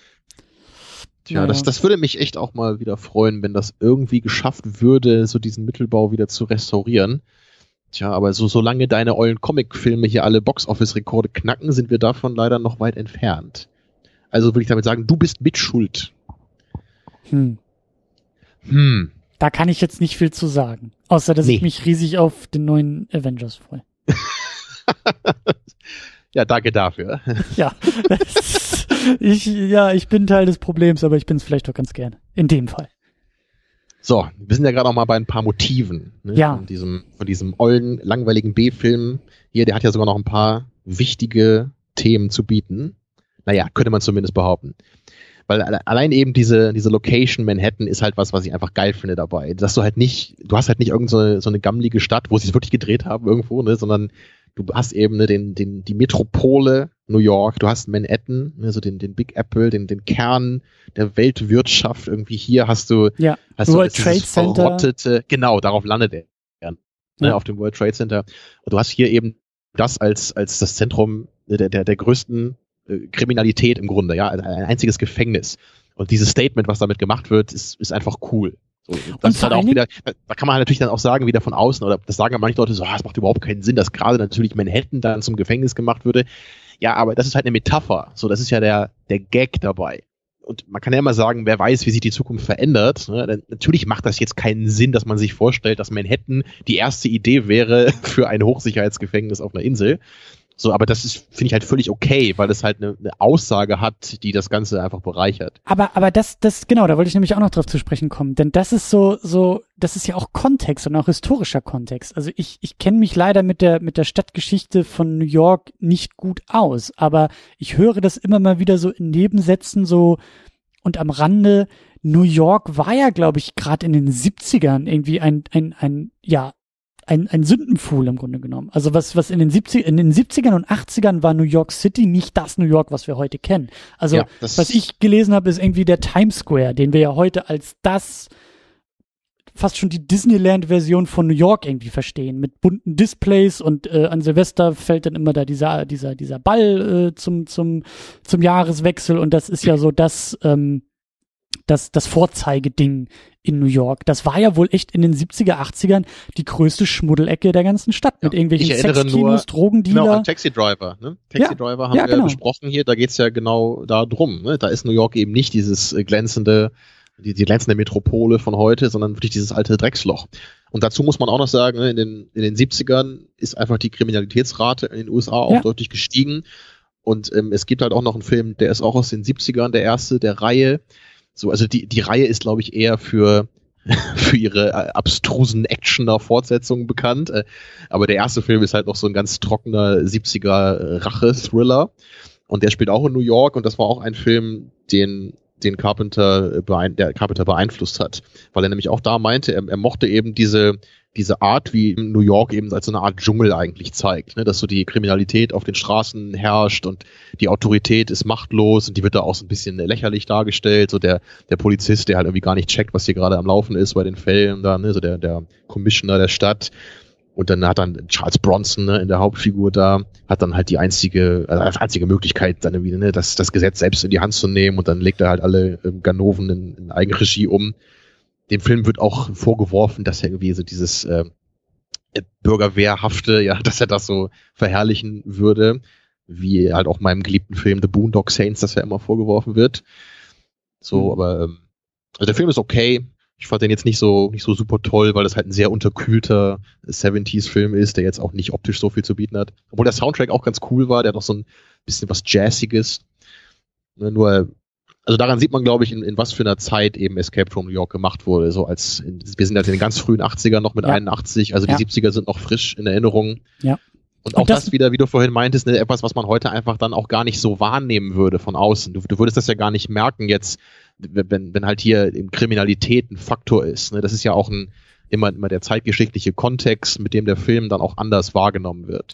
Tja, ja, das, das würde mich echt auch mal wieder freuen, wenn das irgendwie geschafft würde, so diesen Mittelbau wieder zu restaurieren. Tja, aber so solange deine ollen Comic-Filme hier alle Box-Office-Rekorde knacken, sind wir davon leider noch weit entfernt. Also würde ich damit sagen, du bist mitschuld. Hm. Hm. Da kann ich jetzt nicht viel zu sagen. Außer, dass nee. ich mich riesig auf den neuen Avengers freue. ja, danke dafür. ja, das, ich, ja, ich bin Teil des Problems, aber ich bin es vielleicht doch ganz gerne. In dem Fall. So, wir sind ja gerade noch mal bei ein paar Motiven. Ne, ja. Von diesem, von diesem ollen, langweiligen B-Film. Hier, der hat ja sogar noch ein paar wichtige Themen zu bieten. Naja, könnte man zumindest behaupten weil allein eben diese, diese Location Manhattan ist halt was, was ich einfach geil finde dabei. Dass du halt nicht, du hast halt nicht irgendeine so, so eine gammelige Stadt, wo sie es wirklich gedreht haben irgendwo, ne, sondern du hast eben ne, den, den, die Metropole New York, du hast Manhattan, ne, so den, den Big Apple, den, den Kern der Weltwirtschaft irgendwie hier hast du, ja. hast World du Trade Center. genau, darauf landet er. Ne, ja. auf dem World Trade Center. Und du hast hier eben das als, als das Zentrum der, der, der größten äh, Kriminalität im Grunde, ja, ein einziges Gefängnis. Und dieses Statement, was damit gemacht wird, ist, ist einfach cool. So, das ist halt auch wieder, da kann man natürlich dann auch sagen, wieder von außen, oder das sagen manche Leute so, ah, das macht überhaupt keinen Sinn, dass gerade natürlich Manhattan dann zum Gefängnis gemacht würde. Ja, aber das ist halt eine Metapher. So, das ist ja der, der Gag dabei. Und man kann ja immer sagen, wer weiß, wie sich die Zukunft verändert. Ne? Natürlich macht das jetzt keinen Sinn, dass man sich vorstellt, dass Manhattan die erste Idee wäre für ein Hochsicherheitsgefängnis auf einer Insel. So, aber das ist, finde ich halt völlig okay, weil es halt eine, eine Aussage hat, die das Ganze einfach bereichert. Aber, aber das, das, genau, da wollte ich nämlich auch noch drauf zu sprechen kommen. Denn das ist so, so, das ist ja auch Kontext und auch historischer Kontext. Also ich, ich kenne mich leider mit der, mit der Stadtgeschichte von New York nicht gut aus, aber ich höre das immer mal wieder so in Nebensätzen so und am Rande. New York war ja, glaube ich, gerade in den 70ern irgendwie ein, ein, ein, ja, ein, ein Sündenpfuhl im Grunde genommen. Also was, was in den 70 in den 70ern und 80ern war New York City nicht das New York, was wir heute kennen. Also ja, was ich gelesen habe, ist irgendwie der Times Square, den wir ja heute als das fast schon die Disneyland-Version von New York irgendwie verstehen, mit bunten Displays und äh, an Silvester fällt dann immer da dieser, dieser, dieser Ball äh, zum, zum, zum Jahreswechsel und das ist ja so das, ähm, das, das Vorzeigeding in New York. Das war ja wohl echt in den 70er, 80ern die größte Schmuddelecke der ganzen Stadt mit irgendwelchen Sexkinos, Drogendealer. Genau, Taxi Driver. Ne? Taxi ja, Driver haben ja, wir genau. besprochen hier. Da geht's ja genau da drum. Ne? Da ist New York eben nicht dieses äh, glänzende, die, die glänzende Metropole von heute, sondern wirklich dieses alte Drecksloch. Und dazu muss man auch noch sagen, ne, in den, in den 70ern ist einfach die Kriminalitätsrate in den USA auch ja. deutlich gestiegen. Und ähm, es gibt halt auch noch einen Film, der ist auch aus den 70ern, der erste der Reihe, so, also die, die Reihe ist, glaube ich, eher für, für ihre äh, abstrusen Actioner-Fortsetzungen bekannt. Äh, aber der erste Film ist halt noch so ein ganz trockener 70er Rache-Thriller. Und der spielt auch in New York und das war auch ein Film, den den Carpenter, der Carpenter beeinflusst hat, weil er nämlich auch da meinte, er, er mochte eben diese diese Art, wie New York eben als so eine Art Dschungel eigentlich zeigt, ne? dass so die Kriminalität auf den Straßen herrscht und die Autorität ist machtlos und die wird da auch so ein bisschen lächerlich dargestellt, so der, der Polizist, der halt irgendwie gar nicht checkt, was hier gerade am Laufen ist bei den Fällen da, ne? so der, der Commissioner der Stadt und dann hat dann Charles Bronson ne, in der Hauptfigur da, hat dann halt die einzige, also als einzige Möglichkeit, dann irgendwie, ne, das, das Gesetz selbst in die Hand zu nehmen und dann legt er halt alle ähm, Ganoven in, in Eigenregie um dem Film wird auch vorgeworfen, dass er irgendwie so dieses äh, Bürgerwehrhafte, ja, dass er das so verherrlichen würde, wie halt auch meinem geliebten Film The Boondock Saints, das ja immer vorgeworfen wird. So, mhm. aber ähm, also der Film ist okay. Ich fand den jetzt nicht so nicht so super toll, weil das halt ein sehr unterkühlter 70s Film ist, der jetzt auch nicht optisch so viel zu bieten hat. Obwohl der Soundtrack auch ganz cool war, der hat auch so ein bisschen was Jazziges. Ne, nur also daran sieht man, glaube ich, in, in was für einer Zeit eben Escape from New York gemacht wurde. So als in, wir sind halt in den ganz frühen 80ern noch mit ja. 81, also ja. die 70er sind noch frisch in Erinnerung. Ja. Und auch Und das, das, wieder, wie du vorhin meintest, ne, etwas, was man heute einfach dann auch gar nicht so wahrnehmen würde von außen. Du, du würdest das ja gar nicht merken jetzt, wenn, wenn halt hier eben Kriminalität ein Faktor ist. Ne? Das ist ja auch ein immer, immer der zeitgeschichtliche Kontext, mit dem der Film dann auch anders wahrgenommen wird.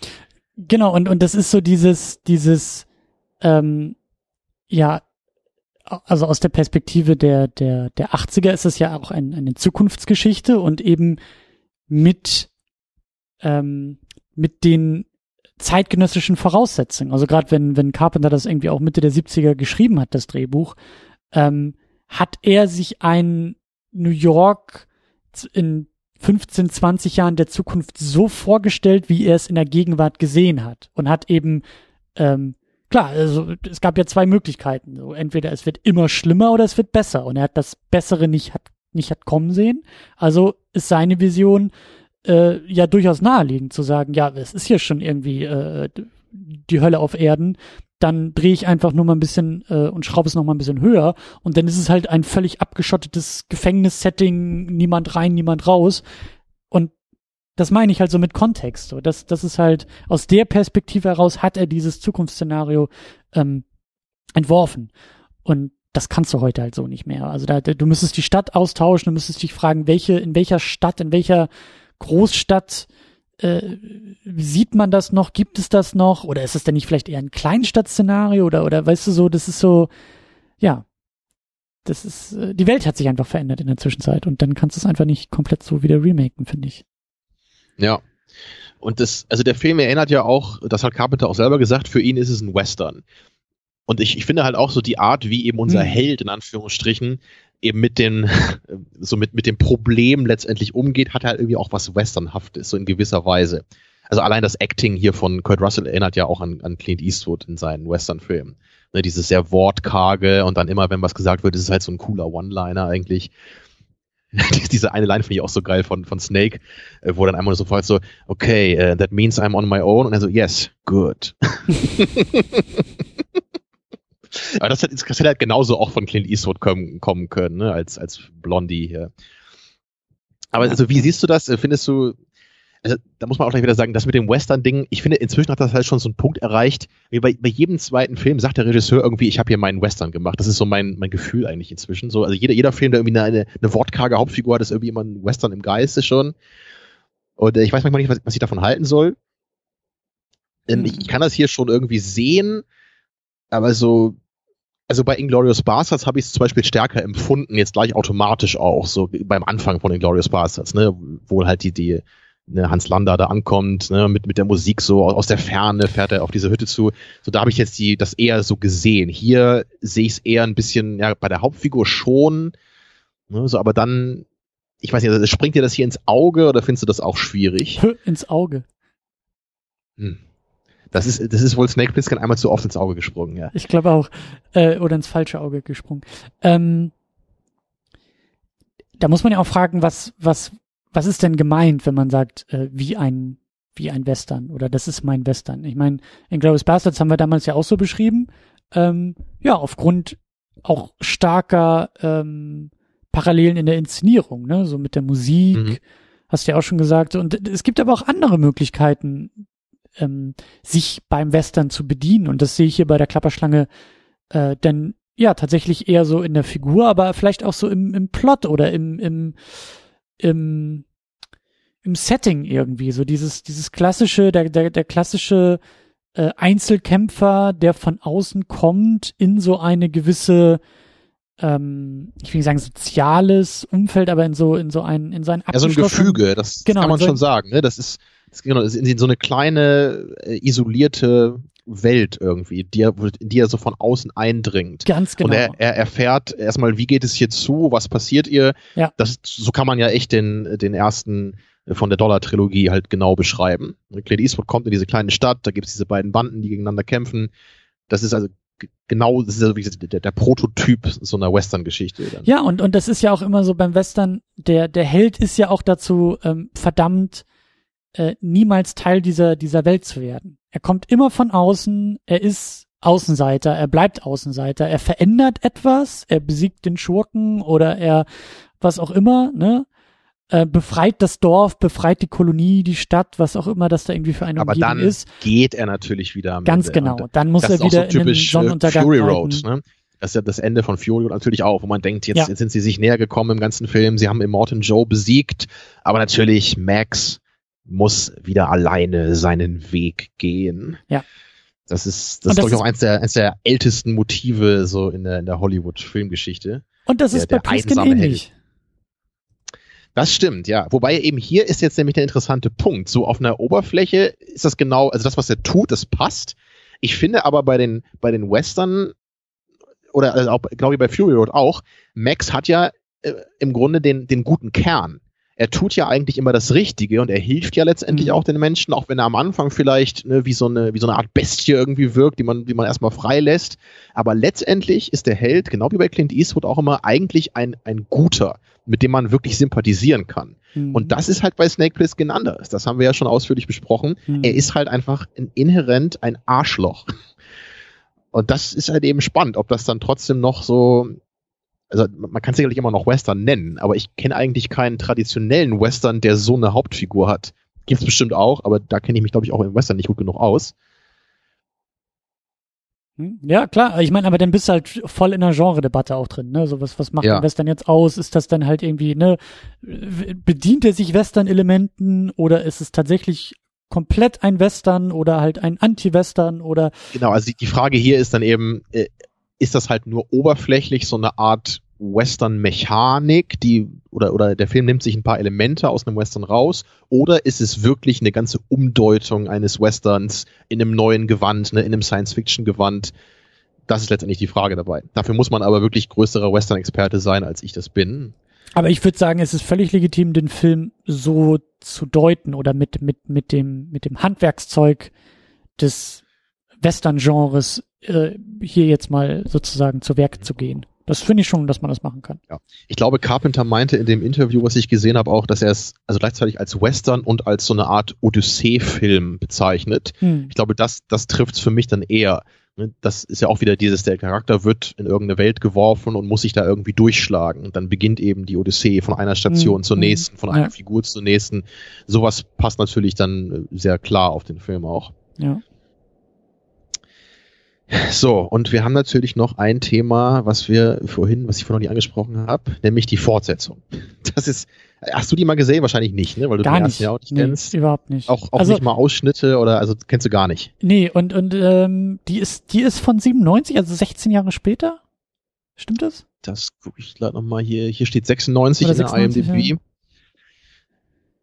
Genau, und, und das ist so dieses, dieses, ähm, ja, also aus der Perspektive der, der, der 80er ist es ja auch ein, eine Zukunftsgeschichte und eben mit, ähm, mit den zeitgenössischen Voraussetzungen. Also gerade wenn, wenn Carpenter das irgendwie auch Mitte der 70er geschrieben hat, das Drehbuch, ähm, hat er sich ein New York in 15, 20 Jahren der Zukunft so vorgestellt, wie er es in der Gegenwart gesehen hat und hat eben ähm, klar, also es gab ja zwei Möglichkeiten. So, entweder es wird immer schlimmer oder es wird besser. Und er hat das Bessere nicht hat, nicht hat kommen sehen. Also ist seine Vision äh, ja durchaus naheliegend zu sagen, ja, es ist hier schon irgendwie äh, die Hölle auf Erden. Dann drehe ich einfach nur mal ein bisschen äh, und schraube es noch mal ein bisschen höher. Und dann ist es halt ein völlig abgeschottetes Gefängnissetting, niemand rein, niemand raus. Das meine ich halt so mit Kontext. So. Das, das ist halt, aus der Perspektive heraus hat er dieses Zukunftsszenario ähm, entworfen. Und das kannst du heute halt so nicht mehr. Also da, du müsstest die Stadt austauschen, du müsstest dich fragen, welche, in welcher Stadt, in welcher Großstadt äh, sieht man das noch? Gibt es das noch? Oder ist es denn nicht vielleicht eher ein Kleinstadtszenario? Oder, oder weißt du so, das ist so, ja, das ist, äh, die Welt hat sich einfach verändert in der Zwischenzeit und dann kannst du es einfach nicht komplett so wieder remaken, finde ich. Ja. Und das, also der Film erinnert ja auch, das hat Carpenter auch selber gesagt, für ihn ist es ein Western. Und ich, ich finde halt auch so die Art, wie eben unser hm. Held in Anführungsstrichen eben mit den, so mit, mit dem Problem letztendlich umgeht, hat halt irgendwie auch was Westernhaftes, so in gewisser Weise. Also allein das Acting hier von Kurt Russell erinnert ja auch an, an Clint Eastwood in seinen Western-Filmen. Ne, dieses sehr wortkarge und dann immer, wenn was gesagt wird, ist es halt so ein cooler One-Liner eigentlich. diese eine Line finde ich auch so geil von, von Snake, äh, wo dann einmal sofort so, okay, uh, that means I'm on my own. Und er so, yes, good. Aber das hätte, das hätte halt genauso auch von Clint Eastwood kommen, kommen können, ne, als, als Blondie hier. Aber also, wie siehst du das? Findest du, also da muss man auch gleich wieder sagen, das mit dem Western-Ding, ich finde, inzwischen hat das halt schon so einen Punkt erreicht, wie bei, bei jedem zweiten Film sagt der Regisseur irgendwie, ich habe hier meinen Western gemacht. Das ist so mein, mein Gefühl eigentlich inzwischen. So, also jeder, jeder Film, der irgendwie eine, eine, eine wortkarge Hauptfigur hat, ist irgendwie immer ein Western im Geiste schon. Und äh, ich weiß manchmal nicht, was, was ich davon halten soll. Ähm, ich, ich kann das hier schon irgendwie sehen, aber so, also bei Inglorious Bastards habe ich es zum Beispiel stärker empfunden, jetzt gleich automatisch auch, so beim Anfang von Inglorious Bastards, ne, wo halt die, die ne, Hans Lander da ankommt, ne, mit, mit der Musik so aus der Ferne fährt er auf diese Hütte zu. So, da habe ich jetzt die, das eher so gesehen. Hier sehe ich es eher ein bisschen, ja, bei der Hauptfigur schon, ne, so, aber dann, ich weiß nicht, also springt dir das hier ins Auge oder findest du das auch schwierig? ins Auge. Hm. Das ist, das ist wohl Snake Plissken einmal zu oft ins Auge gesprungen, ja. Ich glaube auch. Äh, oder ins falsche Auge gesprungen. Ähm, da muss man ja auch fragen, was, was, was ist denn gemeint, wenn man sagt, äh, wie ein, wie ein Western oder das ist mein Western. Ich meine, in Glorious Bastards haben wir damals ja auch so beschrieben. Ähm, ja, aufgrund auch starker ähm, Parallelen in der Inszenierung, ne, so mit der Musik, mhm. hast du ja auch schon gesagt. Und es gibt aber auch andere Möglichkeiten, ähm, sich beim Western zu bedienen. Und das sehe ich hier bei der Klapperschlange äh, denn ja tatsächlich eher so in der Figur, aber vielleicht auch so im, im Plot oder im, im, im, im Setting irgendwie. So dieses, dieses klassische, der, der, der klassische äh, Einzelkämpfer, der von außen kommt in so eine gewisse ähm, ich will nicht sagen soziales Umfeld, aber in so in so ein in sein ja so ein Gefüge, das genau, kann man so schon sagen. Ne? Das ist genau, ist in so eine kleine, äh, isolierte Welt irgendwie, die er, in die er so von außen eindringt. Ganz genau. Und er, er erfährt erstmal, wie geht es hier zu, was passiert ihr. Ja. Das, so kann man ja echt den, den ersten äh, von der Dollar-Trilogie halt genau beschreiben. Clint Eastwood kommt in diese kleine Stadt, da gibt es diese beiden Banden, die gegeneinander kämpfen. Das ist also genau, das ist also der, der Prototyp so einer Western-Geschichte. Ja, und, und das ist ja auch immer so beim Western, der, der Held ist ja auch dazu ähm, verdammt, äh, niemals Teil dieser, dieser Welt zu werden. Er kommt immer von außen, er ist Außenseiter, er bleibt Außenseiter, er verändert etwas, er besiegt den Schurken oder er was auch immer, ne? Äh, befreit das Dorf, befreit die Kolonie, die Stadt, was auch immer das da irgendwie für eine Aber Umgebung dann ist. geht er natürlich wieder. Ganz Ende. genau. Dann muss er wieder so in den äh, Sonnenuntergang Fury Road, ne? Das ist ja das Ende von Fury Road natürlich auch, wo man denkt, jetzt, ja. jetzt sind sie sich näher gekommen im ganzen Film, sie haben Immortan Joe besiegt, aber natürlich Max muss wieder alleine seinen Weg gehen. Ja. Das ist, das, das ist, ich, auch eins der, eins der ältesten Motive so in der, in der Hollywood-Filmgeschichte. Und das der, ist bei Pliskin ähnlich. Held. Das stimmt, ja. Wobei eben hier ist jetzt nämlich der interessante Punkt. So auf einer Oberfläche ist das genau, also das, was er tut, das passt. Ich finde aber bei den, bei den Western oder also auch, glaube ich, bei Fury Road auch, Max hat ja äh, im Grunde den, den guten Kern er tut ja eigentlich immer das Richtige und er hilft ja letztendlich mhm. auch den Menschen, auch wenn er am Anfang vielleicht ne, wie, so eine, wie so eine Art Bestie irgendwie wirkt, die man, die man erstmal freilässt. Aber letztendlich ist der Held, genau wie bei Clint Eastwood, auch immer eigentlich ein, ein guter, mit dem man wirklich sympathisieren kann. Mhm. Und das ist halt bei Snake Plissken anders. Das haben wir ja schon ausführlich besprochen. Mhm. Er ist halt einfach ein, inhärent ein Arschloch. Und das ist halt eben spannend, ob das dann trotzdem noch so also man kann sicherlich immer noch Western nennen, aber ich kenne eigentlich keinen traditionellen Western, der so eine Hauptfigur hat. Gibt's bestimmt auch, aber da kenne ich mich, glaube ich, auch im Western nicht gut genug aus. Hm? Ja, klar. Ich meine, aber dann bist du halt voll in einer Genre-Debatte auch drin. Ne? So was, was macht ja. Western jetzt aus? Ist das dann halt irgendwie, ne, bedient er sich Western-Elementen oder ist es tatsächlich komplett ein Western oder halt ein Anti-Western oder? Genau, also die Frage hier ist dann eben, äh, ist das halt nur oberflächlich so eine Art Western-Mechanik, die oder oder der Film nimmt sich ein paar Elemente aus einem Western raus, oder ist es wirklich eine ganze Umdeutung eines Westerns in einem neuen Gewand, ne, in einem Science-Fiction-Gewand? Das ist letztendlich die Frage dabei. Dafür muss man aber wirklich größerer Western-Experte sein, als ich das bin. Aber ich würde sagen, es ist völlig legitim, den Film so zu deuten oder mit mit mit dem mit dem Handwerkszeug des Western-Genres äh, hier jetzt mal sozusagen zu Werk zu gehen. Das finde ich schon, dass man das machen kann. Ja. Ich glaube, Carpenter meinte in dem Interview, was ich gesehen habe, auch, dass er es also gleichzeitig als Western und als so eine Art Odyssee-Film bezeichnet. Hm. Ich glaube, das, das trifft es für mich dann eher. Ne, das ist ja auch wieder dieses, der Charakter wird in irgendeine Welt geworfen und muss sich da irgendwie durchschlagen. Und dann beginnt eben die Odyssee von einer Station hm. zur hm. nächsten, von einer ja. Figur zur nächsten. Sowas passt natürlich dann sehr klar auf den Film auch. Ja. So, und wir haben natürlich noch ein Thema, was wir vorhin, was ich vorhin noch nicht angesprochen habe, nämlich die Fortsetzung. Das ist, hast du die mal gesehen? Wahrscheinlich nicht, ne? Weil du gar den nicht. ja auch nicht nee, kennst. überhaupt nicht. Auch, auch also, nicht mal Ausschnitte oder, also kennst du gar nicht. Nee, und, und, ähm, die ist, die ist von 97, also 16 Jahre später? Stimmt das? Das gucke ich gerade nochmal hier. Hier steht 96 oder in 96, der IMDb.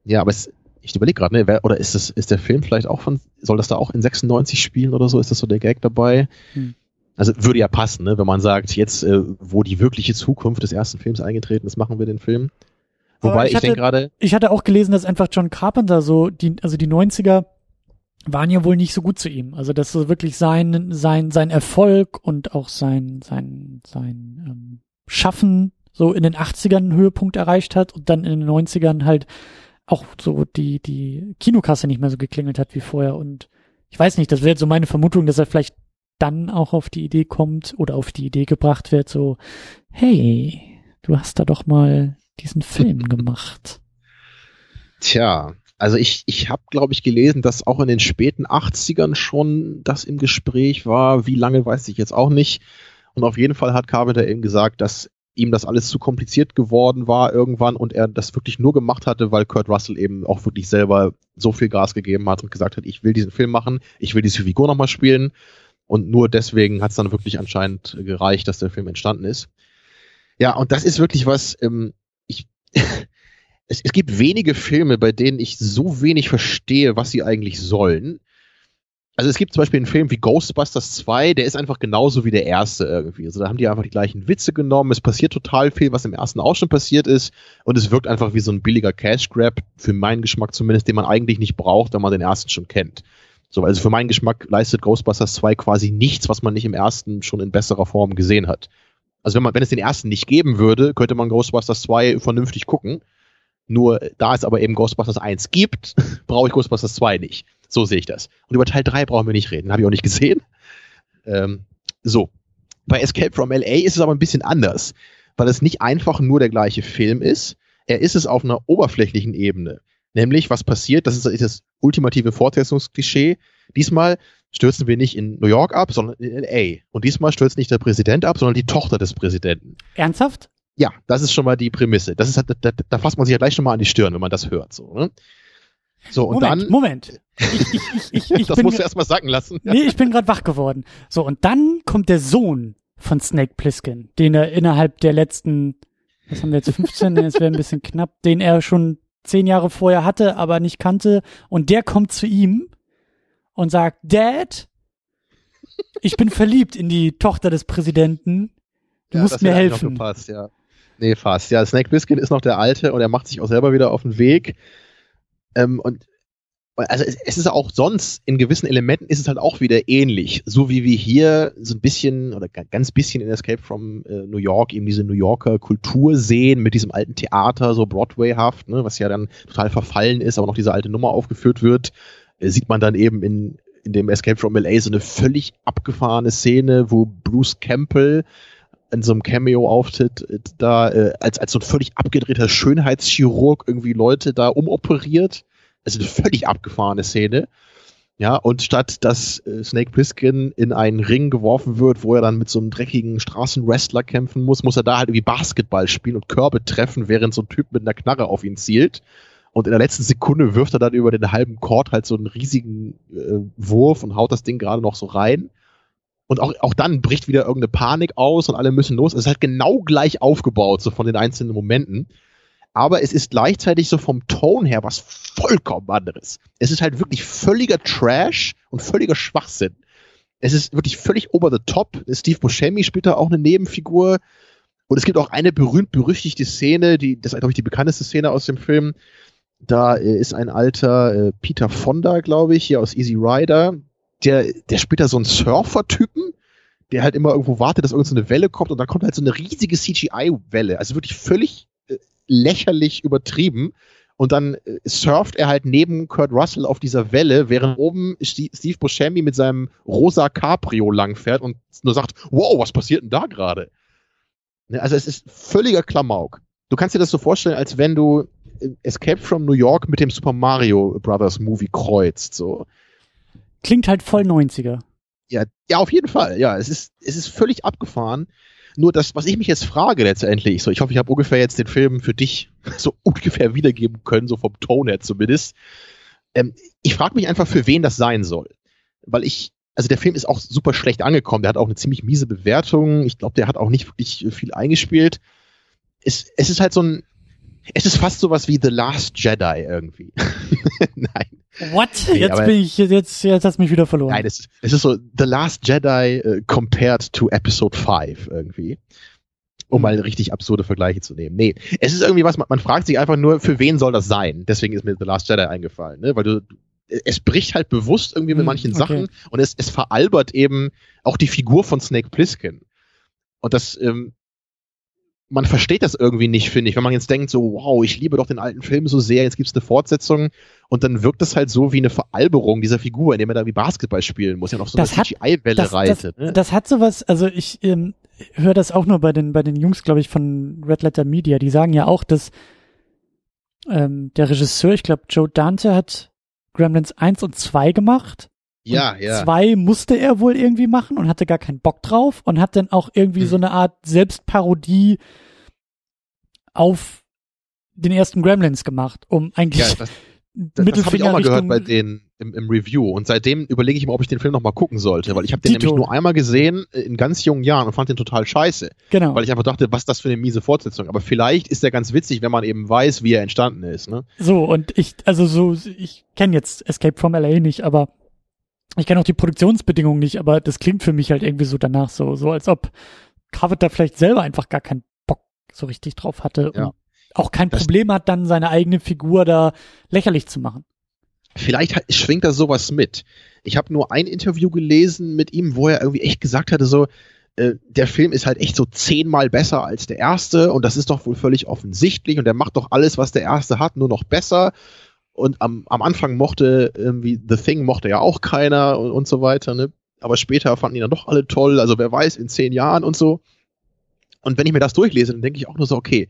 Ja, ja aber es, ich überlege gerade, ne, wer, oder ist das, ist der Film vielleicht auch von, soll das da auch in 96 spielen oder so? Ist das so der Gag dabei? Hm. Also würde ja passen, ne, wenn man sagt, jetzt, äh, wo die wirkliche Zukunft des ersten Films eingetreten ist, machen wir den Film. Wobei ich, ich denke gerade. Ich hatte auch gelesen, dass einfach John Carpenter so, die, also die 90er waren ja wohl nicht so gut zu ihm. Also dass so wirklich sein, sein, sein Erfolg und auch sein, sein, sein ähm, Schaffen so in den 80ern einen Höhepunkt erreicht hat und dann in den 90ern halt auch so die, die Kinokasse nicht mehr so geklingelt hat wie vorher. Und ich weiß nicht, das wäre so meine Vermutung, dass er vielleicht dann auch auf die Idee kommt oder auf die Idee gebracht wird, so, hey, du hast da doch mal diesen Film gemacht. Tja, also ich, ich habe, glaube ich, gelesen, dass auch in den späten 80ern schon das im Gespräch war. Wie lange, weiß ich jetzt auch nicht. Und auf jeden Fall hat Carpenter eben gesagt, dass ihm das alles zu kompliziert geworden war irgendwann und er das wirklich nur gemacht hatte, weil Kurt Russell eben auch wirklich selber so viel Gas gegeben hat und gesagt hat, ich will diesen Film machen, ich will diese Figur nochmal spielen. Und nur deswegen hat es dann wirklich anscheinend gereicht, dass der Film entstanden ist. Ja, und das ist wirklich was, ähm, ich, es, es gibt wenige Filme, bei denen ich so wenig verstehe, was sie eigentlich sollen. Also es gibt zum Beispiel einen Film wie Ghostbusters 2, der ist einfach genauso wie der erste irgendwie. Also da haben die einfach die gleichen Witze genommen. Es passiert total viel, was im ersten auch schon passiert ist. Und es wirkt einfach wie so ein billiger Cash Grab, für meinen Geschmack zumindest, den man eigentlich nicht braucht, wenn man den ersten schon kennt. So, also für meinen Geschmack leistet Ghostbusters 2 quasi nichts, was man nicht im ersten schon in besserer Form gesehen hat. Also wenn man, wenn es den ersten nicht geben würde, könnte man Ghostbusters 2 vernünftig gucken. Nur da es aber eben Ghostbusters 1 gibt, brauche ich Ghostbusters 2 nicht. So sehe ich das. Und über Teil 3 brauchen wir nicht reden. Habe ich auch nicht gesehen. Ähm, so. Bei Escape from LA ist es aber ein bisschen anders, weil es nicht einfach nur der gleiche Film ist. Er ist es auf einer oberflächlichen Ebene. Nämlich, was passiert, das ist das ultimative Fortsetzungsklischee. Diesmal stürzen wir nicht in New York ab, sondern in LA. Und diesmal stürzt nicht der Präsident ab, sondern die Tochter des Präsidenten. Ernsthaft? Ja, das ist schon mal die Prämisse. Das ist halt, da, da fasst man sich ja gleich schon mal an die Stirn, wenn man das hört. So, ne? So, und Moment, dann. Moment. Ich, ich, ich, ich, das musst du erstmal sacken lassen. Nee, ich bin gerade wach geworden. So, und dann kommt der Sohn von Snake Plissken, den er innerhalb der letzten, was haben wir jetzt, 15, es wäre ein bisschen knapp, den er schon zehn Jahre vorher hatte, aber nicht kannte. Und der kommt zu ihm und sagt, Dad, ich bin verliebt in die Tochter des Präsidenten. Du ja, musst mir helfen. Gepasst, ja. Nee, fast. Ja, Snake Biscuit ist noch der alte und er macht sich auch selber wieder auf den Weg. Ähm, und also es, es, ist auch sonst, in gewissen Elementen ist es halt auch wieder ähnlich. So wie wir hier so ein bisschen oder ganz bisschen in Escape from äh, New York eben diese New Yorker Kultur sehen mit diesem alten Theater, so Broadway-haft, ne, was ja dann total verfallen ist, aber noch diese alte Nummer aufgeführt wird, äh, sieht man dann eben in, in dem Escape from LA so eine völlig abgefahrene Szene, wo Bruce Campbell in so einem Cameo-Auftritt äh, da äh, als, als so ein völlig abgedrehter Schönheitschirurg irgendwie Leute da umoperiert. Also eine völlig abgefahrene Szene. Ja, und statt dass äh, Snake Plissken in einen Ring geworfen wird, wo er dann mit so einem dreckigen Straßenwrestler kämpfen muss, muss er da halt irgendwie Basketball spielen und Körbe treffen, während so ein Typ mit einer Knarre auf ihn zielt. Und in der letzten Sekunde wirft er dann über den halben Court halt so einen riesigen äh, Wurf und haut das Ding gerade noch so rein. Und auch, auch dann bricht wieder irgendeine Panik aus und alle müssen los. Es ist halt genau gleich aufgebaut, so von den einzelnen Momenten. Aber es ist gleichzeitig so vom Ton her was vollkommen anderes. Es ist halt wirklich völliger Trash und völliger Schwachsinn. Es ist wirklich völlig over the top. Steve Buscemi spielt da auch eine Nebenfigur. Und es gibt auch eine berühmt-berüchtigte Szene, die, das ist, glaube ich, die bekannteste Szene aus dem Film. Da äh, ist ein alter äh, Peter Fonda, glaube ich, hier aus Easy Rider, der, der spielt da so einen Surfer-Typen, der halt immer irgendwo wartet, dass irgendeine so Welle kommt und dann kommt halt so eine riesige CGI-Welle. Also wirklich völlig äh, lächerlich übertrieben. Und dann äh, surft er halt neben Kurt Russell auf dieser Welle, während oben Steve Buscemi mit seinem rosa Cabrio langfährt und nur sagt, wow, was passiert denn da gerade? Ne, also es ist völliger Klamauk. Du kannst dir das so vorstellen, als wenn du äh, Escape from New York mit dem Super Mario Brothers Movie kreuzt. So. Klingt halt voll 90er. Ja, ja, auf jeden Fall. Ja, es ist, es ist völlig abgefahren. Nur das, was ich mich jetzt frage letztendlich, so ich hoffe, ich habe ungefähr jetzt den Film für dich so ungefähr wiedergeben können, so vom Ton her zumindest. Ähm, ich frage mich einfach, für wen das sein soll. Weil ich, also der Film ist auch super schlecht angekommen. Der hat auch eine ziemlich miese Bewertung. Ich glaube, der hat auch nicht wirklich viel eingespielt. Es, es ist halt so ein, es ist fast sowas wie The Last Jedi irgendwie. Nein. What? Nee, jetzt bin ich, jetzt, jetzt hast du mich wieder verloren. Nein, es, es ist so The Last Jedi uh, compared to Episode 5 irgendwie. Um hm. mal richtig absurde Vergleiche zu nehmen. Nee, es ist irgendwie was, man, man fragt sich einfach nur, für wen soll das sein? Deswegen ist mir The Last Jedi eingefallen, ne? Weil du, es bricht halt bewusst irgendwie mit hm, manchen okay. Sachen und es, es veralbert eben auch die Figur von Snake Plissken. Und das, ähm, man versteht das irgendwie nicht, finde ich. Wenn man jetzt denkt, so, wow, ich liebe doch den alten Film so sehr, jetzt gibt's eine Fortsetzung und dann wirkt es halt so wie eine Veralberung dieser Figur, indem er da wie Basketball spielen muss, ja noch so das eine CGI-Welle reitet. Das, ne? das hat sowas, also ich ähm, höre das auch nur bei den, bei den Jungs, glaube ich, von Red Letter Media, die sagen ja auch, dass ähm, der Regisseur, ich glaube, Joe Dante hat Gremlins 1 und 2 gemacht ja, ja. Zwei musste er wohl irgendwie machen und hatte gar keinen Bock drauf und hat dann auch irgendwie mhm. so eine Art Selbstparodie auf den ersten Gremlins gemacht, um eigentlich ja, das, das, das habe ich auch mal gehört bei denen im, im Review und seitdem überlege ich mir, ob ich den Film noch mal gucken sollte, weil ich habe den Dito. nämlich nur einmal gesehen äh, in ganz jungen Jahren und fand den total scheiße. Genau. Weil ich einfach dachte, was ist das für eine miese Fortsetzung, aber vielleicht ist der ganz witzig, wenn man eben weiß, wie er entstanden ist, ne? So und ich also so ich kenne jetzt Escape from LA nicht, aber ich kenne auch die Produktionsbedingungen nicht, aber das klingt für mich halt irgendwie so danach so, so als ob Carpenter vielleicht selber einfach gar keinen Bock so richtig drauf hatte ja. und auch kein das Problem hat, dann seine eigene Figur da lächerlich zu machen. Vielleicht schwingt da sowas mit. Ich habe nur ein Interview gelesen mit ihm, wo er irgendwie echt gesagt hatte, so, äh, der Film ist halt echt so zehnmal besser als der erste und das ist doch wohl völlig offensichtlich und er macht doch alles, was der erste hat, nur noch besser und am, am Anfang mochte irgendwie The Thing mochte ja auch keiner und, und so weiter, ne? Aber später fanden die dann doch alle toll, also wer weiß, in zehn Jahren und so. Und wenn ich mir das durchlese, dann denke ich auch nur so, okay,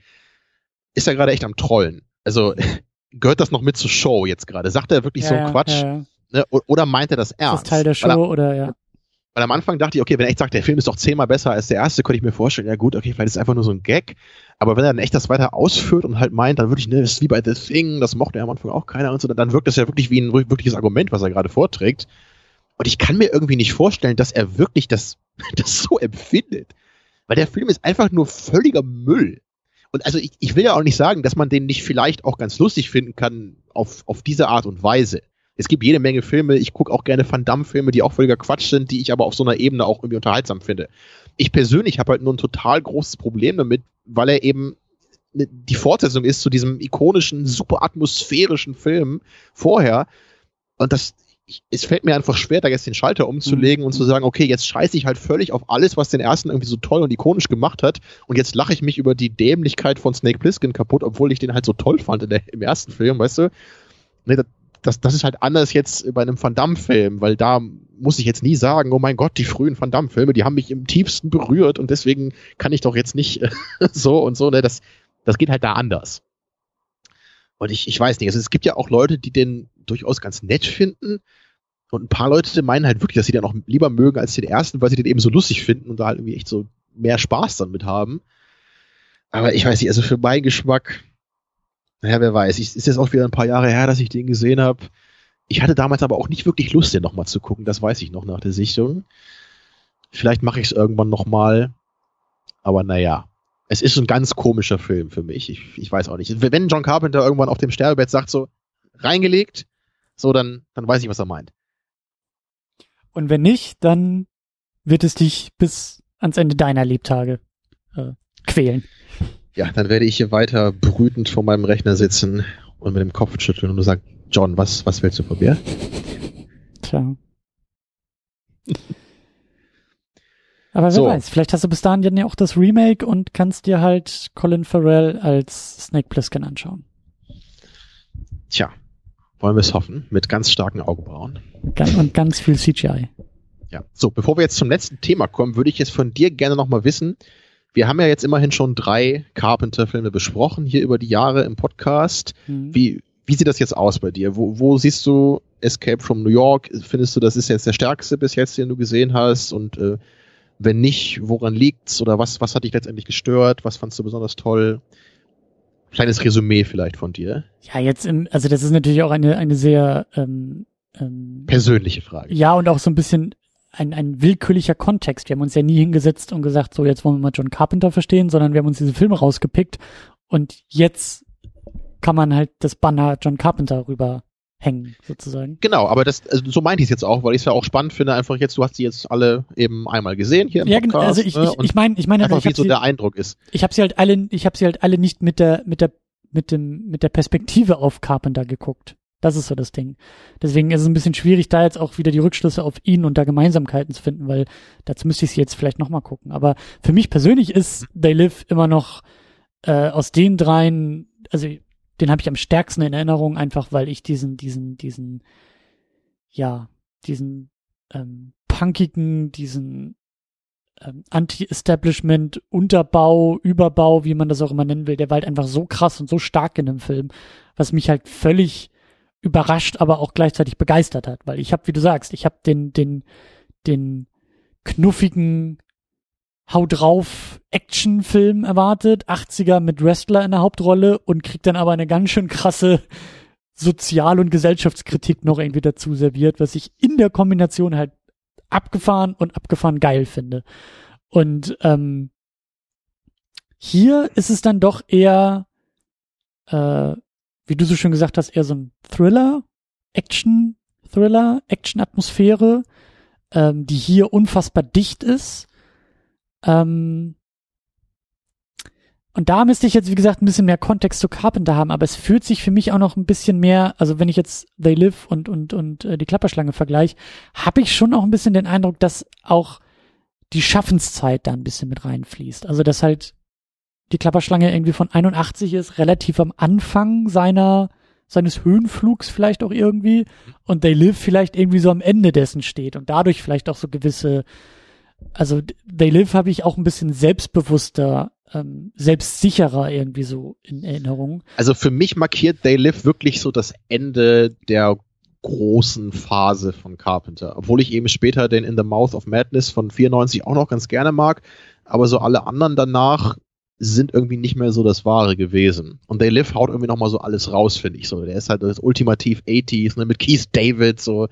ist er gerade echt am Trollen? Also gehört das noch mit zur Show jetzt gerade? Sagt er wirklich ja, so einen Quatsch? Ja, ja. Ne? Oder meint er das ernst? Ist das Teil der Show er, oder ja? Weil am Anfang dachte ich, okay, wenn er echt sagt, der Film ist doch zehnmal besser als der erste, könnte ich mir vorstellen, ja gut, okay, vielleicht ist es einfach nur so ein Gag. Aber wenn er dann echt das weiter ausführt und halt meint, dann wirklich, ne, das ist wie bei The Thing, das mochte er am Anfang auch keiner und so, dann wirkt das ja wirklich wie ein wirkliches Argument, was er gerade vorträgt. Und ich kann mir irgendwie nicht vorstellen, dass er wirklich das, das so empfindet. Weil der Film ist einfach nur völliger Müll. Und also ich, ich will ja auch nicht sagen, dass man den nicht vielleicht auch ganz lustig finden kann auf, auf diese Art und Weise es gibt jede Menge Filme, ich gucke auch gerne Van Damme-Filme, die auch völliger Quatsch sind, die ich aber auf so einer Ebene auch irgendwie unterhaltsam finde. Ich persönlich habe halt nur ein total großes Problem damit, weil er eben ne, die Fortsetzung ist zu diesem ikonischen, super atmosphärischen Film vorher. Und das, es fällt mir einfach schwer, da jetzt den Schalter umzulegen mhm. und zu sagen, okay, jetzt scheiße ich halt völlig auf alles, was den ersten irgendwie so toll und ikonisch gemacht hat. Und jetzt lache ich mich über die Dämlichkeit von Snake Plissken kaputt, obwohl ich den halt so toll fand der, im ersten Film, weißt du? Nee, das, das, das ist halt anders jetzt bei einem Van Damme-Film, weil da muss ich jetzt nie sagen, oh mein Gott, die frühen Van Damme-Filme, die haben mich im tiefsten berührt und deswegen kann ich doch jetzt nicht so und so, ne, das, das geht halt da anders. Und ich, ich weiß nicht, also es gibt ja auch Leute, die den durchaus ganz nett finden und ein paar Leute meinen halt wirklich, dass sie den auch lieber mögen als den ersten, weil sie den eben so lustig finden und da halt irgendwie echt so mehr Spaß dann mit haben. Aber ich weiß nicht, also für meinen Geschmack, naja, wer weiß. Ich, ist jetzt auch wieder ein paar Jahre her, dass ich den gesehen habe. Ich hatte damals aber auch nicht wirklich Lust, den nochmal zu gucken. Das weiß ich noch nach der Sichtung. Vielleicht mache ich es irgendwann nochmal. Aber naja. Es ist ein ganz komischer Film für mich. Ich, ich weiß auch nicht. Wenn John Carpenter irgendwann auf dem Sterbebett sagt, so, reingelegt, so, dann, dann weiß ich, was er meint. Und wenn nicht, dann wird es dich bis ans Ende deiner Lebtage äh, quälen. Ja, dann werde ich hier weiter brütend vor meinem Rechner sitzen und mit dem Kopf schütteln und du sagst, John, was, was willst du von mir? Tja. Aber wer so. weiß, vielleicht hast du bis dahin ja auch das Remake und kannst dir halt Colin Farrell als Snake Plissken anschauen. Tja, wollen wir es hoffen, mit ganz starken Augenbrauen. Und ganz viel CGI. Ja, so, bevor wir jetzt zum letzten Thema kommen, würde ich jetzt von dir gerne nochmal wissen, wir haben ja jetzt immerhin schon drei Carpenter-Filme besprochen, hier über die Jahre im Podcast. Mhm. Wie, wie sieht das jetzt aus bei dir? Wo, wo siehst du Escape from New York? Findest du, das ist jetzt der stärkste bis jetzt, den du gesehen hast? Und äh, Wenn nicht, woran liegt's? Oder was, was hat dich letztendlich gestört? Was fandst du besonders toll? Kleines Resümee vielleicht von dir. Ja, jetzt im, also das ist natürlich auch eine, eine sehr ähm, ähm, persönliche Frage. Ja, und auch so ein bisschen ein, ein willkürlicher Kontext. Wir haben uns ja nie hingesetzt und gesagt, so jetzt wollen wir mal John Carpenter verstehen, sondern wir haben uns diese Filme rausgepickt und jetzt kann man halt das Banner John Carpenter rüber hängen, sozusagen. Genau, aber das, also so meinte ich es jetzt auch, weil ich es ja auch spannend finde, einfach jetzt, du hast sie jetzt alle eben einmal gesehen hier im ja, Podcast. Also ich, ne? ich, ich meine, ich meine, einfach ich wie so sie, der Eindruck ist. Ich habe sie halt alle, ich habe sie halt alle nicht mit der, mit der, mit dem, mit der Perspektive auf Carpenter geguckt. Das ist so das Ding. Deswegen ist es ein bisschen schwierig, da jetzt auch wieder die Rückschlüsse auf ihn und da Gemeinsamkeiten zu finden, weil dazu müsste ich sie jetzt vielleicht nochmal gucken. Aber für mich persönlich ist They Live immer noch äh, aus den dreien, also den habe ich am stärksten in Erinnerung, einfach weil ich diesen, diesen, diesen, ja, diesen ähm, punkigen, diesen ähm, Anti-Establishment, Unterbau, Überbau, wie man das auch immer nennen will, der war halt einfach so krass und so stark in dem Film, was mich halt völlig überrascht, aber auch gleichzeitig begeistert hat, weil ich habe, wie du sagst, ich habe den, den, den knuffigen Hau drauf Actionfilm erwartet, 80er mit Wrestler in der Hauptrolle und kriegt dann aber eine ganz schön krasse Sozial- und Gesellschaftskritik noch irgendwie dazu serviert, was ich in der Kombination halt abgefahren und abgefahren geil finde. Und ähm, hier ist es dann doch eher, äh, wie du so schön gesagt hast, eher so ein Thriller, Action, Thriller, Action-Atmosphäre, ähm, die hier unfassbar dicht ist ähm, und da müsste ich jetzt, wie gesagt, ein bisschen mehr Kontext zu Carpenter haben, aber es fühlt sich für mich auch noch ein bisschen mehr, also wenn ich jetzt They Live und, und, und äh, die Klapperschlange vergleiche, habe ich schon auch ein bisschen den Eindruck, dass auch die Schaffenszeit da ein bisschen mit reinfließt. Also dass halt die Klapperschlange irgendwie von 81 ist, relativ am Anfang seiner seines Höhenflugs vielleicht auch irgendwie und They Live vielleicht irgendwie so am Ende dessen steht und dadurch vielleicht auch so gewisse also They Live habe ich auch ein bisschen selbstbewusster, ähm, selbstsicherer irgendwie so in Erinnerung. Also für mich markiert They Live wirklich so das Ende der großen Phase von Carpenter. Obwohl ich eben später den In the Mouth of Madness von 94 auch noch ganz gerne mag, aber so alle anderen danach sind irgendwie nicht mehr so das Wahre gewesen. Und They Live haut irgendwie nochmal so alles raus, finde ich so. Der ist halt das ultimativ 80s, ne, mit Keith David, so,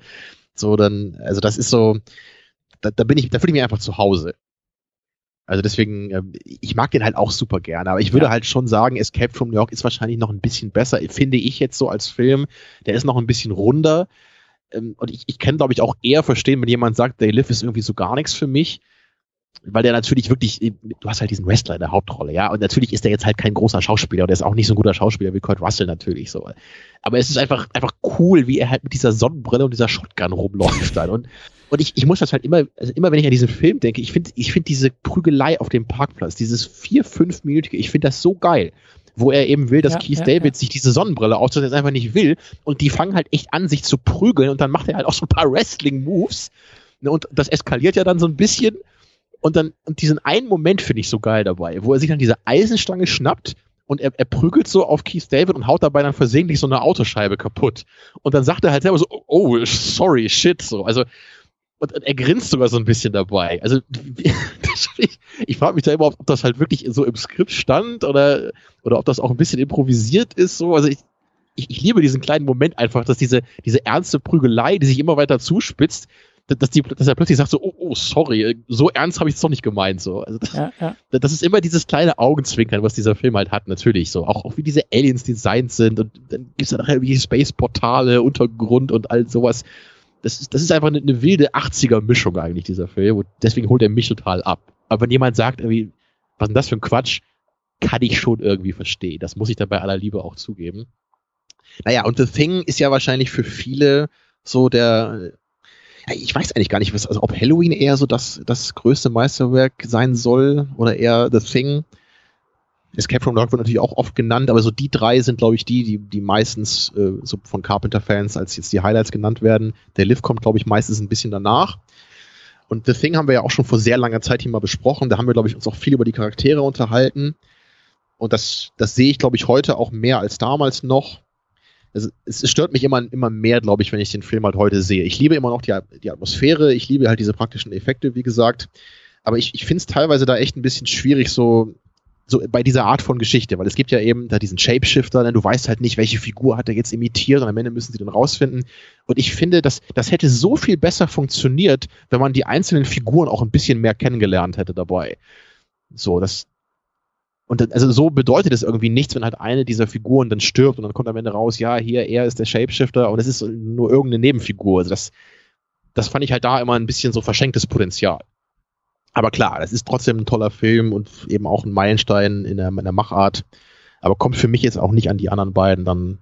so dann, also das ist so, da, da bin ich, da fühle ich mich einfach zu Hause. Also deswegen, ähm, ich mag den halt auch super gerne, aber ich würde ja. halt schon sagen, Escape from New York ist wahrscheinlich noch ein bisschen besser, finde ich jetzt so als Film. Der ist noch ein bisschen runder. Ähm, und ich, ich kann, glaube ich, auch eher verstehen, wenn jemand sagt, They Live ist irgendwie so gar nichts für mich weil der natürlich wirklich, du hast halt diesen Wrestler in der Hauptrolle, ja, und natürlich ist der jetzt halt kein großer Schauspieler und der ist auch nicht so ein guter Schauspieler wie Kurt Russell natürlich so. Aber es ist einfach, einfach cool, wie er halt mit dieser Sonnenbrille und dieser Shotgun rumläuft dann. Und, und ich, ich muss das halt immer, also immer wenn ich an diesen Film denke, ich finde, ich finde diese Prügelei auf dem Parkplatz, dieses vier, fünfminütige, ich finde das so geil wo er eben will, dass ja, Keith ja, David ja. sich diese Sonnenbrille aussetzt, er einfach nicht will. Und die fangen halt echt an, sich zu prügeln und dann macht er halt auch so ein paar Wrestling-Moves. Ne, und das eskaliert ja dann so ein bisschen. Und dann, und diesen einen Moment finde ich so geil dabei, wo er sich dann diese Eisenstange schnappt und er, er prügelt so auf Keith David und haut dabei dann versehentlich so eine Autoscheibe kaputt. Und dann sagt er halt selber so, oh, sorry, shit, so. Also, und, und er grinst sogar so ein bisschen dabei. Also, ich, ich frage mich da immer, ob das halt wirklich so im Skript stand oder, oder ob das auch ein bisschen improvisiert ist, so. Also, ich, ich, ich liebe diesen kleinen Moment einfach, dass diese, diese ernste Prügelei, die sich immer weiter zuspitzt, dass, die, dass er plötzlich sagt so, oh, oh sorry, so ernst habe ich es doch nicht gemeint. So. Also das, ja, ja. das ist immer dieses kleine Augenzwinkern, was dieser Film halt hat, natürlich so. Auch, auch wie diese Aliens designt sind und dann gibt es da nachher wie Space-Portale, Untergrund und all sowas. Das ist, das ist einfach eine, eine wilde 80er-Mischung eigentlich, dieser Film. Und deswegen holt er mich total ab. Aber wenn jemand sagt, irgendwie, was ist denn das für ein Quatsch, kann ich schon irgendwie verstehen. Das muss ich dann bei aller Liebe auch zugeben. Naja, und The Thing ist ja wahrscheinlich für viele so der ich weiß eigentlich gar nicht, was, also ob Halloween eher so das, das größte Meisterwerk sein soll oder eher The Thing. Escape from Dark wird natürlich auch oft genannt, aber so die drei sind, glaube ich, die, die, die meistens äh, so von Carpenter-Fans als jetzt die Highlights genannt werden. Der Lift kommt, glaube ich, meistens ein bisschen danach. Und The Thing haben wir ja auch schon vor sehr langer Zeit hier mal besprochen. Da haben wir, glaube ich, uns auch viel über die Charaktere unterhalten. Und das, das sehe ich, glaube ich, heute auch mehr als damals noch es, es stört mich immer, immer mehr, glaube ich, wenn ich den Film halt heute sehe. Ich liebe immer noch die, die Atmosphäre, ich liebe halt diese praktischen Effekte, wie gesagt. aber ich, ich finde es teilweise da echt ein bisschen schwierig, so, so bei dieser Art von Geschichte, weil es gibt ja eben da diesen Shapeshifter, denn du weißt halt nicht, welche Figur hat er jetzt imitiert und am Ende müssen sie den rausfinden. Und ich finde, das, das hätte so viel besser funktioniert, wenn man die einzelnen Figuren auch ein bisschen mehr kennengelernt hätte dabei. So, das, und also so bedeutet es irgendwie nichts, wenn halt eine dieser Figuren dann stirbt und dann kommt am Ende raus, ja, hier, er ist der Shapeshifter und es ist nur irgendeine Nebenfigur. Also das, das fand ich halt da immer ein bisschen so verschenktes Potenzial. Aber klar, das ist trotzdem ein toller Film und eben auch ein Meilenstein in der, in der Machart. Aber kommt für mich jetzt auch nicht an die anderen beiden dann,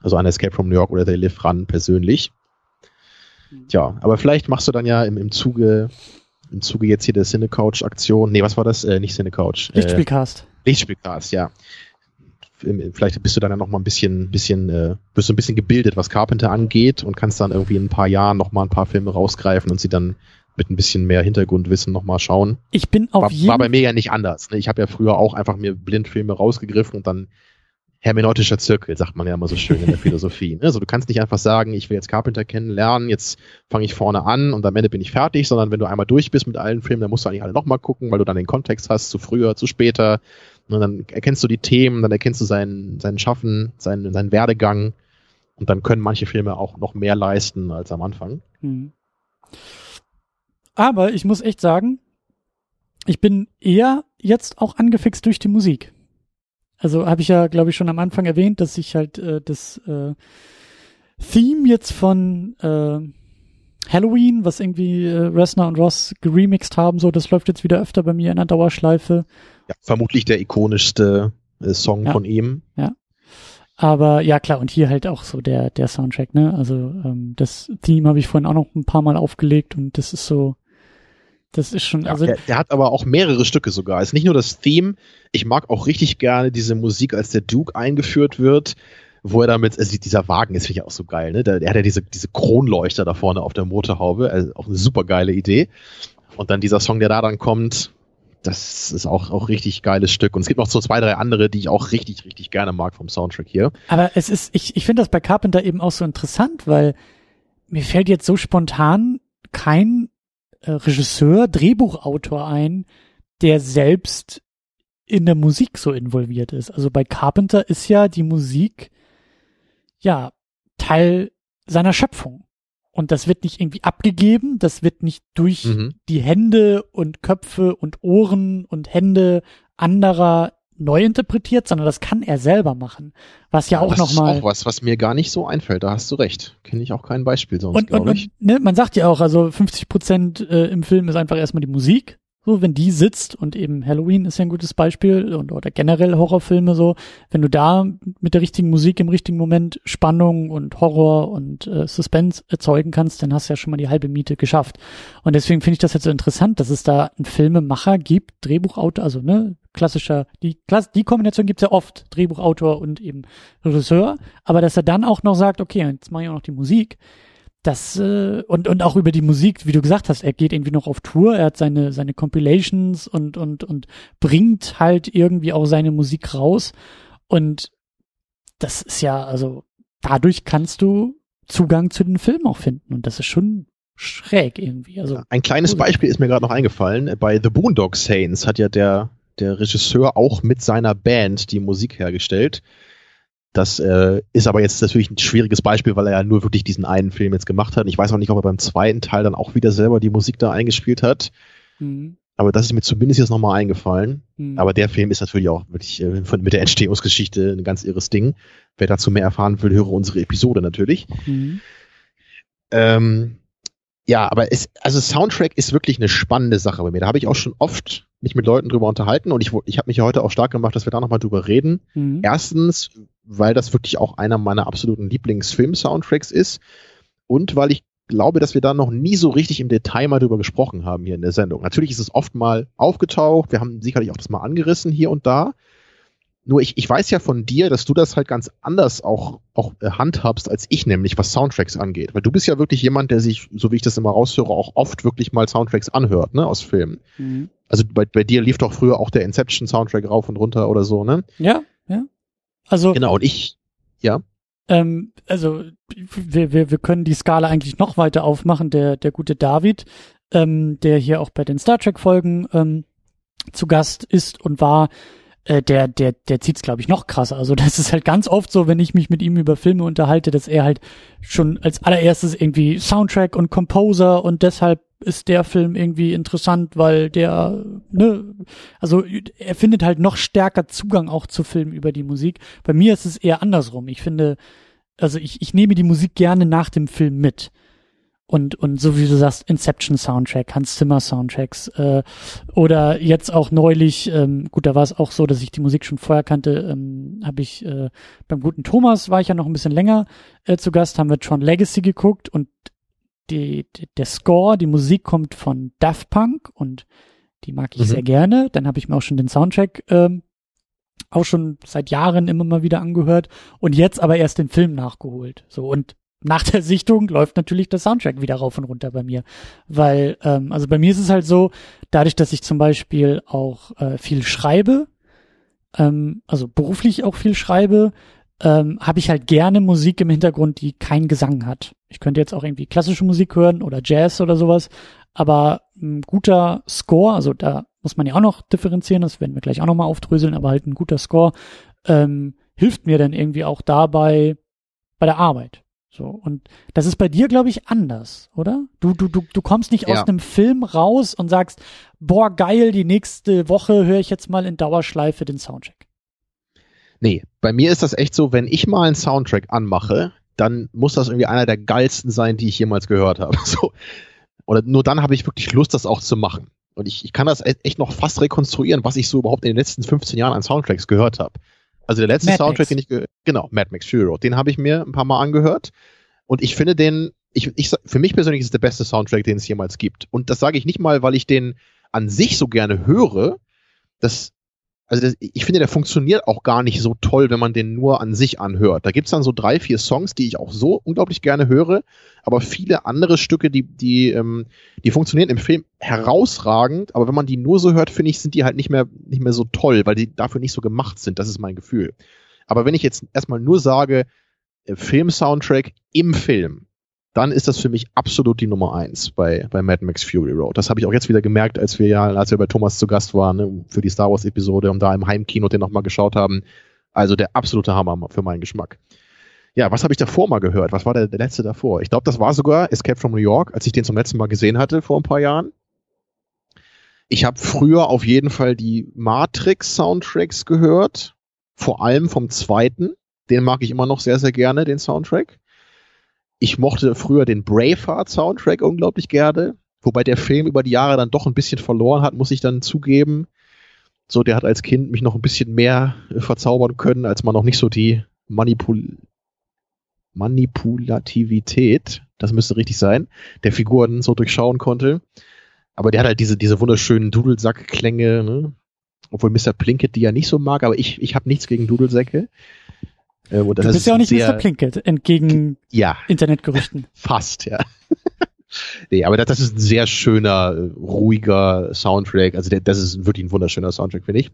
also an Escape from New York oder They Live ran persönlich. Tja, aber vielleicht machst du dann ja im, im Zuge im Zuge jetzt hier der Cinecouch-Aktion, nee, was war das? Äh, nicht Cinecouch. Lichtspielcast. Äh, Lichtspielcast, ja. Vielleicht bist du dann ja noch mal ein bisschen, bisschen, äh, bist du ein bisschen gebildet, was Carpenter angeht und kannst dann irgendwie in ein paar Jahren noch mal ein paar Filme rausgreifen und sie dann mit ein bisschen mehr Hintergrundwissen noch mal schauen. Ich bin auf war, jeden War bei mir ja nicht anders. Ne? Ich habe ja früher auch einfach mir Blindfilme rausgegriffen und dann hermeneutischer Zirkel, sagt man ja immer so schön in der Philosophie. Ne? Also du kannst nicht einfach sagen, ich will jetzt Carpenter kennenlernen, jetzt fange ich vorne an und am Ende bin ich fertig, sondern wenn du einmal durch bist mit allen Filmen, dann musst du eigentlich alle nochmal gucken, weil du dann den Kontext hast, zu früher, zu später. Und dann erkennst du die Themen, dann erkennst du seinen, seinen Schaffen, seinen, seinen Werdegang. Und dann können manche Filme auch noch mehr leisten als am Anfang. Hm. Aber ich muss echt sagen, ich bin eher jetzt auch angefixt durch die Musik. Also habe ich ja, glaube ich, schon am Anfang erwähnt, dass ich halt äh, das äh, Theme jetzt von äh, Halloween, was irgendwie äh, Resner und Ross geremixed haben, so, das läuft jetzt wieder öfter bei mir in der Dauerschleife. Ja, vermutlich der ikonischste äh, Song ja, von ihm. Ja. Aber ja, klar, und hier halt auch so der, der Soundtrack, ne? Also ähm, das Theme habe ich vorhin auch noch ein paar Mal aufgelegt und das ist so, das ist schon. Ja, also der, der, hat aber auch mehrere Stücke sogar. Es ist nicht nur das Theme. Ich mag auch richtig gerne diese Musik, als der Duke eingeführt wird, wo er damit, also dieser Wagen ist finde ich auch so geil, ne? Der, der hat ja diese, diese Kronleuchter da vorne auf der Motorhaube, also auch eine super geile Idee. Und dann dieser Song, der da dann kommt, das ist auch, auch richtig geiles Stück. Und es gibt noch so zwei, drei andere, die ich auch richtig, richtig gerne mag vom Soundtrack hier. Aber es ist, ich, ich finde das bei Carpenter eben auch so interessant, weil mir fällt jetzt so spontan kein äh, Regisseur, Drehbuchautor ein, der selbst in der Musik so involviert ist. Also bei Carpenter ist ja die Musik ja Teil seiner Schöpfung. Und das wird nicht irgendwie abgegeben, das wird nicht durch mhm. die Hände und Köpfe und Ohren und Hände anderer neu interpretiert, sondern das kann er selber machen. Was ja, ja auch nochmal. Das ist auch was, was mir gar nicht so einfällt. Da hast du recht. Kenne ich auch kein Beispiel sonst, glaube ich. Und, ne, man sagt ja auch, also 50 Prozent äh, im Film ist einfach erstmal die Musik. So, wenn die sitzt und eben Halloween ist ja ein gutes Beispiel und oder generell Horrorfilme so, wenn du da mit der richtigen Musik im richtigen Moment Spannung und Horror und äh, Suspense erzeugen kannst, dann hast du ja schon mal die halbe Miete geschafft. Und deswegen finde ich das jetzt so interessant, dass es da einen Filmemacher gibt, Drehbuchautor, also ne, klassischer, die, die Kombination gibt's ja oft, Drehbuchautor und eben Regisseur, aber dass er dann auch noch sagt, okay, jetzt mache ich auch noch die Musik, das äh, und und auch über die Musik, wie du gesagt hast, er geht irgendwie noch auf Tour, er hat seine seine Compilations und und und bringt halt irgendwie auch seine Musik raus und das ist ja also dadurch kannst du Zugang zu den Filmen auch finden und das ist schon schräg irgendwie. Also ein kleines Beispiel ist mir gerade noch eingefallen. Bei The Boondock Saints hat ja der der Regisseur auch mit seiner Band die Musik hergestellt. Das äh, ist aber jetzt natürlich ein schwieriges Beispiel, weil er ja nur wirklich diesen einen Film jetzt gemacht hat. Ich weiß auch nicht, ob er beim zweiten Teil dann auch wieder selber die Musik da eingespielt hat. Mhm. Aber das ist mir zumindest jetzt nochmal eingefallen. Mhm. Aber der Film ist natürlich auch wirklich äh, von, mit der Entstehungsgeschichte ein ganz irres Ding. Wer dazu mehr erfahren will, höre unsere Episode natürlich. Mhm. Ähm, ja, aber es, also Soundtrack ist wirklich eine spannende Sache bei mir. Da habe ich auch schon oft mich mit Leuten drüber unterhalten und ich, ich habe mich ja heute auch stark gemacht, dass wir da nochmal drüber reden. Mhm. Erstens, weil das wirklich auch einer meiner absoluten Lieblingsfilm-Soundtracks ist und weil ich glaube, dass wir da noch nie so richtig im Detail mal drüber gesprochen haben hier in der Sendung. Natürlich ist es oft mal aufgetaucht, wir haben sicherlich auch das mal angerissen hier und da, nur ich, ich weiß ja von dir, dass du das halt ganz anders auch, auch äh, handhabst als ich, nämlich was Soundtracks angeht. Weil du bist ja wirklich jemand, der sich, so wie ich das immer raushöre, auch oft wirklich mal Soundtracks anhört, ne, aus Filmen. Mhm. Also bei, bei dir lief doch früher auch der Inception-Soundtrack rauf und runter oder so, ne? Ja, ja. Also. Genau, und ich, ja. Ähm, also wir, wir, wir können die Skala eigentlich noch weiter aufmachen. Der, der gute David ähm, der hier auch bei den Star Trek Folgen ähm, zu Gast ist und war, äh, der, der, der zieht's, glaube ich, noch krasser. Also das ist halt ganz oft so, wenn ich mich mit ihm über Filme unterhalte, dass er halt schon als allererstes irgendwie Soundtrack und Composer und deshalb ist der Film irgendwie interessant, weil der, ne, also er findet halt noch stärker Zugang auch zu Filmen über die Musik. Bei mir ist es eher andersrum. Ich finde, also ich, ich nehme die Musik gerne nach dem Film mit und und so wie du sagst Inception Soundtrack, Hans Zimmer Soundtracks äh, oder jetzt auch neulich, ähm, gut, da war es auch so, dass ich die Musik schon vorher kannte, ähm, habe ich äh, beim guten Thomas war ich ja noch ein bisschen länger äh, zu Gast, haben wir Tron Legacy geguckt und die, die der Score, die Musik kommt von Daft Punk und die mag ich mhm. sehr gerne. Dann habe ich mir auch schon den Soundtrack ähm, auch schon seit Jahren immer mal wieder angehört und jetzt aber erst den Film nachgeholt. So und nach der Sichtung läuft natürlich der Soundtrack wieder rauf und runter bei mir. Weil, ähm, also bei mir ist es halt so, dadurch, dass ich zum Beispiel auch äh, viel schreibe, ähm, also beruflich auch viel schreibe, ähm, habe ich halt gerne Musik im Hintergrund, die keinen Gesang hat. Ich könnte jetzt auch irgendwie klassische Musik hören oder Jazz oder sowas, aber ein guter Score, also da muss man ja auch noch differenzieren, das werden wir gleich auch nochmal aufdröseln, aber halt ein guter Score ähm, hilft mir dann irgendwie auch dabei bei der Arbeit. So, und das ist bei dir, glaube ich, anders, oder? Du, du, du, du kommst nicht ja. aus einem Film raus und sagst, boah, geil, die nächste Woche höre ich jetzt mal in Dauerschleife den Soundtrack. Nee, bei mir ist das echt so, wenn ich mal einen Soundtrack anmache, dann muss das irgendwie einer der geilsten sein, die ich jemals gehört habe. So. Oder nur dann habe ich wirklich Lust, das auch zu machen. Und ich, ich kann das e-, echt noch fast rekonstruieren, was ich so überhaupt in den letzten 15 Jahren an Soundtracks gehört habe. Also der letzte Mad Soundtrack, Max. den ich genau, Mad Max Fury Road, den habe ich mir ein paar Mal angehört und ich finde den, ich, ich, für mich persönlich ist es der beste Soundtrack, den es jemals gibt. Und das sage ich nicht mal, weil ich den an sich so gerne höre. Das, also das, ich finde, der funktioniert auch gar nicht so toll, wenn man den nur an sich anhört. Da gibt's dann so drei, vier Songs, die ich auch so unglaublich gerne höre, aber viele andere Stücke, die, die, ähm, die funktionieren im Film herausragend, aber wenn man die nur so hört, finde ich, sind die halt nicht mehr, nicht mehr so toll, weil die dafür nicht so gemacht sind. Das ist mein Gefühl. Aber wenn ich jetzt erstmal nur sage, äh, Film-Soundtrack im Film, dann ist das für mich absolut die Nummer eins bei, bei Mad Max Fury Road. Das habe ich auch jetzt wieder gemerkt, als wir ja, als wir bei Thomas zu Gast waren, ne, für die Star Wars Episode und da im Heimkino den nochmal geschaut haben. Also der absolute Hammer für meinen Geschmack. Ja, was habe ich davor mal gehört? Was war der, der letzte davor? Ich glaube, das war sogar Escape from New York, als ich den zum letzten Mal gesehen hatte vor ein paar Jahren. Ich habe früher auf jeden Fall die Matrix-Soundtracks gehört, vor allem vom zweiten. Den mag ich immer noch sehr, sehr gerne, den Soundtrack. Ich mochte früher den Braveheart Soundtrack unglaublich gerne, wobei der Film über die Jahre dann doch ein bisschen verloren hat, muss ich dann zugeben. So, der hat als Kind mich noch ein bisschen mehr äh, verzaubern können, als man noch nicht so die Manipul Manipulativität, das müsste richtig sein, der Figuren so durchschauen konnte. Aber der hat halt diese, diese wunderschönen Dudelsackklänge, ne? Obwohl Mr. Plinkett die ja nicht so mag, aber ich, ich habe nichts gegen Dudelsäcke. Äh, du bist ja auch nicht sehr, Mr. Plinkett, entgegen ja, Internetgerüchten. Fast, ja. nee, aber das, das, ist ein sehr schöner, ruhiger Soundtrack. Also der, das ist wirklich ein wunderschöner Soundtrack, finde ich.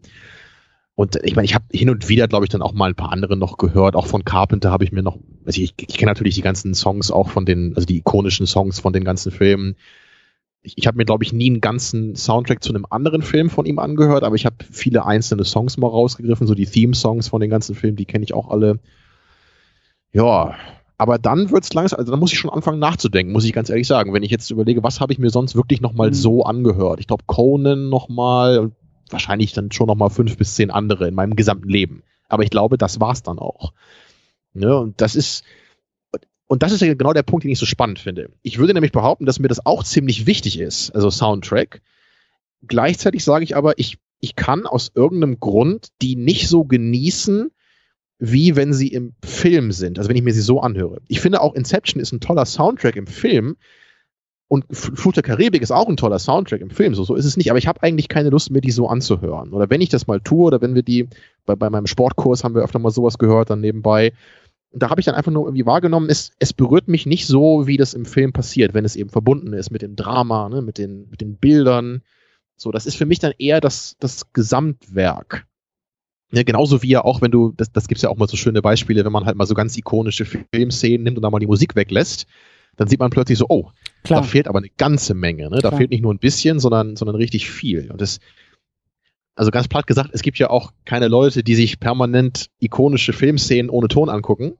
Und ich meine, ich habe hin und wieder, glaube ich, dann auch mal ein paar andere noch gehört. Auch von Carpenter habe ich mir noch, also ich, ich kenne natürlich die ganzen Songs auch von den, also die ikonischen Songs von den ganzen Filmen ich, ich habe mir, glaube ich, nie einen ganzen Soundtrack zu einem anderen Film von ihm angehört, aber ich habe viele einzelne Songs mal rausgegriffen, so die Theme-Songs von den ganzen Filmen, die kenne ich auch alle. Ja, aber dann wird's langsam, also dann muss ich schon anfangen nachzudenken, muss ich ganz ehrlich sagen. Wenn ich jetzt überlege, was habe ich mir sonst wirklich nochmal mhm. so angehört? Ich glaube, Conan nochmal und wahrscheinlich dann schon nochmal fünf bis zehn andere in meinem gesamten Leben. Aber ich glaube, das war's dann auch. Ne? Und das ist, und das ist ja genau der Punkt, den ich so spannend finde. Ich würde nämlich behaupten, dass mir das auch ziemlich wichtig ist, also Soundtrack. Gleichzeitig sage ich aber, ich, ich kann aus irgendeinem Grund die nicht so genießen, wie wenn sie im Film sind, also wenn ich mir sie so anhöre. Ich finde auch Inception ist ein toller Soundtrack im Film und Flut der Karibik ist auch ein toller Soundtrack im Film, so, so ist es nicht, aber ich habe eigentlich keine Lust, mir die so anzuhören. Oder wenn ich das mal tue oder wenn wir die, bei, bei meinem Sportkurs haben wir öfter mal sowas gehört, dann nebenbei, da habe ich dann einfach nur irgendwie wahrgenommen, es, es berührt mich nicht so, wie das im Film passiert, wenn es eben verbunden ist mit dem Drama, ne, mit, den, mit den Bildern. So, das ist für mich dann eher das, das Gesamtwerk. Ja, genauso wie ja auch, wenn du, das, das gibt ja auch mal so schöne Beispiele, wenn man halt mal so ganz ikonische Filmszenen nimmt und da mal die Musik weglässt, dann sieht man plötzlich so, oh, Klar. Da fehlt aber eine ganze Menge. Ne? Da Klar. fehlt nicht nur ein bisschen, sondern, sondern richtig viel. Und das, also ganz platt gesagt, es gibt ja auch keine Leute, die sich permanent ikonische Filmszenen ohne Ton angucken.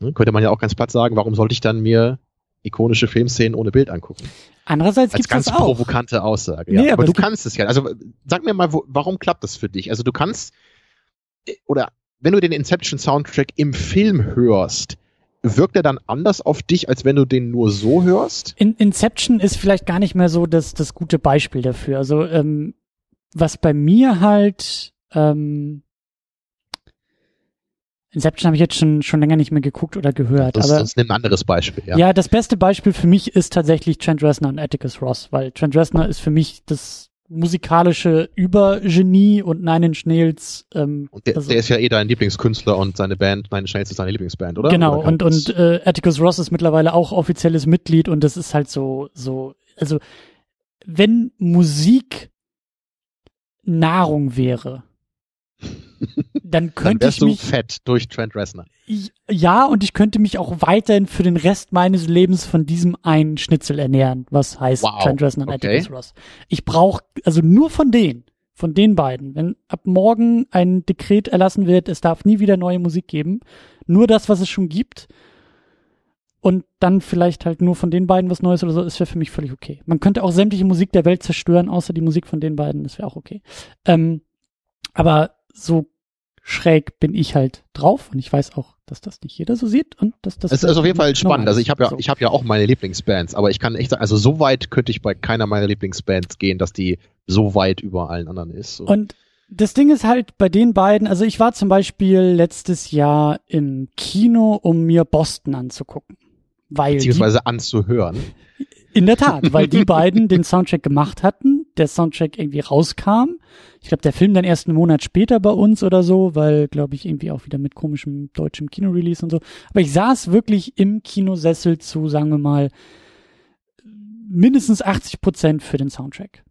Ne? Könnte man ja auch ganz platt sagen, warum sollte ich dann mir ikonische Filmszenen ohne Bild angucken? Andererseits gibt es ganz auch. provokante Aussage. Ja. Nee, aber, aber du kannst es ja. Also sag mir mal, wo, warum klappt das für dich? Also du kannst oder wenn du den Inception Soundtrack im Film hörst, wirkt er dann anders auf dich, als wenn du den nur so hörst? In Inception ist vielleicht gar nicht mehr so das, das gute Beispiel dafür. Also ähm, was bei mir halt ähm, Inception habe ich jetzt schon, schon länger nicht mehr geguckt oder gehört. Das aber, sonst nimm ein anderes Beispiel, ja. Ja, das beste Beispiel für mich ist tatsächlich Trent Reznor und Atticus Ross, weil Trent Reznor ist für mich das musikalische Übergenie und Nine Inch Nails. Ähm, und der, also, der ist ja eh dein Lieblingskünstler und seine Band, Nine Inch Nails ist seine Lieblingsband, oder? Genau, oder und, und äh, Atticus Ross ist mittlerweile auch offizielles Mitglied und das ist halt so, so, also wenn Musik Nahrung wäre, dann könnte dann ich mich fett durch Trent Reznor. Ja, und ich könnte mich auch weiterhin für den Rest meines Lebens von diesem einen Schnitzel ernähren, was heißt wow. Trent Reznor und okay. Atticus Ross. Ich brauche also nur von denen, von den beiden. Wenn ab morgen ein Dekret erlassen wird, es darf nie wieder neue Musik geben, nur das, was es schon gibt. Und dann vielleicht halt nur von den beiden was Neues oder so, ist wäre für mich völlig okay. Man könnte auch sämtliche Musik der Welt zerstören, außer die Musik von den beiden, das wäre auch okay. Ähm, aber so schräg bin ich halt drauf und ich weiß auch, dass das nicht jeder so sieht und dass das. Es ist auf jeden Fall spannend. Also ich habe ja, so. ich habe ja auch meine Lieblingsbands, aber ich kann echt sagen, also so weit könnte ich bei keiner meiner Lieblingsbands gehen, dass die so weit über allen anderen ist. So. Und das Ding ist halt bei den beiden, also ich war zum Beispiel letztes Jahr im Kino, um mir Boston anzugucken. Weil Beziehungsweise die, anzuhören. In der Tat, weil die beiden den Soundtrack gemacht hatten, der Soundtrack irgendwie rauskam. Ich glaube, der Film dann erst einen Monat später bei uns oder so, weil, glaube ich, irgendwie auch wieder mit komischem deutschem Kinorelease und so. Aber ich saß wirklich im Kinosessel zu, sagen wir mal, mindestens 80 Prozent für den Soundtrack.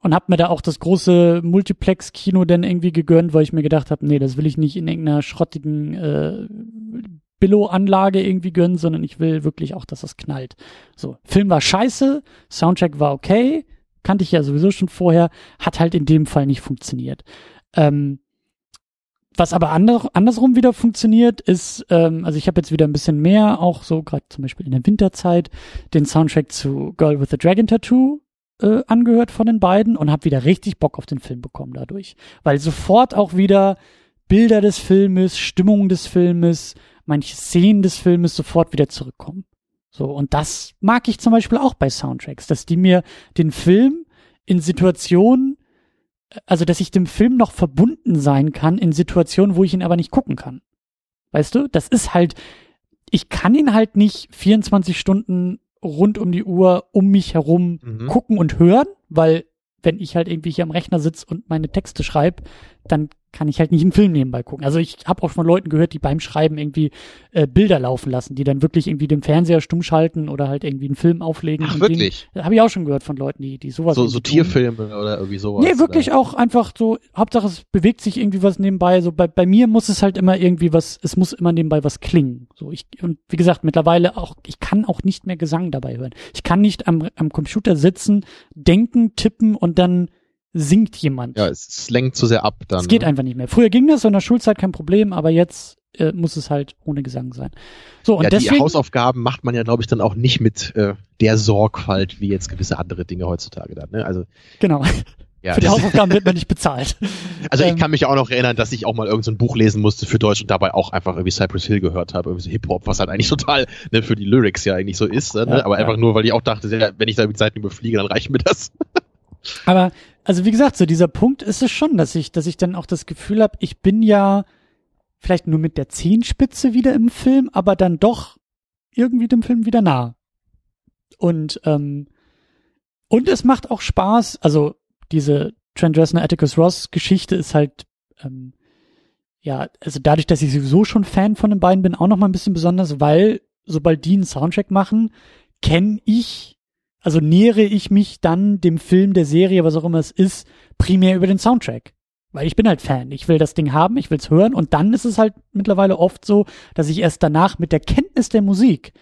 Und hab mir da auch das große Multiplex-Kino dann irgendwie gegönnt, weil ich mir gedacht habe, nee, das will ich nicht in irgendeiner schrottigen äh, Billo-Anlage irgendwie gönnen, sondern ich will wirklich auch, dass das knallt. So, Film war scheiße, Soundtrack war okay, kannte ich ja sowieso schon vorher, hat halt in dem Fall nicht funktioniert. Ähm, was aber ander, andersrum wieder funktioniert, ist, ähm, also ich habe jetzt wieder ein bisschen mehr, auch so gerade zum Beispiel in der Winterzeit, den Soundtrack zu Girl with the Dragon Tattoo äh, angehört von den beiden und habe wieder richtig Bock auf den Film bekommen dadurch. Weil sofort auch wieder Bilder des Filmes, Stimmung des Filmes, manche Szenen des Filmes sofort wieder zurückkommen. So, und das mag ich zum Beispiel auch bei Soundtracks, dass die mir den Film in Situationen, also dass ich dem Film noch verbunden sein kann in Situationen, wo ich ihn aber nicht gucken kann. Weißt du, das ist halt, ich kann ihn halt nicht 24 Stunden rund um die Uhr um mich herum mhm. gucken und hören, weil wenn ich halt irgendwie hier am Rechner sitze und meine Texte schreibe, dann kann ich halt nicht einen Film nebenbei gucken. Also ich habe auch von Leuten gehört, die beim Schreiben irgendwie äh, Bilder laufen lassen, die dann wirklich irgendwie den Fernseher stumm schalten oder halt irgendwie einen Film auflegen. Ach, wirklich? Habe ich auch schon gehört von Leuten, die, die sowas. So, so Tierfilme oder irgendwie sowas. Nee, wirklich oder? auch einfach so, Hauptsache es bewegt sich irgendwie was nebenbei. So bei, bei mir muss es halt immer irgendwie was, es muss immer nebenbei was klingen. So ich, und wie gesagt, mittlerweile auch, ich kann auch nicht mehr Gesang dabei hören. Ich kann nicht am, am Computer sitzen, denken, tippen und dann singt jemand. Ja, es lenkt zu sehr ab dann. Es geht ne? einfach nicht mehr. Früher ging das in der Schulzeit kein Problem, aber jetzt äh, muss es halt ohne Gesang sein. So, und ja, deswegen, die Hausaufgaben macht man ja, glaube ich, dann auch nicht mit äh, der Sorgfalt wie jetzt gewisse andere Dinge heutzutage dann. Ne? Also genau. Ja, Für die Hausaufgaben wird man nicht bezahlt. Also ich ähm, kann mich auch noch erinnern, dass ich auch mal irgendein so Buch lesen musste für Deutsch und dabei auch einfach irgendwie Cypress Hill gehört habe, irgendwie so Hip-Hop, was halt eigentlich total ne, für die Lyrics ja eigentlich so ist. Ne? Ja, aber ja. einfach nur, weil ich auch dachte, wenn ich da die Seiten überfliege, dann reicht mir das. Aber also wie gesagt, so dieser Punkt ist es schon, dass ich, dass ich dann auch das Gefühl habe, ich bin ja vielleicht nur mit der Zehenspitze wieder im Film, aber dann doch irgendwie dem Film wieder nah. Und ähm, und es macht auch Spaß. Also diese Trent Reznor Atticus Ross Geschichte ist halt ähm, ja, also dadurch, dass ich sowieso schon Fan von den beiden bin, auch noch mal ein bisschen besonders, weil sobald die einen Soundtrack machen, kenne ich also nähere ich mich dann dem Film, der Serie, was auch immer es ist, primär über den Soundtrack. Weil ich bin halt Fan. Ich will das Ding haben, ich will's hören und dann ist es halt mittlerweile oft so, dass ich erst danach mit der Kenntnis der Musik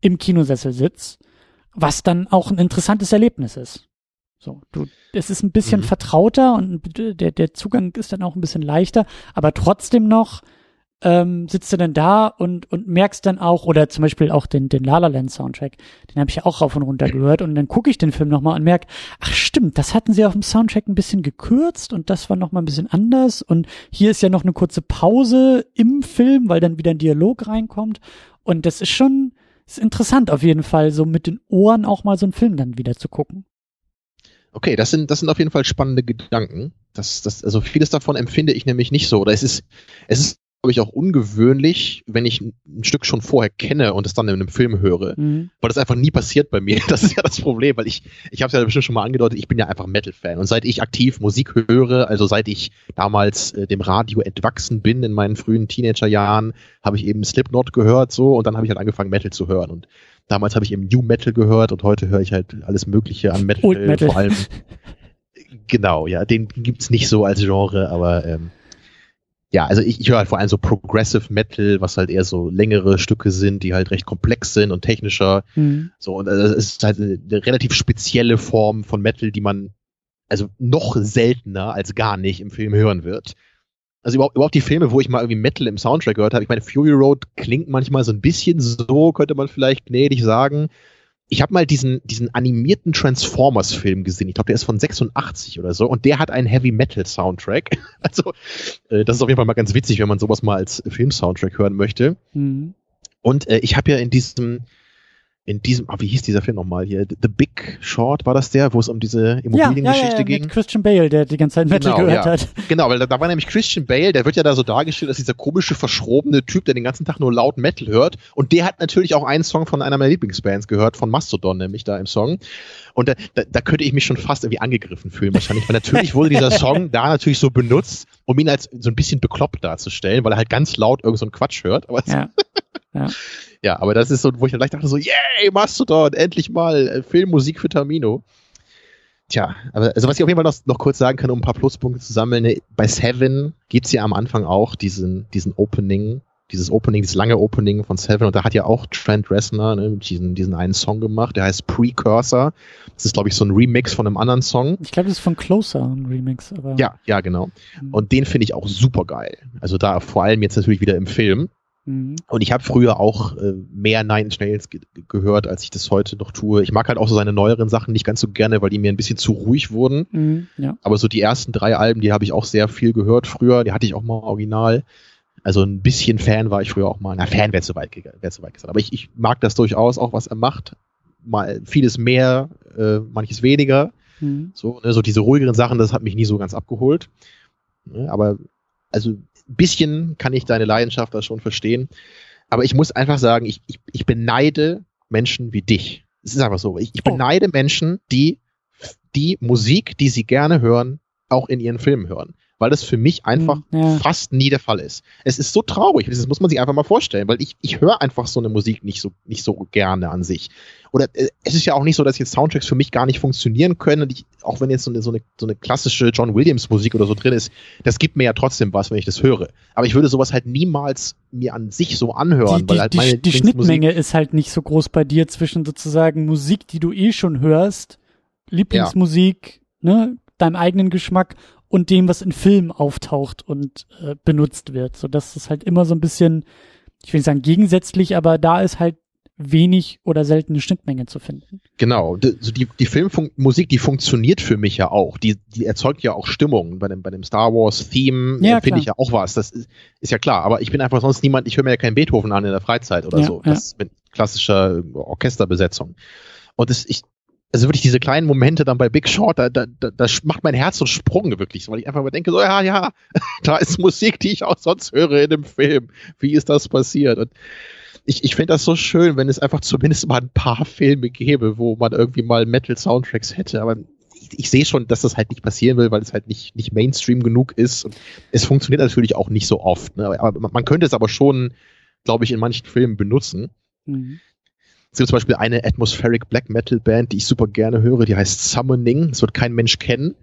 im Kinosessel sitz was dann auch ein interessantes Erlebnis ist. So, du, es ist ein bisschen mhm. vertrauter und der, der Zugang ist dann auch ein bisschen leichter, aber trotzdem noch ähm, sitzt du dann da und, und merkst dann auch, oder zum Beispiel auch den, den La La Land Soundtrack, den habe ich ja auch rauf und runter gehört und dann gucke ich den Film nochmal und merke, ach stimmt, das hatten sie auf dem Soundtrack ein bisschen gekürzt und das war nochmal ein bisschen anders und hier ist ja noch eine kurze Pause im Film, weil dann wieder ein Dialog reinkommt und das ist schon, ist interessant auf jeden Fall, so mit den Ohren auch mal so einen Film dann wieder zu gucken. Okay, das sind, das sind auf jeden Fall spannende Gedanken. Das, das, also vieles davon empfinde ich nämlich nicht so. Oder es ist, es ist glaube ich, auch ungewöhnlich, wenn ich ein Stück schon vorher kenne und es dann in einem Film höre. Mhm. Weil das einfach nie passiert bei mir. Das ist ja das Problem, weil ich, ich habe es ja bestimmt schon mal angedeutet, ich bin ja einfach Metal-Fan. Und seit ich aktiv Musik höre, also seit ich damals äh, dem Radio entwachsen bin in meinen frühen Teenagerjahren, habe ich eben Slipknot gehört so und dann habe ich halt angefangen, Metal zu hören. Und damals habe ich eben New Metal gehört und heute höre ich halt alles Mögliche an Metal, Metal. vor allem. genau, ja, den gibt's nicht so als Genre, aber ähm, ja, also ich, ich höre halt vor allem so Progressive Metal, was halt eher so längere Stücke sind, die halt recht komplex sind und technischer. Mhm. So, und also es ist halt eine, eine relativ spezielle Form von Metal, die man also noch seltener als gar nicht im Film hören wird. Also überhaupt, überhaupt die Filme, wo ich mal irgendwie Metal im Soundtrack gehört habe, ich meine, Fury Road klingt manchmal so ein bisschen so, könnte man vielleicht gnädig sagen ich habe mal diesen, diesen animierten Transformers-Film gesehen. Ich glaube, der ist von 86 oder so. Und der hat einen Heavy-Metal-Soundtrack. Also, äh, das ist auf jeden Fall mal ganz witzig, wenn man sowas mal als Film-Soundtrack hören möchte. Mhm. Und äh, ich habe ja in diesem, in diesem, ah, wie hieß dieser Film nochmal hier? The Big Short war das der, wo es um diese Immobiliengeschichte ja, ja, ja, ging? Mit Christian Bale, der die ganze Zeit Metal genau, gehört ja. hat. Genau, weil da, da, war nämlich Christian Bale, der wird ja da so dargestellt als dieser komische, verschrobene Typ, der den ganzen Tag nur laut Metal hört. Und der hat natürlich auch einen Song von einer meiner Lieblingsbands gehört, von Mastodon, nämlich da im Song. Und da, da, da könnte ich mich schon fast irgendwie angegriffen fühlen wahrscheinlich, weil natürlich wurde dieser Song da natürlich so benutzt, um ihn als so ein bisschen bekloppt darzustellen, weil er halt ganz laut irgend so einen Quatsch hört. Aber ja. ja. Ja, aber das ist so, wo ich dann gleich dachte so, yay, Mastodon, endlich mal äh, Filmmusik für Tamino. Tja, aber also was ich auf jeden Fall noch, noch kurz sagen kann, um ein paar Pluspunkte zu sammeln, ne, bei Seven gibt's ja am Anfang auch diesen, diesen Opening, dieses Opening, dieses lange Opening von Seven und da hat ja auch Trent Reznor ne, diesen, diesen einen Song gemacht, der heißt Precursor. Das ist, glaube ich, so ein Remix von einem anderen Song. Ich glaube, das ist von Closer ein Remix, aber. Ja, ja, genau. Mhm. Und den finde ich auch super geil. Also da vor allem jetzt natürlich wieder im Film. Mhm. Und ich habe früher auch äh, mehr Nine Inch Nails ge gehört, als ich das heute noch tue. Ich mag halt auch so seine neueren Sachen nicht ganz so gerne, weil die mir ein bisschen zu ruhig wurden. Mhm, ja. Aber so die ersten drei Alben, die habe ich auch sehr viel gehört früher. Die hatte ich auch mal original. Also ein bisschen Fan war ich früher auch mal. Na, Fan wäre zu weit, wär zu weit gesagt. Aber ich, ich mag das durchaus auch, was er macht. Mal vieles mehr, äh, manches weniger. Mhm. So, ne, so diese ruhigeren Sachen, das hat mich nie so ganz abgeholt. Ne, aber also bisschen kann ich deine Leidenschaft da schon verstehen. Aber ich muss einfach sagen, ich, ich, ich beneide Menschen wie dich. Es ist einfach so. Ich, ich oh. beneide Menschen, die die Musik, die sie gerne hören, auch in ihren Filmen hören weil das für mich einfach hm, ja. fast nie der Fall ist. Es ist so traurig, das muss man sich einfach mal vorstellen, weil ich, ich höre einfach so eine Musik nicht so, nicht so gerne an sich. Oder äh, es ist ja auch nicht so, dass jetzt Soundtracks für mich gar nicht funktionieren können. Und ich, auch wenn jetzt so eine, so, eine, so eine klassische John Williams Musik oder so drin ist, das gibt mir ja trotzdem was, wenn ich das höre. Aber ich würde sowas halt niemals mir an sich so anhören, die, weil halt meine Die, die Schnittmenge ist halt nicht so groß bei dir zwischen sozusagen Musik, die du eh schon hörst, Lieblingsmusik, ja. ne, deinem eigenen Geschmack und dem, was in Filmen auftaucht und äh, benutzt wird. So dass es halt immer so ein bisschen, ich will nicht sagen gegensätzlich, aber da ist halt wenig oder seltene Schnittmenge zu finden. Genau, die, die, die Filmmusik, die funktioniert für mich ja auch. Die, die erzeugt ja auch Stimmung. Bei dem, bei dem Star Wars Theme ja, finde ich ja auch was. Das ist, ist, ja klar. Aber ich bin einfach sonst niemand, ich höre mir ja keinen Beethoven an in der Freizeit oder ja, so. Das ja. mit klassischer Orchesterbesetzung. Und das, ich, also wirklich diese kleinen Momente dann bei Big Short, da, da, da, macht mein Herz so einen Sprung wirklich, weil ich einfach mal denke, so, ja, ja, da ist Musik, die ich auch sonst höre in dem Film. Wie ist das passiert? Und ich, ich finde das so schön, wenn es einfach zumindest mal ein paar Filme gäbe, wo man irgendwie mal Metal-Soundtracks hätte, aber ich, sehe schon, dass das halt nicht passieren will, weil es halt nicht, nicht Mainstream genug ist. Und es funktioniert natürlich auch nicht so oft. Ne? Aber man, man könnte es aber schon, glaube ich, in manchen Filmen benutzen. Mhm. Es gibt zum Beispiel eine Atmospheric Black Metal Band, die ich super gerne höre, die heißt Summoning. Das wird kein Mensch kennen.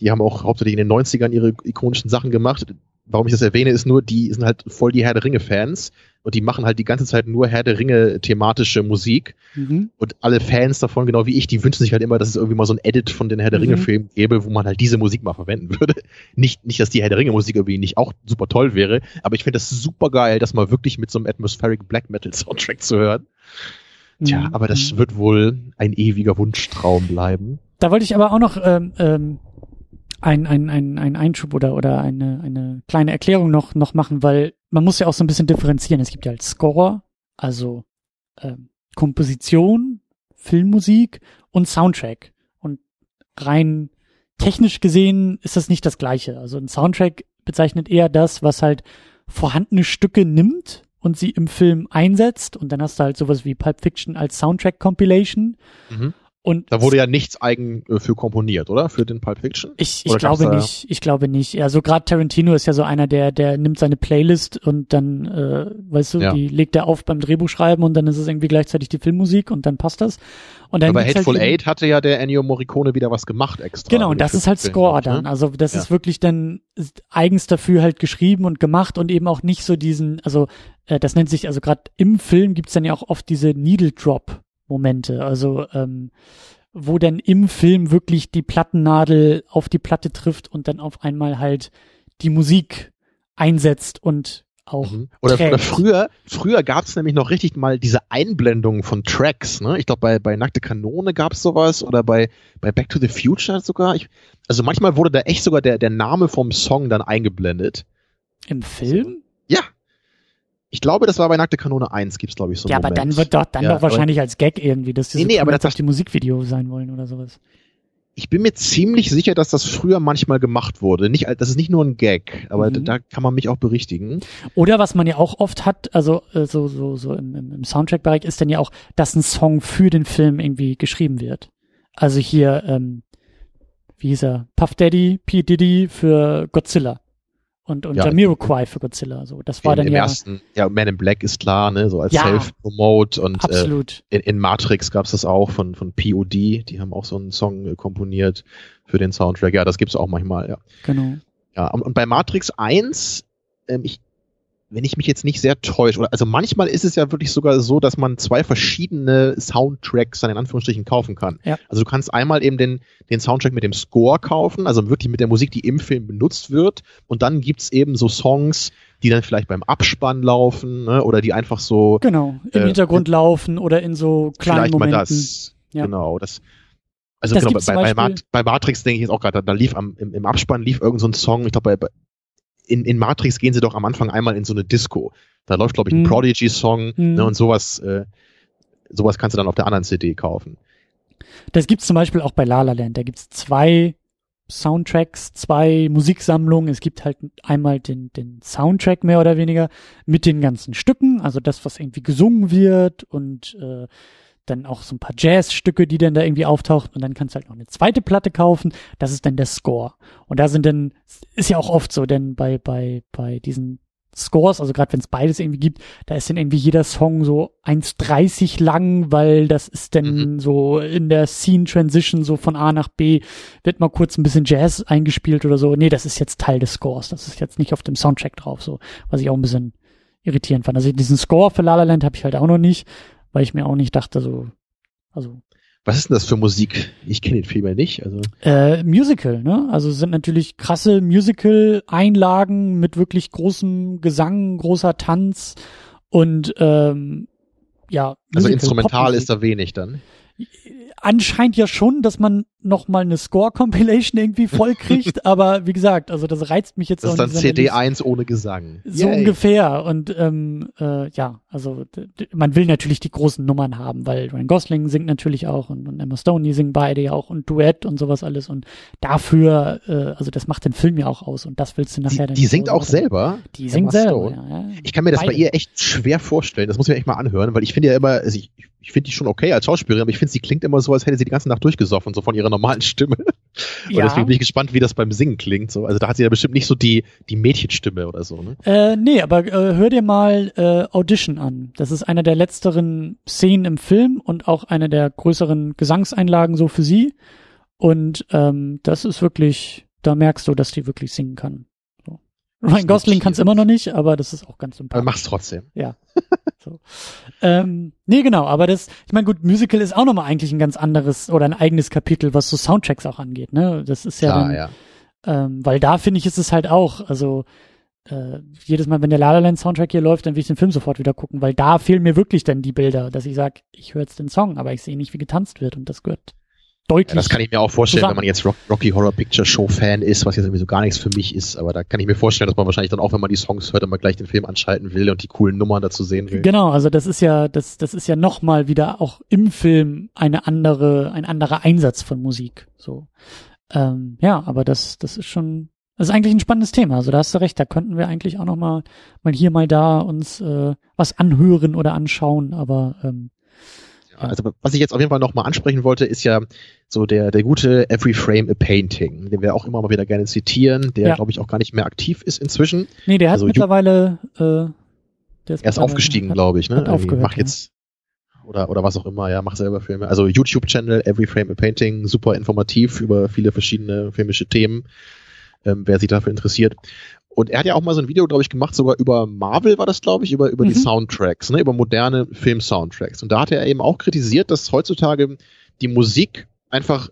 Die haben auch hauptsächlich in den 90ern ihre ikonischen Sachen gemacht. warum ich das erwähne, ist nur, die sind halt voll die Herr der Ringe-Fans und die machen halt die ganze Zeit nur Herr der Ringe thematische Musik. Mhm. Und alle Fans davon, genau wie ich, die wünschen sich halt immer, dass es irgendwie mal so ein Edit von den Herr der Ringe-Filmen mhm. gäbe, wo man halt diese Musik mal verwenden würde. Nicht, nicht, dass die Herr der Ringe-Musik irgendwie nicht auch super toll wäre, aber ich finde das super geil, das mal wirklich mit so einem Atmospheric Black Metal Soundtrack zu hören. Tja, mhm. aber das wird wohl ein ewiger Wunschtraum bleiben. Da wollte ich aber auch noch ähm, ähm, ein, ein, ein, ein Einschub oder, oder eine, eine kleine Erklärung noch, noch machen, weil man muss ja auch so ein bisschen differenzieren. Es gibt ja halt Score, also ähm, Komposition, Filmmusik und Soundtrack. Und rein technisch gesehen ist das nicht das gleiche. Also ein Soundtrack bezeichnet eher das, was halt vorhandene Stücke nimmt und sie im Film einsetzt. Und dann hast du halt sowas wie Pulp Fiction als Soundtrack Compilation. Mhm. Und da wurde ja nichts eigen äh, für komponiert, oder? Für den Pulp Fiction? Ich, ich glaube nicht. Ich glaube nicht. Also gerade Tarantino ist ja so einer, der, der nimmt seine Playlist und dann, äh, weißt du, ja. die legt er auf beim Drehbuchschreiben und dann ist es irgendwie gleichzeitig die Filmmusik und dann passt das. Und dann Aber Hateful halt Eight hatte ja der Ennio Morricone wieder was gemacht extra. Genau, und das ist halt Score dann. Ne? Also das ja. ist wirklich dann eigens dafür halt geschrieben und gemacht und eben auch nicht so diesen, also äh, das nennt sich, also gerade im Film gibt's dann ja auch oft diese Needle Drop Momente. Also ähm, wo dann im Film wirklich die Plattennadel auf die Platte trifft und dann auf einmal halt die Musik einsetzt und auch. Mhm. Oder, oder, früher, früher gab es nämlich noch richtig mal diese Einblendungen von Tracks. Ne? Ich glaube, bei, bei Nackte Kanone gab es sowas oder bei, bei Back to the Future sogar. Ich, also manchmal wurde da echt sogar der, der Name vom Song dann eingeblendet. Im Film? Ja, ich glaube, das war bei Nackte Kanone 1, gibt's glaube ich so Ja, Moment. aber dann wird doch dann ja, doch wahrscheinlich als Gag irgendwie, dass die nee, so nee, aber das auf die Musikvideo sein wollen oder sowas. Ich bin mir ziemlich sicher, dass das früher manchmal gemacht wurde. Nicht, das ist nicht nur ein Gag, aber mhm. da kann man mich auch berichtigen. Oder was man ja auch oft hat, also äh, so so so im, im Soundtrack-Bereich ist dann ja auch, dass ein Song für den Film irgendwie geschrieben wird. Also hier, ähm, wie hieß er, Puff Daddy, P Diddy für Godzilla und, und ja, Jamiroquai für Godzilla. So, das war dann im ja. Ersten, ja, Man in Black ist klar, ne, so als ja, Self-Promote und absolut. Äh, in, in Matrix gab's das auch von, von POD, die haben auch so einen Song äh, komponiert für den Soundtrack. Ja, das gibt's auch manchmal, ja. Genau. Ja, und, und bei Matrix 1, ähm, ich wenn ich mich jetzt nicht sehr täusche, oder also manchmal ist es ja wirklich sogar so, dass man zwei verschiedene Soundtracks dann in Anführungsstrichen kaufen kann. Ja. Also du kannst einmal eben den, den Soundtrack mit dem Score kaufen, also wirklich mit der Musik, die im Film benutzt wird, und dann gibt's eben so Songs, die dann vielleicht beim Abspann laufen, ne, oder die einfach so genau im äh, Hintergrund laufen oder in so kleinen vielleicht Momenten. Mal das, ja. genau das. Also das genau, bei, bei, bei, Matrix denke ich jetzt auch gerade, da, da lief am, im, im Abspann lief irgend so ein Song, ich glaube bei, in, in Matrix gehen sie doch am Anfang einmal in so eine Disco. Da läuft, glaube ich, ein hm. Prodigy-Song hm. ne, und sowas, äh, sowas kannst du dann auf der anderen CD kaufen. Das gibt's zum Beispiel auch bei La La Land. Da gibt's zwei Soundtracks, zwei Musiksammlungen. Es gibt halt einmal den, den Soundtrack mehr oder weniger mit den ganzen Stücken, also das, was irgendwie gesungen wird und äh, dann auch so ein paar Jazzstücke, die dann da irgendwie auftauchen und dann kannst du halt noch eine zweite Platte kaufen, das ist dann der Score. Und da sind dann, ist ja auch oft so, denn bei, bei, bei diesen Scores, also gerade wenn es beides irgendwie gibt, da ist dann irgendwie jeder Song so 1,30 lang, weil das ist dann mhm. so in der Scene Transition so von A nach B wird mal kurz ein bisschen Jazz eingespielt oder so. Nee, das ist jetzt Teil des Scores, das ist jetzt nicht auf dem Soundtrack drauf, so, was ich auch ein bisschen irritierend fand. Also diesen Score für La La Land habe ich halt auch noch nicht, weil ich mir auch nicht dachte, so, also. Was ist denn das für Musik? Ich kenne den Film ja nicht. Also. Äh, Musical, ne? Also sind natürlich krasse Musical-Einlagen mit wirklich großem Gesang, großer Tanz und ähm, ja. Musical, also instrumental ist da wenig dann anscheinend ja schon, dass man noch mal eine Score-Compilation irgendwie voll kriegt, aber wie gesagt, also das reizt mich jetzt das auch Das ist dann CD1 ohne Gesang. So Yay. ungefähr und ähm, äh, ja, also man will natürlich die großen Nummern haben, weil Ryan Gosling singt natürlich auch und, und Emma Stone, die singen beide ja auch und Duett und sowas alles und dafür, äh, also das macht den Film ja auch aus und das willst du nachher die, dann Die singt auch selber? Die singt selber, ja, ja. Ich kann mir das beide. bei ihr echt schwer vorstellen, das muss ich mir echt mal anhören, weil ich finde ja immer, also ich, ich finde die schon okay als Schauspielerin, aber ich finde, sie klingt immer so, als hätte sie die ganze Nacht durchgesoffen, so von ihrer normalen Stimme. Und ja. deswegen bin ich gespannt, wie das beim Singen klingt. So. Also da hat sie ja bestimmt nicht so die, die Mädchenstimme oder so, ne? Äh, nee, aber äh, hör dir mal äh, Audition an. Das ist eine der letzteren Szenen im Film und auch eine der größeren Gesangseinlagen so für sie. Und ähm, das ist wirklich, da merkst du, dass die wirklich singen kann. Ryan Gosling kann es immer noch nicht, aber das ist auch ganz sympathisch. Mach's trotzdem. Ja. so. ähm, nee, genau, aber das, ich meine, gut, Musical ist auch nochmal eigentlich ein ganz anderes oder ein eigenes Kapitel, was so Soundtracks auch angeht, ne? Das ist ja, Klar, dann, ja. Ähm, weil da finde ich, ist es halt auch, also äh, jedes Mal, wenn der La La Land Soundtrack hier läuft, dann will ich den Film sofort wieder gucken, weil da fehlen mir wirklich dann die Bilder, dass ich sage, ich höre jetzt den Song, aber ich sehe nicht, wie getanzt wird und das gehört deutlich. Ja, das kann ich mir auch vorstellen, zusammen. wenn man jetzt Rocky Horror Picture Show Fan ist, was jetzt irgendwie so gar nichts für mich ist, aber da kann ich mir vorstellen, dass man wahrscheinlich dann auch, wenn man die Songs hört, immer gleich den Film anschalten will und die coolen Nummern dazu sehen will. Genau, also das ist ja, das, das ist ja nochmal wieder auch im Film eine andere, ein anderer Einsatz von Musik, so. Ähm, ja, aber das, das ist schon, das ist eigentlich ein spannendes Thema. Also da hast du recht, da könnten wir eigentlich auch noch mal, mal hier, mal da uns äh, was anhören oder anschauen, aber ähm, also was ich jetzt auf jeden Fall noch mal ansprechen wollte, ist ja so der der gute Every Frame a Painting, den wir auch immer mal wieder gerne zitieren, der ja. glaube ich auch gar nicht mehr aktiv ist inzwischen. Nee, der hat also, mittlerweile äh, der ist, er ist aufgestiegen, glaube ich, ne? Aufgehört, mach jetzt oder oder was auch immer, ja, mach selber Filme. Also YouTube Channel Every Frame a Painting, super informativ über viele verschiedene filmische Themen. Ähm, wer sich dafür interessiert. Und er hat ja auch mal so ein Video, glaube ich, gemacht, sogar über Marvel war das, glaube ich, über, über mhm. die Soundtracks, ne, über moderne Film-Soundtracks. Und da hat er eben auch kritisiert, dass heutzutage die Musik einfach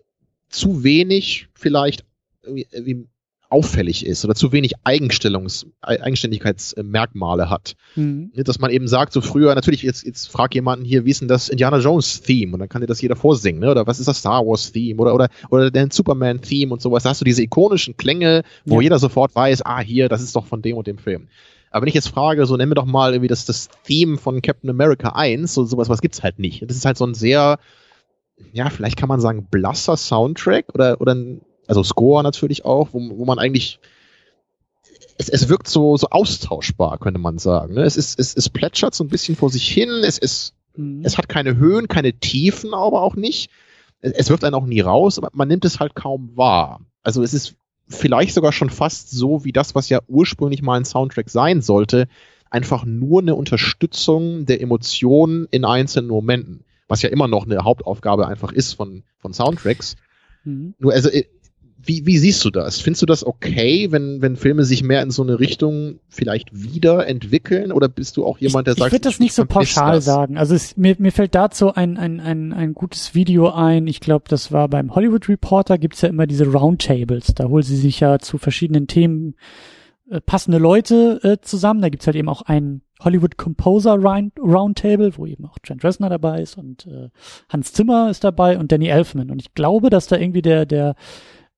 zu wenig vielleicht irgendwie auffällig ist oder zu wenig Eigenstellungs Eigenständigkeitsmerkmale hat. Mhm. Dass man eben sagt, so früher, natürlich, jetzt, jetzt frag jemanden hier, wie ist denn das Indiana Jones Theme? Und dann kann dir das jeder vorsingen, ne? Oder was ist das Star Wars Theme? Oder, oder, oder der Superman Theme und sowas. Da hast du diese ikonischen Klänge, wo ja. jeder sofort weiß, ah, hier, das ist doch von dem und dem Film. Aber wenn ich jetzt frage, so nenn mir doch mal irgendwie das, das Theme von Captain America 1, so sowas, was gibt's halt nicht. Das ist halt so ein sehr, ja, vielleicht kann man sagen, blasser Soundtrack oder, oder ein also Score natürlich auch, wo, wo man eigentlich es, es wirkt so, so austauschbar, könnte man sagen. Ne? Es, ist, es, es plätschert so ein bisschen vor sich hin, es, ist, mhm. es hat keine Höhen, keine Tiefen, aber auch nicht. Es, es wirft einen auch nie raus, aber man nimmt es halt kaum wahr. Also es ist vielleicht sogar schon fast so wie das, was ja ursprünglich mal ein Soundtrack sein sollte, einfach nur eine Unterstützung der Emotionen in einzelnen Momenten, was ja immer noch eine Hauptaufgabe einfach ist von, von Soundtracks. Mhm. Nur also äh, wie, wie siehst du das? Findest du das okay, wenn, wenn Filme sich mehr in so eine Richtung vielleicht wiederentwickeln? Oder bist du auch jemand, der ich, sagt, ich würde das nicht so pauschal sagen. Also es, mir, mir fällt dazu ein, ein, ein, ein gutes Video ein. Ich glaube, das war beim Hollywood Reporter, gibt's ja immer diese Roundtables. Da holen sie sich ja zu verschiedenen Themen äh, passende Leute äh, zusammen. Da gibt's halt eben auch einen Hollywood Composer Roundtable, wo eben auch Trent Reznor dabei ist und äh, Hans Zimmer ist dabei und Danny Elfman. Und ich glaube, dass da irgendwie der, der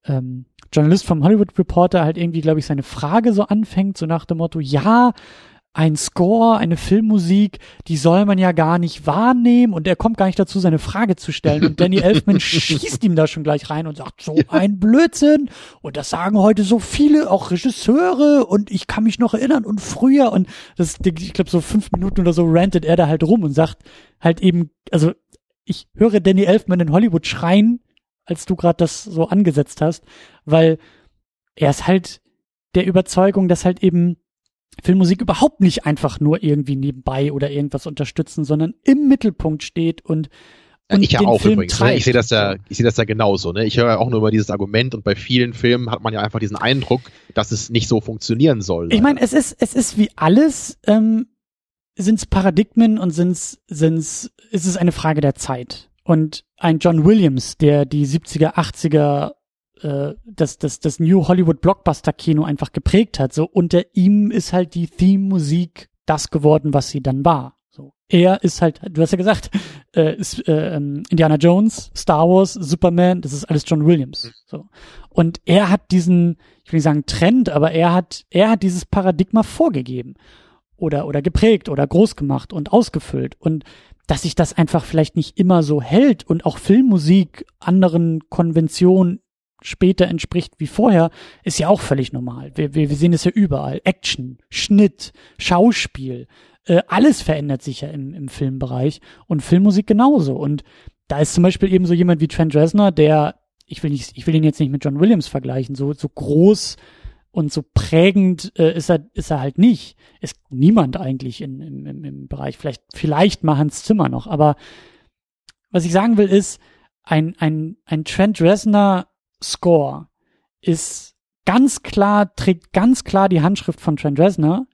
ähm, Journalist vom Hollywood Reporter halt irgendwie, glaube ich, seine Frage so anfängt, so nach dem Motto, ja, ein Score, eine Filmmusik, die soll man ja gar nicht wahrnehmen und er kommt gar nicht dazu, seine Frage zu stellen. Und Danny Elfman schießt ihm da schon gleich rein und sagt, so ein Blödsinn. Und das sagen heute so viele, auch Regisseure und ich kann mich noch erinnern und früher und das, ich glaube, so fünf Minuten oder so rantet er da halt rum und sagt halt eben, also ich höre Danny Elfman in Hollywood schreien, als du gerade das so angesetzt hast, weil er ist halt der Überzeugung, dass halt eben Filmmusik überhaupt nicht einfach nur irgendwie nebenbei oder irgendwas unterstützen, sondern im Mittelpunkt steht und und ich ja auch Film übrigens. Ne? Ich sehe das ja, ich sehe das ja genauso. Ne? Ich höre ja auch nur über dieses Argument und bei vielen Filmen hat man ja einfach diesen Eindruck, dass es nicht so funktionieren soll. Ich meine, es ist es ist wie alles, ähm, sind es Paradigmen und sind's sind's ist es eine Frage der Zeit. Und ein John Williams, der die 70er, 80er äh, das, das, das New Hollywood Blockbuster Kino einfach geprägt hat. So unter ihm ist halt die Theme-Musik das geworden, was sie dann war. So er ist halt, du hast ja gesagt, äh, ist, äh, ähm, Indiana Jones, Star Wars, Superman, das ist alles John Williams. Mhm. So und er hat diesen, ich will nicht sagen Trend, aber er hat, er hat dieses Paradigma vorgegeben oder oder geprägt oder groß gemacht und ausgefüllt und dass sich das einfach vielleicht nicht immer so hält und auch Filmmusik anderen Konventionen später entspricht wie vorher, ist ja auch völlig normal. Wir, wir, wir sehen es ja überall. Action, Schnitt, Schauspiel, äh, alles verändert sich ja im, im Filmbereich und Filmmusik genauso. Und da ist zum Beispiel eben so jemand wie Trent Reznor, der, ich will nicht, ich will ihn jetzt nicht mit John Williams vergleichen, so, so groß und so prägend äh, ist er ist er halt nicht. Ist niemand eigentlich in, im, im, im Bereich. Vielleicht vielleicht mal Hans Zimmer noch. Aber was ich sagen will ist, ein ein ein Trent Reznor Score ist ganz klar, trägt ganz klar die Handschrift von Trent Reznor,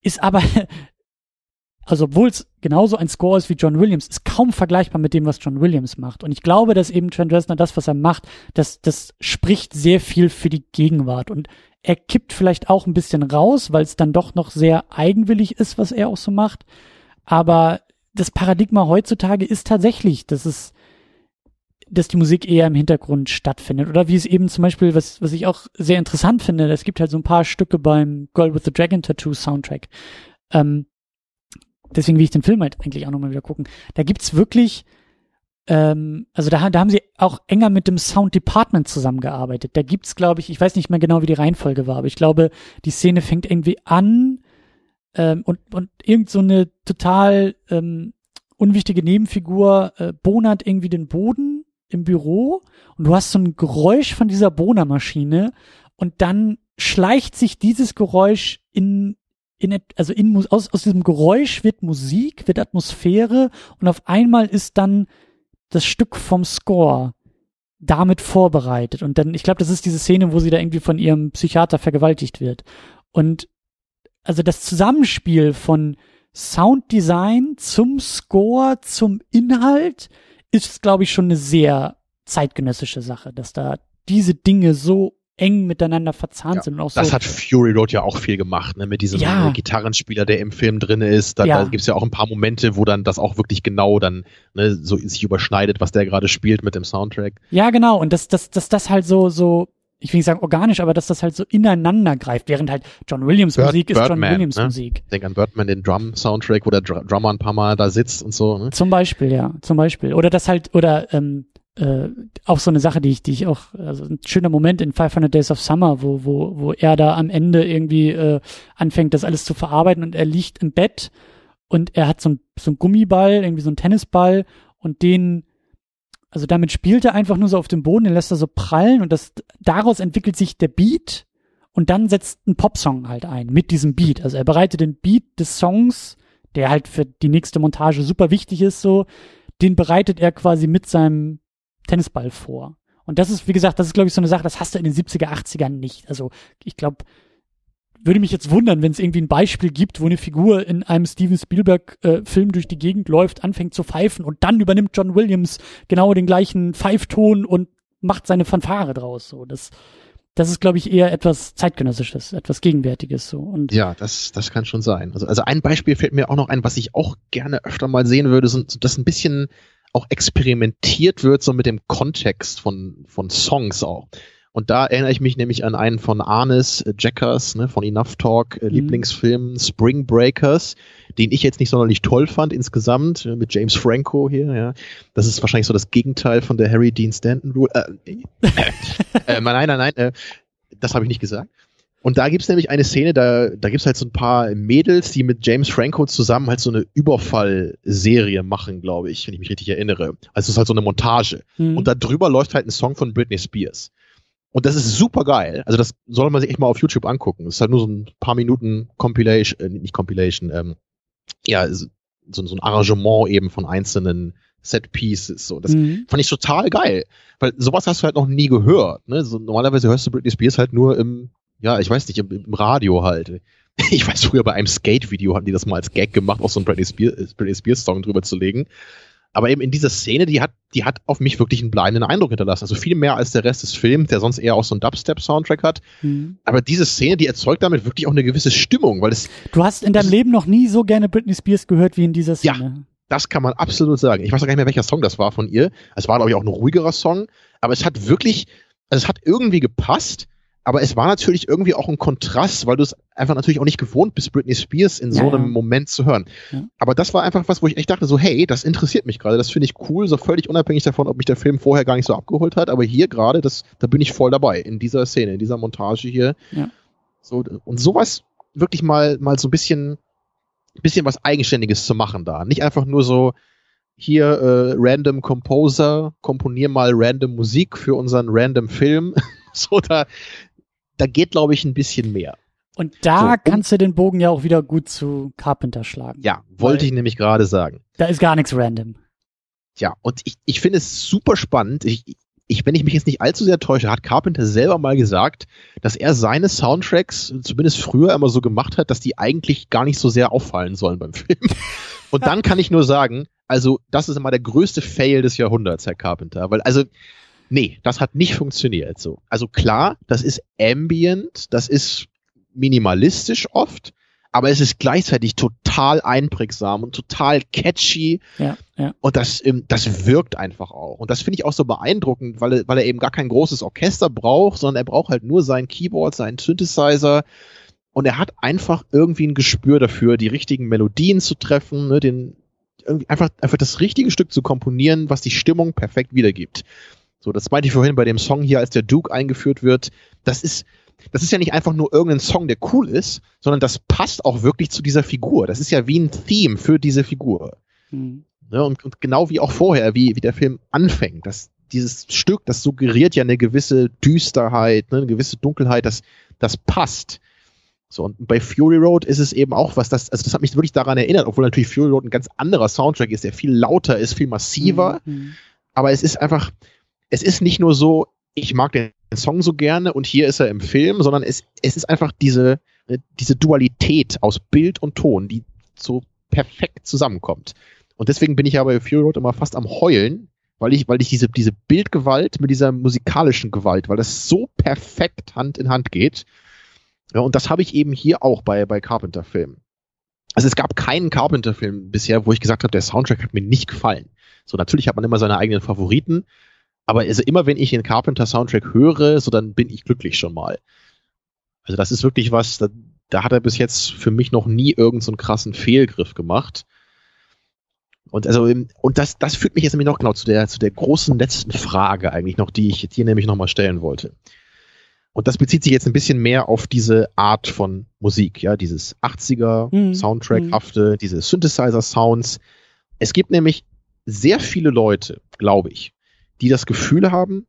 ist aber, also obwohl es genauso ein Score ist wie John Williams, ist kaum vergleichbar mit dem, was John Williams macht. Und ich glaube, dass eben Trent Reznor das, was er macht, das, das spricht sehr viel für die Gegenwart. Und er kippt vielleicht auch ein bisschen raus, weil es dann doch noch sehr eigenwillig ist, was er auch so macht. Aber das Paradigma heutzutage ist tatsächlich, dass es, dass die Musik eher im Hintergrund stattfindet. Oder wie es eben zum Beispiel, was, was ich auch sehr interessant finde, es gibt halt so ein paar Stücke beim Girl with the Dragon Tattoo Soundtrack. Ähm, deswegen will ich den Film halt eigentlich auch nochmal wieder gucken. Da gibt's wirklich, ähm, also da, da haben sie auch enger mit dem Sound Department zusammengearbeitet. Da gibt's, glaube ich, ich weiß nicht mehr genau, wie die Reihenfolge war, aber ich glaube, die Szene fängt irgendwie an ähm, und, und irgend so eine total ähm, unwichtige Nebenfigur äh, bonert irgendwie den Boden im Büro und du hast so ein Geräusch von dieser Bohnermaschine und dann schleicht sich dieses Geräusch in, in also in, aus, aus diesem Geräusch wird Musik, wird Atmosphäre und auf einmal ist dann das Stück vom Score damit vorbereitet. Und dann, ich glaube, das ist diese Szene, wo sie da irgendwie von ihrem Psychiater vergewaltigt wird. Und also das Zusammenspiel von Sounddesign zum Score, zum Inhalt, ist, glaube ich, schon eine sehr zeitgenössische Sache, dass da diese Dinge so eng miteinander verzahnt ja, sind. Und auch das so hat Fury Road ja auch viel gemacht, ne? mit diesem ja. Gitarrenspieler, der im Film drin ist. Da, ja. da gibt es ja auch ein paar Momente, wo dann das auch wirklich genau dann ne, so sich überschneidet, was der gerade spielt mit dem Soundtrack. Ja, genau. Und dass das, das, das halt so, so ich will nicht sagen organisch, aber dass das halt so ineinander greift, während halt John Williams Bird, Musik ist Birdman, John Williams ne? Musik. Denk an Birdman, den Drum-Soundtrack, wo der Dr Drummer ein paar Mal da sitzt und so. Ne? Zum Beispiel, ja, zum Beispiel. Oder das halt, oder ähm, äh, auch so eine Sache, die ich, die ich auch, also ein schöner Moment in 500 Days of Summer, wo, wo, wo er da am Ende irgendwie äh, anfängt, das alles zu verarbeiten und er liegt im Bett und er hat so ein, so ein Gummiball, irgendwie so ein Tennisball und den also damit spielt er einfach nur so auf dem Boden, den lässt er so prallen und das, daraus entwickelt sich der Beat und dann setzt ein Popsong halt ein mit diesem Beat. Also er bereitet den Beat des Songs, der halt für die nächste Montage super wichtig ist, so, den bereitet er quasi mit seinem Tennisball vor. Und das ist, wie gesagt, das ist, glaube ich, so eine Sache, das hast du in den 70er, 80ern nicht. Also ich glaube, würde mich jetzt wundern, wenn es irgendwie ein Beispiel gibt, wo eine Figur in einem Steven Spielberg-Film äh, durch die Gegend läuft, anfängt zu pfeifen und dann übernimmt John Williams genau den gleichen Pfeifton und macht seine Fanfare draus. So, das, das ist, glaube ich, eher etwas zeitgenössisches, etwas Gegenwärtiges. So. Und ja, das, das kann schon sein. Also, also ein Beispiel fällt mir auch noch ein, was ich auch gerne öfter mal sehen würde, so, dass ein bisschen auch experimentiert wird, so mit dem Kontext von, von Songs auch. Und da erinnere ich mich nämlich an einen von Arnes äh, Jackers, ne, von Enough Talk, äh, mhm. Lieblingsfilm Spring Breakers, den ich jetzt nicht sonderlich toll fand insgesamt, äh, mit James Franco hier, ja. Das ist wahrscheinlich so das Gegenteil von der Harry Dean Stanton Rule. Äh, äh, nein, nein, nein, äh, das habe ich nicht gesagt. Und da gibt's nämlich eine Szene, da, da gibt's halt so ein paar Mädels, die mit James Franco zusammen halt so eine Überfallserie machen, glaube ich, wenn ich mich richtig erinnere. Also es ist halt so eine Montage. Mhm. Und da drüber läuft halt ein Song von Britney Spears. Und das ist super geil. Also das soll man sich echt mal auf YouTube angucken. Das ist halt nur so ein paar Minuten Compilation, äh, nicht Compilation, ähm, ja, so, so ein Arrangement eben von einzelnen Set Pieces. So, das mhm. fand ich total geil, weil sowas hast du halt noch nie gehört. Ne? So, normalerweise hörst du Britney Spears halt nur im, ja, ich weiß nicht, im, im Radio halt. Ich weiß, früher bei einem Skate-Video hatten die das mal als Gag gemacht, auch so ein Britney Spears, Britney Spears Song drüber zu legen. Aber eben in dieser Szene, die hat, die hat auf mich wirklich einen bleibenden Eindruck hinterlassen. Also viel mehr als der Rest des Films, der sonst eher auch so einen Dubstep-Soundtrack hat. Mhm. Aber diese Szene, die erzeugt damit wirklich auch eine gewisse Stimmung, weil es. Du hast in deinem Leben noch nie so gerne Britney Spears gehört wie in dieser Szene. Ja. Das kann man absolut sagen. Ich weiß auch gar nicht mehr, welcher Song das war von ihr. Es war, glaube ich, auch ein ruhigerer Song. Aber es hat wirklich, also es hat irgendwie gepasst aber es war natürlich irgendwie auch ein Kontrast, weil du es einfach natürlich auch nicht gewohnt bist, Britney Spears in so ja, einem ja. Moment zu hören. Ja. Aber das war einfach was, wo ich echt dachte, so, hey, das interessiert mich gerade, das finde ich cool, so völlig unabhängig davon, ob mich der Film vorher gar nicht so abgeholt hat, aber hier gerade, das, da bin ich voll dabei, in dieser Szene, in dieser Montage hier. So, und sowas wirklich mal, mal so ein bisschen, bisschen was Eigenständiges zu machen da. Nicht einfach nur so, hier äh, Random Composer, komponier mal random Musik für unseren random Film. so, da, da geht, glaube ich, ein bisschen mehr. Und da so, kannst du den Bogen ja auch wieder gut zu Carpenter schlagen. Ja, wollte ich nämlich gerade sagen. Da ist gar nichts random. Ja, und ich, ich finde es super spannend. Ich, ich, wenn ich mich jetzt nicht allzu sehr täusche, hat Carpenter selber mal gesagt, dass er seine Soundtracks zumindest früher immer so gemacht hat, dass die eigentlich gar nicht so sehr auffallen sollen beim Film. Und dann kann ich nur sagen, also das ist immer der größte Fail des Jahrhunderts, Herr Carpenter, weil also nee, das hat nicht funktioniert so. Also klar, das ist ambient, das ist minimalistisch oft, aber es ist gleichzeitig total einprägsam und total catchy. Ja, ja. Und das, ähm, das wirkt einfach auch. Und das finde ich auch so beeindruckend, weil, weil er eben gar kein großes Orchester braucht, sondern er braucht halt nur sein Keyboard, seinen Synthesizer. Und er hat einfach irgendwie ein Gespür dafür, die richtigen Melodien zu treffen, ne, den, einfach, einfach das richtige Stück zu komponieren, was die Stimmung perfekt wiedergibt. So, das meinte ich vorhin bei dem Song hier, als der Duke eingeführt wird. Das ist, das ist ja nicht einfach nur irgendein Song, der cool ist, sondern das passt auch wirklich zu dieser Figur. Das ist ja wie ein Theme für diese Figur. Mhm. Ja, und, und, genau wie auch vorher, wie, wie der Film anfängt, dass dieses Stück, das suggeriert ja eine gewisse Düsterheit, ne, eine gewisse Dunkelheit, das, das passt. So, und bei Fury Road ist es eben auch was, das, also das hat mich wirklich daran erinnert, obwohl natürlich Fury Road ein ganz anderer Soundtrack ist, der viel lauter ist, viel massiver. Mhm. Aber es ist einfach, es ist nicht nur so, ich mag den Song so gerne und hier ist er im Film, sondern es, es ist einfach diese, diese Dualität aus Bild und Ton, die so perfekt zusammenkommt. Und deswegen bin ich ja bei Fury Road immer fast am Heulen, weil ich, weil ich diese, diese Bildgewalt mit dieser musikalischen Gewalt, weil das so perfekt Hand in Hand geht. Ja, und das habe ich eben hier auch bei, bei Carpenter-Filmen. Also es gab keinen Carpenter-Film bisher, wo ich gesagt habe, der Soundtrack hat mir nicht gefallen. So, natürlich hat man immer seine eigenen Favoriten, aber also immer wenn ich den Carpenter Soundtrack höre, so dann bin ich glücklich schon mal. Also das ist wirklich was, da, da hat er bis jetzt für mich noch nie irgendeinen so krassen Fehlgriff gemacht. Und also und das das führt mich jetzt nämlich noch genau zu der zu der großen letzten Frage eigentlich noch, die ich jetzt hier nämlich nochmal stellen wollte. Und das bezieht sich jetzt ein bisschen mehr auf diese Art von Musik, ja, dieses 80er mhm. Soundtrack-hafte, diese Synthesizer-Sounds. Es gibt nämlich sehr viele Leute, glaube ich, die das Gefühl haben,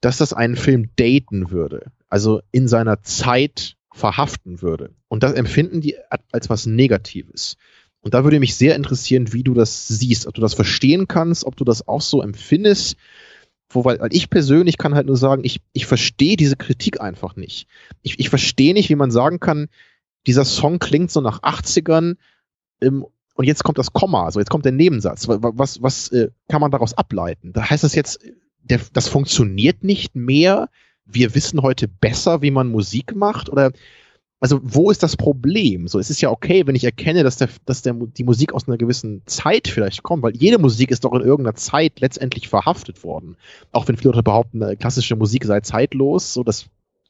dass das einen Film daten würde, also in seiner Zeit verhaften würde. Und das empfinden die als was Negatives. Und da würde mich sehr interessieren, wie du das siehst, ob du das verstehen kannst, ob du das auch so empfindest. Wobei, weil ich persönlich kann halt nur sagen, ich, ich verstehe diese Kritik einfach nicht. Ich, ich verstehe nicht, wie man sagen kann, dieser Song klingt so nach 80ern ähm, und jetzt kommt das Komma, also jetzt kommt der Nebensatz. Was, was, was äh, kann man daraus ableiten? Da heißt das jetzt, der, das funktioniert nicht mehr. Wir wissen heute besser, wie man Musik macht oder also wo ist das Problem? So, es ist ja okay, wenn ich erkenne, dass der, dass der die Musik aus einer gewissen Zeit vielleicht kommt, weil jede Musik ist doch in irgendeiner Zeit letztendlich verhaftet worden. Auch wenn viele Leute behaupten, äh, klassische Musik sei zeitlos, so das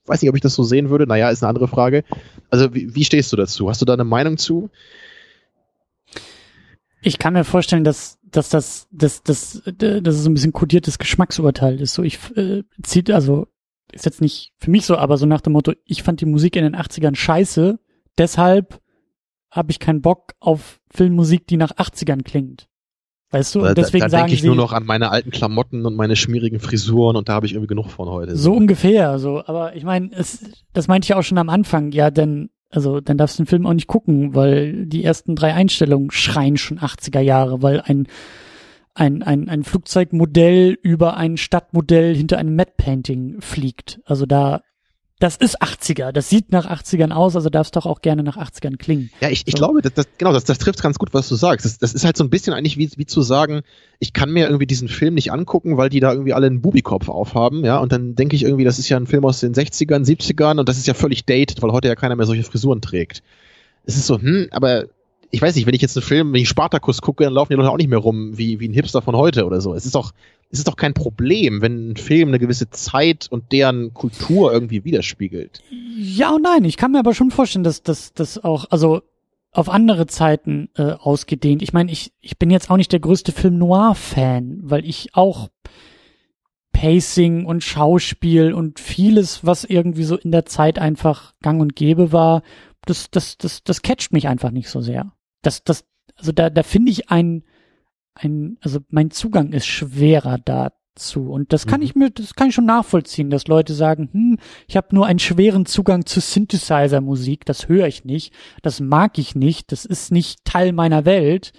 weiß nicht, ob ich das so sehen würde. Naja, ist eine andere Frage. Also wie, wie stehst du dazu? Hast du da eine Meinung zu? Ich kann mir vorstellen, dass, dass das, dass, dass, dass es so ein bisschen kodiertes Geschmacksurteil ist. So, ich äh, zieht, also ist jetzt nicht für mich so, aber so nach dem Motto, ich fand die Musik in den 80ern scheiße, deshalb habe ich keinen Bock auf Filmmusik, die nach 80ern klingt. Weißt du? Und deswegen da, da denke ich sie, nur noch an meine alten Klamotten und meine schmierigen Frisuren und da habe ich irgendwie genug von heute. So, so ungefähr, so. Aber ich meine, das meinte ich auch schon am Anfang. Ja, denn also dann darfst du den Film auch nicht gucken, weil die ersten drei Einstellungen schreien schon 80er Jahre, weil ein ein, ein, ein Flugzeugmodell über ein Stadtmodell hinter einem Matte Painting fliegt. Also da das ist 80er, das sieht nach 80ern aus, also darf es doch auch gerne nach 80ern klingen. Ja, ich, ich so. glaube, das, das, genau, das, das trifft ganz gut, was du sagst. Das, das ist halt so ein bisschen eigentlich wie, wie zu sagen, ich kann mir irgendwie diesen Film nicht angucken, weil die da irgendwie alle einen Bubikopf aufhaben, ja, und dann denke ich irgendwie, das ist ja ein Film aus den 60ern, 70ern und das ist ja völlig dated, weil heute ja keiner mehr solche Frisuren trägt. Es ist so, hm, aber ich weiß nicht, wenn ich jetzt einen Film, wenn ich Spartakus gucke, dann laufen die Leute auch nicht mehr rum wie, wie ein Hipster von heute oder so. Es ist doch, es ist doch kein Problem, wenn ein Film eine gewisse Zeit und deren Kultur irgendwie widerspiegelt. Ja und nein, ich kann mir aber schon vorstellen, dass das auch, also auf andere Zeiten äh, ausgedehnt. Ich meine, ich, ich bin jetzt auch nicht der größte Film Noir-Fan, weil ich auch Pacing und Schauspiel und vieles, was irgendwie so in der Zeit einfach gang und gäbe war, das, das, das, das catcht mich einfach nicht so sehr das, das, also da, da finde ich ein, ein, also mein Zugang ist schwerer dazu. Und das kann mhm. ich mir, das kann ich schon nachvollziehen, dass Leute sagen, hm, ich habe nur einen schweren Zugang zu Synthesizer-Musik, das höre ich nicht, das mag ich nicht, das ist nicht Teil meiner Welt.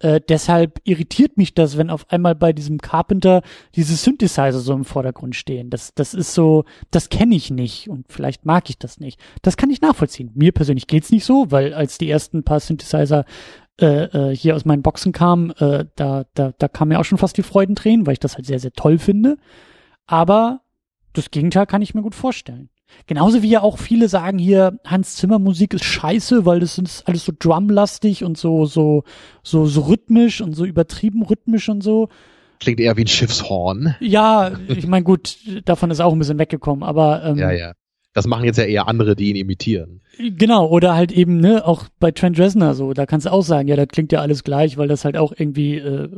Äh, deshalb irritiert mich das, wenn auf einmal bei diesem Carpenter diese Synthesizer so im Vordergrund stehen. Das, das ist so, das kenne ich nicht und vielleicht mag ich das nicht. Das kann ich nachvollziehen. Mir persönlich geht's nicht so, weil als die ersten paar Synthesizer äh, äh, hier aus meinen Boxen kamen, äh, da, da, da kam mir auch schon fast die Freudentränen, weil ich das halt sehr, sehr toll finde. Aber das Gegenteil kann ich mir gut vorstellen. Genauso wie ja auch viele sagen hier, Hans Zimmer Musik ist scheiße, weil das ist alles so drumlastig und so, so, so, so rhythmisch und so übertrieben rhythmisch und so. Klingt eher wie ein Schiffshorn. Ja, ich meine, gut, davon ist auch ein bisschen weggekommen, aber ähm, ja, ja. Das machen jetzt ja eher andere, die ihn imitieren. Genau, oder halt eben, ne, auch bei Trent Reznor so, da kannst du auch sagen, ja, das klingt ja alles gleich, weil das halt auch irgendwie äh,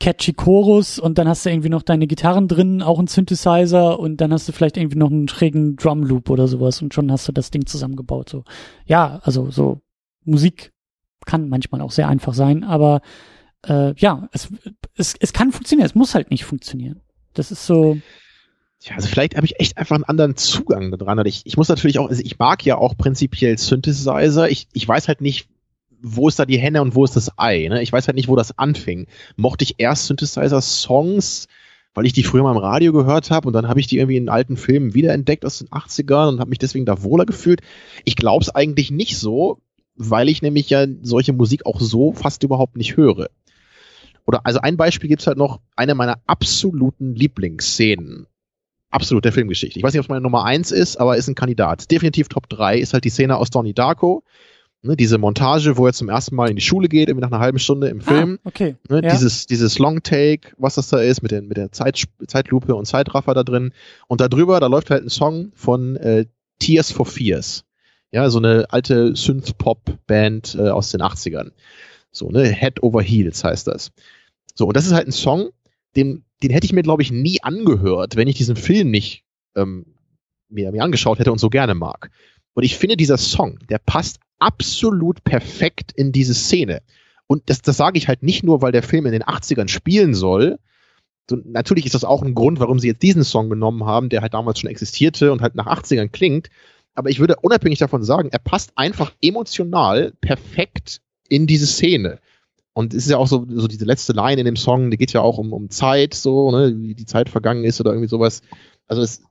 catchy Chorus und dann hast du irgendwie noch deine Gitarren drin, auch ein Synthesizer und dann hast du vielleicht irgendwie noch einen schrägen Drum Loop oder sowas und schon hast du das Ding zusammengebaut. So, ja, also so Musik kann manchmal auch sehr einfach sein, aber äh, ja, es, es, es kann funktionieren, es muss halt nicht funktionieren. Das ist so. Ja, also vielleicht habe ich echt einfach einen anderen Zugang daran. Ich, ich muss natürlich auch, also ich mag ja auch prinzipiell Synthesizer. Ich, ich weiß halt nicht, wo ist da die Henne und wo ist das Ei. Ne? Ich weiß halt nicht, wo das anfing. Mochte ich erst Synthesizer-Songs, weil ich die früher mal im Radio gehört habe und dann habe ich die irgendwie in alten Filmen wiederentdeckt aus den 80ern und habe mich deswegen da wohler gefühlt. Ich glaube es eigentlich nicht so, weil ich nämlich ja solche Musik auch so fast überhaupt nicht höre. Oder also ein Beispiel gibt's halt noch, eine meiner absoluten Lieblingsszenen absolut der Filmgeschichte. Ich weiß nicht, ob es meine Nummer eins ist, aber ist ein Kandidat. Definitiv Top 3 ist halt die Szene aus Donnie Darko. Ne, diese Montage, wo er zum ersten Mal in die Schule geht, irgendwie nach einer halben Stunde im ah, Film. Ah, okay. Ne, ja. Dieses, dieses Long Take, was das da ist, mit, den, mit der Zeit, Zeitlupe und Zeitraffer da drin. Und da drüber, da läuft halt ein Song von äh, Tears for Fears. Ja, so eine alte Synth-Pop-Band äh, aus den 80ern. So, ne, Head Over Heels heißt das. So, und das ist halt ein Song, den, den hätte ich mir, glaube ich, nie angehört, wenn ich diesen Film nicht ähm, mir, mir angeschaut hätte und so gerne mag. Und ich finde, dieser Song, der passt absolut perfekt in diese Szene. Und das, das sage ich halt nicht nur, weil der Film in den 80ern spielen soll. So, natürlich ist das auch ein Grund, warum sie jetzt diesen Song genommen haben, der halt damals schon existierte und halt nach 80ern klingt. Aber ich würde unabhängig davon sagen, er passt einfach emotional perfekt in diese Szene. Und es ist ja auch so, so diese letzte Line in dem Song, die geht ja auch um, um Zeit, so, ne, wie die Zeit vergangen ist oder irgendwie sowas. Also es,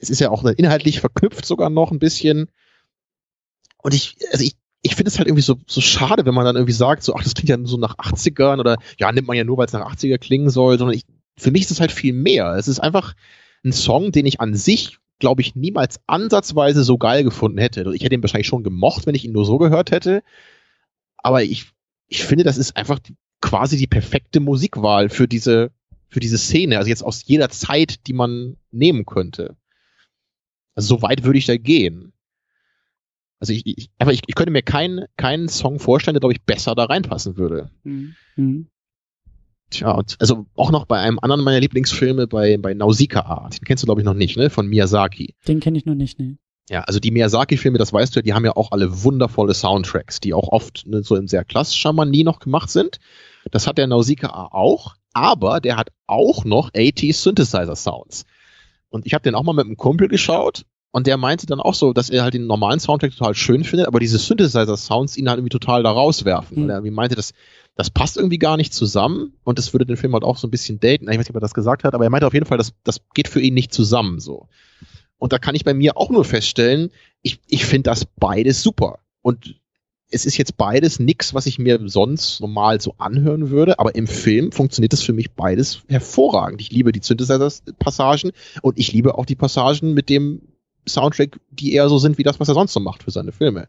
es ist ja auch inhaltlich verknüpft sogar noch ein bisschen. Und ich, also ich, ich finde es halt irgendwie so, so schade, wenn man dann irgendwie sagt, so, ach, das klingt ja so nach 80ern oder ja, nimmt man ja nur, weil es nach 80er klingen soll, sondern ich, für mich ist es halt viel mehr. Es ist einfach ein Song, den ich an sich, glaube ich, niemals ansatzweise so geil gefunden hätte. Ich hätte ihn wahrscheinlich schon gemocht, wenn ich ihn nur so gehört hätte. Aber ich ich finde, das ist einfach die, quasi die perfekte Musikwahl für diese, für diese Szene. Also jetzt aus jeder Zeit, die man nehmen könnte. Also so weit würde ich da gehen. Also ich, ich, aber ich, ich könnte mir keinen keinen Song vorstellen, der, glaube ich, besser da reinpassen würde. Mhm. Tja, und also auch noch bei einem anderen meiner Lieblingsfilme, bei, bei Nausicaa. Den kennst du, glaube ich, noch nicht, ne? Von Miyazaki. Den kenne ich noch nicht, ne. Ja, also die Miyazaki-Filme, das weißt du, die haben ja auch alle wundervolle Soundtracks, die auch oft ne, so in sehr klassischer Manie noch gemacht sind. Das hat der Nausicaa auch, aber der hat auch noch 80s Synthesizer-Sounds. Und ich habe den auch mal mit einem Kumpel geschaut und der meinte dann auch so, dass er halt den normalen Soundtrack total schön findet, aber diese Synthesizer-Sounds ihn halt irgendwie total da rauswerfen. Mhm. Und er irgendwie meinte, das, das passt irgendwie gar nicht zusammen und das würde den Film halt auch so ein bisschen daten. Ich weiß nicht, ob er das gesagt hat, aber er meinte auf jeden Fall, das, das geht für ihn nicht zusammen so. Und da kann ich bei mir auch nur feststellen, ich, ich finde das beides super. Und es ist jetzt beides nix, was ich mir sonst normal so anhören würde, aber im Film funktioniert das für mich beides hervorragend. Ich liebe die Synthesizer-Passagen und ich liebe auch die Passagen mit dem Soundtrack, die eher so sind wie das, was er sonst so macht für seine Filme.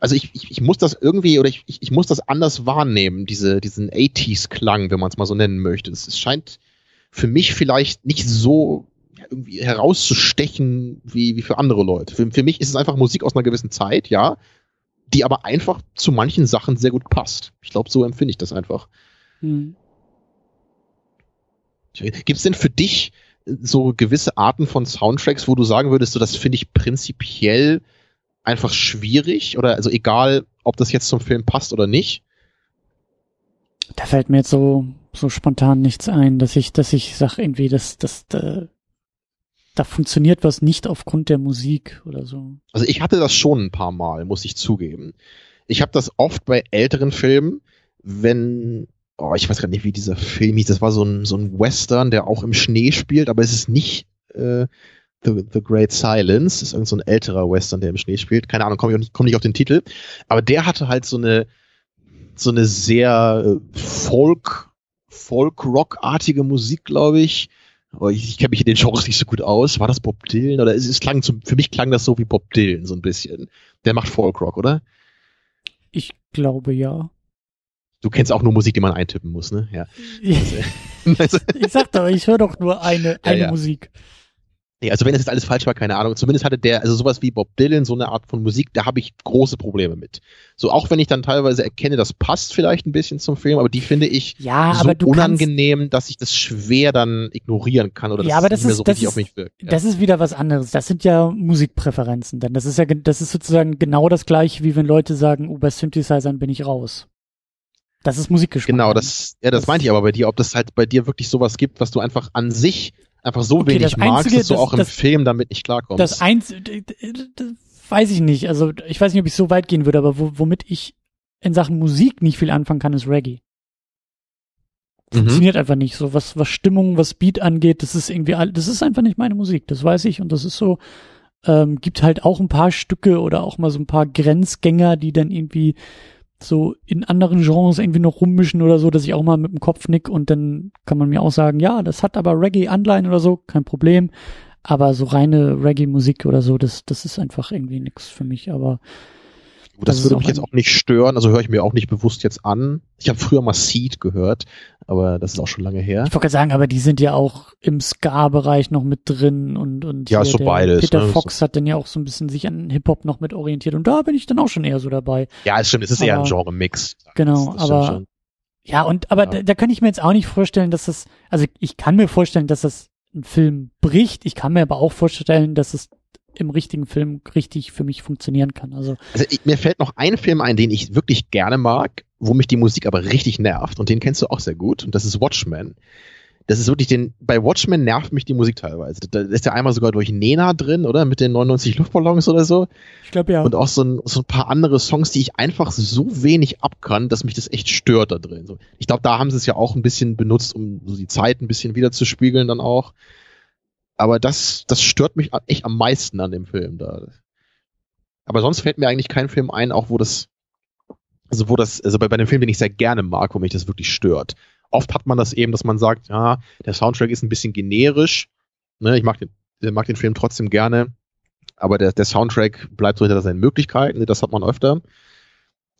Also ich, ich, ich muss das irgendwie oder ich, ich, ich muss das anders wahrnehmen, diese, diesen 80s-Klang, wenn man es mal so nennen möchte. Es scheint für mich vielleicht nicht so irgendwie herauszustechen wie, wie für andere Leute. Für, für mich ist es einfach Musik aus einer gewissen Zeit, ja, die aber einfach zu manchen Sachen sehr gut passt. Ich glaube, so empfinde ich das einfach. Hm. Gibt es denn für dich so gewisse Arten von Soundtracks, wo du sagen würdest, so das finde ich prinzipiell einfach schwierig oder also egal, ob das jetzt zum Film passt oder nicht? Da fällt mir jetzt so so spontan nichts ein, dass ich dass ich sag irgendwie, dass das äh, da funktioniert was nicht aufgrund der Musik oder so. Also ich hatte das schon ein paar Mal, muss ich zugeben. Ich habe das oft bei älteren Filmen, wenn, oh, ich weiß gerade nicht, wie dieser Film hieß, das war so ein, so ein Western, der auch im Schnee spielt, aber es ist nicht äh, The, The Great Silence, das ist irgend so ein älterer Western, der im Schnee spielt. Keine Ahnung, komme ich nicht, komm nicht auf den Titel. Aber der hatte halt so eine, so eine sehr äh, Folk, Folk-Rock-artige Musik, glaube ich. Aber ich, ich kenne mich in den Genres nicht so gut aus. War das Bob Dylan? Oder es, es klang zum, für mich klang das so wie Bob Dylan, so ein bisschen. Der macht Folk-Rock, oder? Ich glaube ja. Du kennst auch nur Musik, die man eintippen muss, ne? Ja. ich sag doch, ich höre doch nur eine, eine ja. Musik. Nee, also wenn das jetzt alles falsch war, keine Ahnung. Zumindest hatte der, also sowas wie Bob Dylan, so eine Art von Musik, da habe ich große Probleme mit. So auch wenn ich dann teilweise erkenne, das passt vielleicht ein bisschen zum Film, aber die finde ich ja, so unangenehm, dass ich das schwer dann ignorieren kann oder ja, aber das nicht mehr so richtig ist, auf mich wirkt. Ja. Das ist wieder was anderes. Das sind ja Musikpräferenzen, denn das ist ja, das ist sozusagen genau das gleiche, wie wenn Leute sagen, oh, bei Synthesizern bin ich raus. Das ist Musikgeschmack. Genau, das, ja, das, das meinte ich aber bei dir, ob das halt bei dir wirklich sowas gibt, was du einfach an sich einfach so okay, wenig magst, Einzige, dass du das, auch im das, Film damit nicht klarkommst. Das Einzige, weiß ich nicht. Also ich weiß nicht, ob ich so weit gehen würde, aber wo, womit ich in Sachen Musik nicht viel anfangen kann, ist Reggae. Mhm. Funktioniert mhm. einfach nicht. So was, was Stimmung, was Beat angeht, das ist irgendwie, das ist einfach nicht meine Musik. Das weiß ich und das ist so. Ähm, gibt halt auch ein paar Stücke oder auch mal so ein paar Grenzgänger, die dann irgendwie so in anderen Genres irgendwie noch rummischen oder so, dass ich auch mal mit dem Kopf nick und dann kann man mir auch sagen, ja, das hat aber Reggae-Anleihen oder so, kein Problem. Aber so reine Reggae-Musik oder so, das, das ist einfach irgendwie nix für mich. Aber das, das würde mich jetzt auch nicht stören, also höre ich mir auch nicht bewusst jetzt an. Ich habe früher mal Seed gehört, aber das ist auch schon lange her. Ich wollte sagen, aber die sind ja auch im Ska-Bereich noch mit drin und, und ja, so beides. Peter ne? Fox hat dann ja auch so ein bisschen sich an Hip-Hop noch mit orientiert und da bin ich dann auch schon eher so dabei. Ja, es stimmt, es ist aber, eher ein Genre-Mix. Genau, das, das aber ja, und aber ja. Da, da kann ich mir jetzt auch nicht vorstellen, dass das, also ich kann mir vorstellen, dass das ein Film bricht. Ich kann mir aber auch vorstellen, dass es im richtigen Film richtig für mich funktionieren kann. Also, also ich, mir fällt noch ein Film ein, den ich wirklich gerne mag, wo mich die Musik aber richtig nervt und den kennst du auch sehr gut und das ist Watchmen. Das ist wirklich den, bei Watchmen nervt mich die Musik teilweise. Da ist ja einmal sogar durch Nena drin, oder? Mit den 99 Luftballons oder so. Ich glaube ja. Und auch so ein, so ein paar andere Songs, die ich einfach so wenig abkann, dass mich das echt stört da drin. So, ich glaube, da haben sie es ja auch ein bisschen benutzt, um so die Zeit ein bisschen wieder zu spiegeln dann auch. Aber das, das stört mich echt am meisten an dem Film da. Aber sonst fällt mir eigentlich kein Film ein, auch wo das, also wo das, also bei, bei dem Film, den ich sehr gerne mag, wo mich das wirklich stört. Oft hat man das eben, dass man sagt, ja, der Soundtrack ist ein bisschen generisch. Ne, ich mag den, ich mag den Film trotzdem gerne, aber der, der Soundtrack bleibt so hinter seinen Möglichkeiten, ne, das hat man öfter.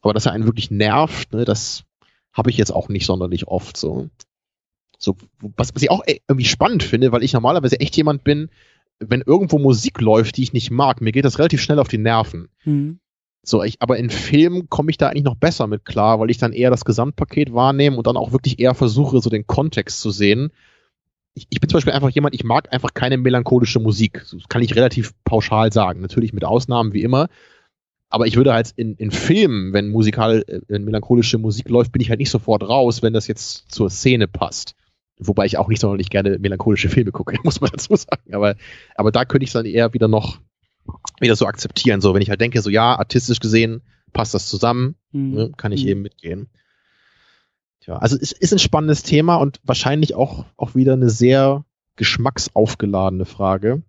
Aber dass er einen wirklich nervt, ne, das habe ich jetzt auch nicht sonderlich oft so. So, was, was ich auch irgendwie spannend finde, weil ich normalerweise echt jemand bin, wenn irgendwo Musik läuft, die ich nicht mag, mir geht das relativ schnell auf die Nerven. Mhm. So, ich, aber in Filmen komme ich da eigentlich noch besser mit klar, weil ich dann eher das Gesamtpaket wahrnehme und dann auch wirklich eher versuche, so den Kontext zu sehen. Ich, ich bin zum Beispiel einfach jemand, ich mag einfach keine melancholische Musik. Das kann ich relativ pauschal sagen. Natürlich mit Ausnahmen wie immer. Aber ich würde halt in, in Filmen, wenn musikal, äh, wenn melancholische Musik läuft, bin ich halt nicht sofort raus, wenn das jetzt zur Szene passt. Wobei ich auch nicht sonderlich gerne melancholische Filme gucke, muss man dazu sagen. Aber, aber da könnte ich es dann eher wieder noch wieder so akzeptieren. So, wenn ich halt denke, so ja, artistisch gesehen passt das zusammen, mhm. ne, kann ich mhm. eben mitgehen. Tja, also es ist ein spannendes Thema und wahrscheinlich auch, auch wieder eine sehr geschmacksaufgeladene Frage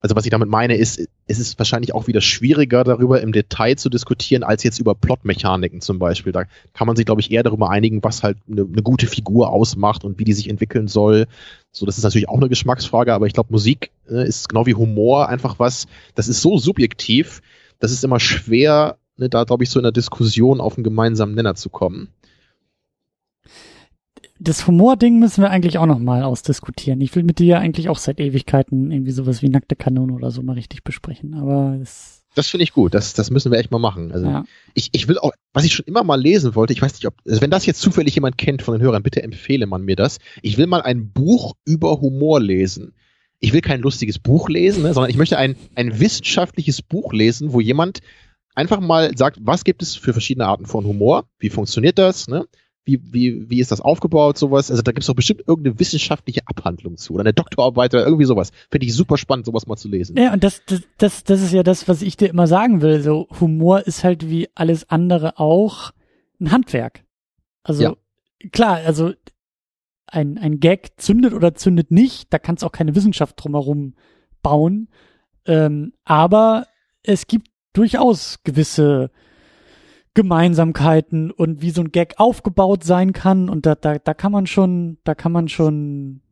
also was ich damit meine, ist, es ist wahrscheinlich auch wieder schwieriger, darüber im Detail zu diskutieren, als jetzt über Plotmechaniken zum Beispiel. Da kann man sich, glaube ich, eher darüber einigen, was halt eine, eine gute Figur ausmacht und wie die sich entwickeln soll. So, das ist natürlich auch eine Geschmacksfrage, aber ich glaube, Musik äh, ist genau wie Humor einfach was, das ist so subjektiv, das ist immer schwer, ne, da, glaube ich, so in der Diskussion auf einen gemeinsamen Nenner zu kommen das Humor-Ding müssen wir eigentlich auch noch mal ausdiskutieren. Ich will mit dir eigentlich auch seit Ewigkeiten irgendwie sowas wie nackte Kanone oder so mal richtig besprechen. Aber es das finde ich gut. Das, das müssen wir echt mal machen. Also ja. ich, ich will auch, was ich schon immer mal lesen wollte, ich weiß nicht, ob, also wenn das jetzt zufällig jemand kennt von den Hörern, bitte empfehle man mir das. Ich will mal ein Buch über Humor lesen. Ich will kein lustiges Buch lesen, ne, sondern ich möchte ein, ein wissenschaftliches Buch lesen, wo jemand einfach mal sagt, was gibt es für verschiedene Arten von Humor? Wie funktioniert das? Ne? Wie, wie, wie ist das aufgebaut, sowas? Also da gibt es doch bestimmt irgendeine wissenschaftliche Abhandlung zu oder eine Doktorarbeit oder irgendwie sowas. Finde ich super spannend, sowas mal zu lesen. Ja, und das, das, das, das ist ja das, was ich dir immer sagen will. So, Humor ist halt wie alles andere auch ein Handwerk. Also ja. klar, also ein, ein Gag zündet oder zündet nicht, da kannst auch keine Wissenschaft drumherum bauen. Ähm, aber es gibt durchaus gewisse Gemeinsamkeiten und wie so ein Gag aufgebaut sein kann und da, da, da kann man schon, da kann man schon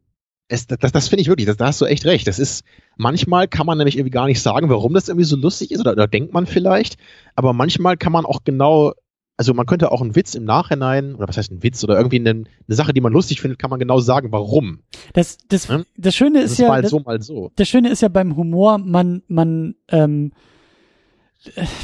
es, das, das finde ich wirklich, das, da hast du echt recht. Das ist, manchmal kann man nämlich irgendwie gar nicht sagen, warum das irgendwie so lustig ist, oder, oder denkt man vielleicht, aber manchmal kann man auch genau, also man könnte auch einen Witz im Nachhinein, oder was heißt ein Witz, oder irgendwie eine, eine Sache, die man lustig findet, kann man genau sagen, warum. Das, das, hm? das Schöne ist, das ist ja. Mal das, so, mal so. Das Schöne ist ja beim Humor, man, man, ähm,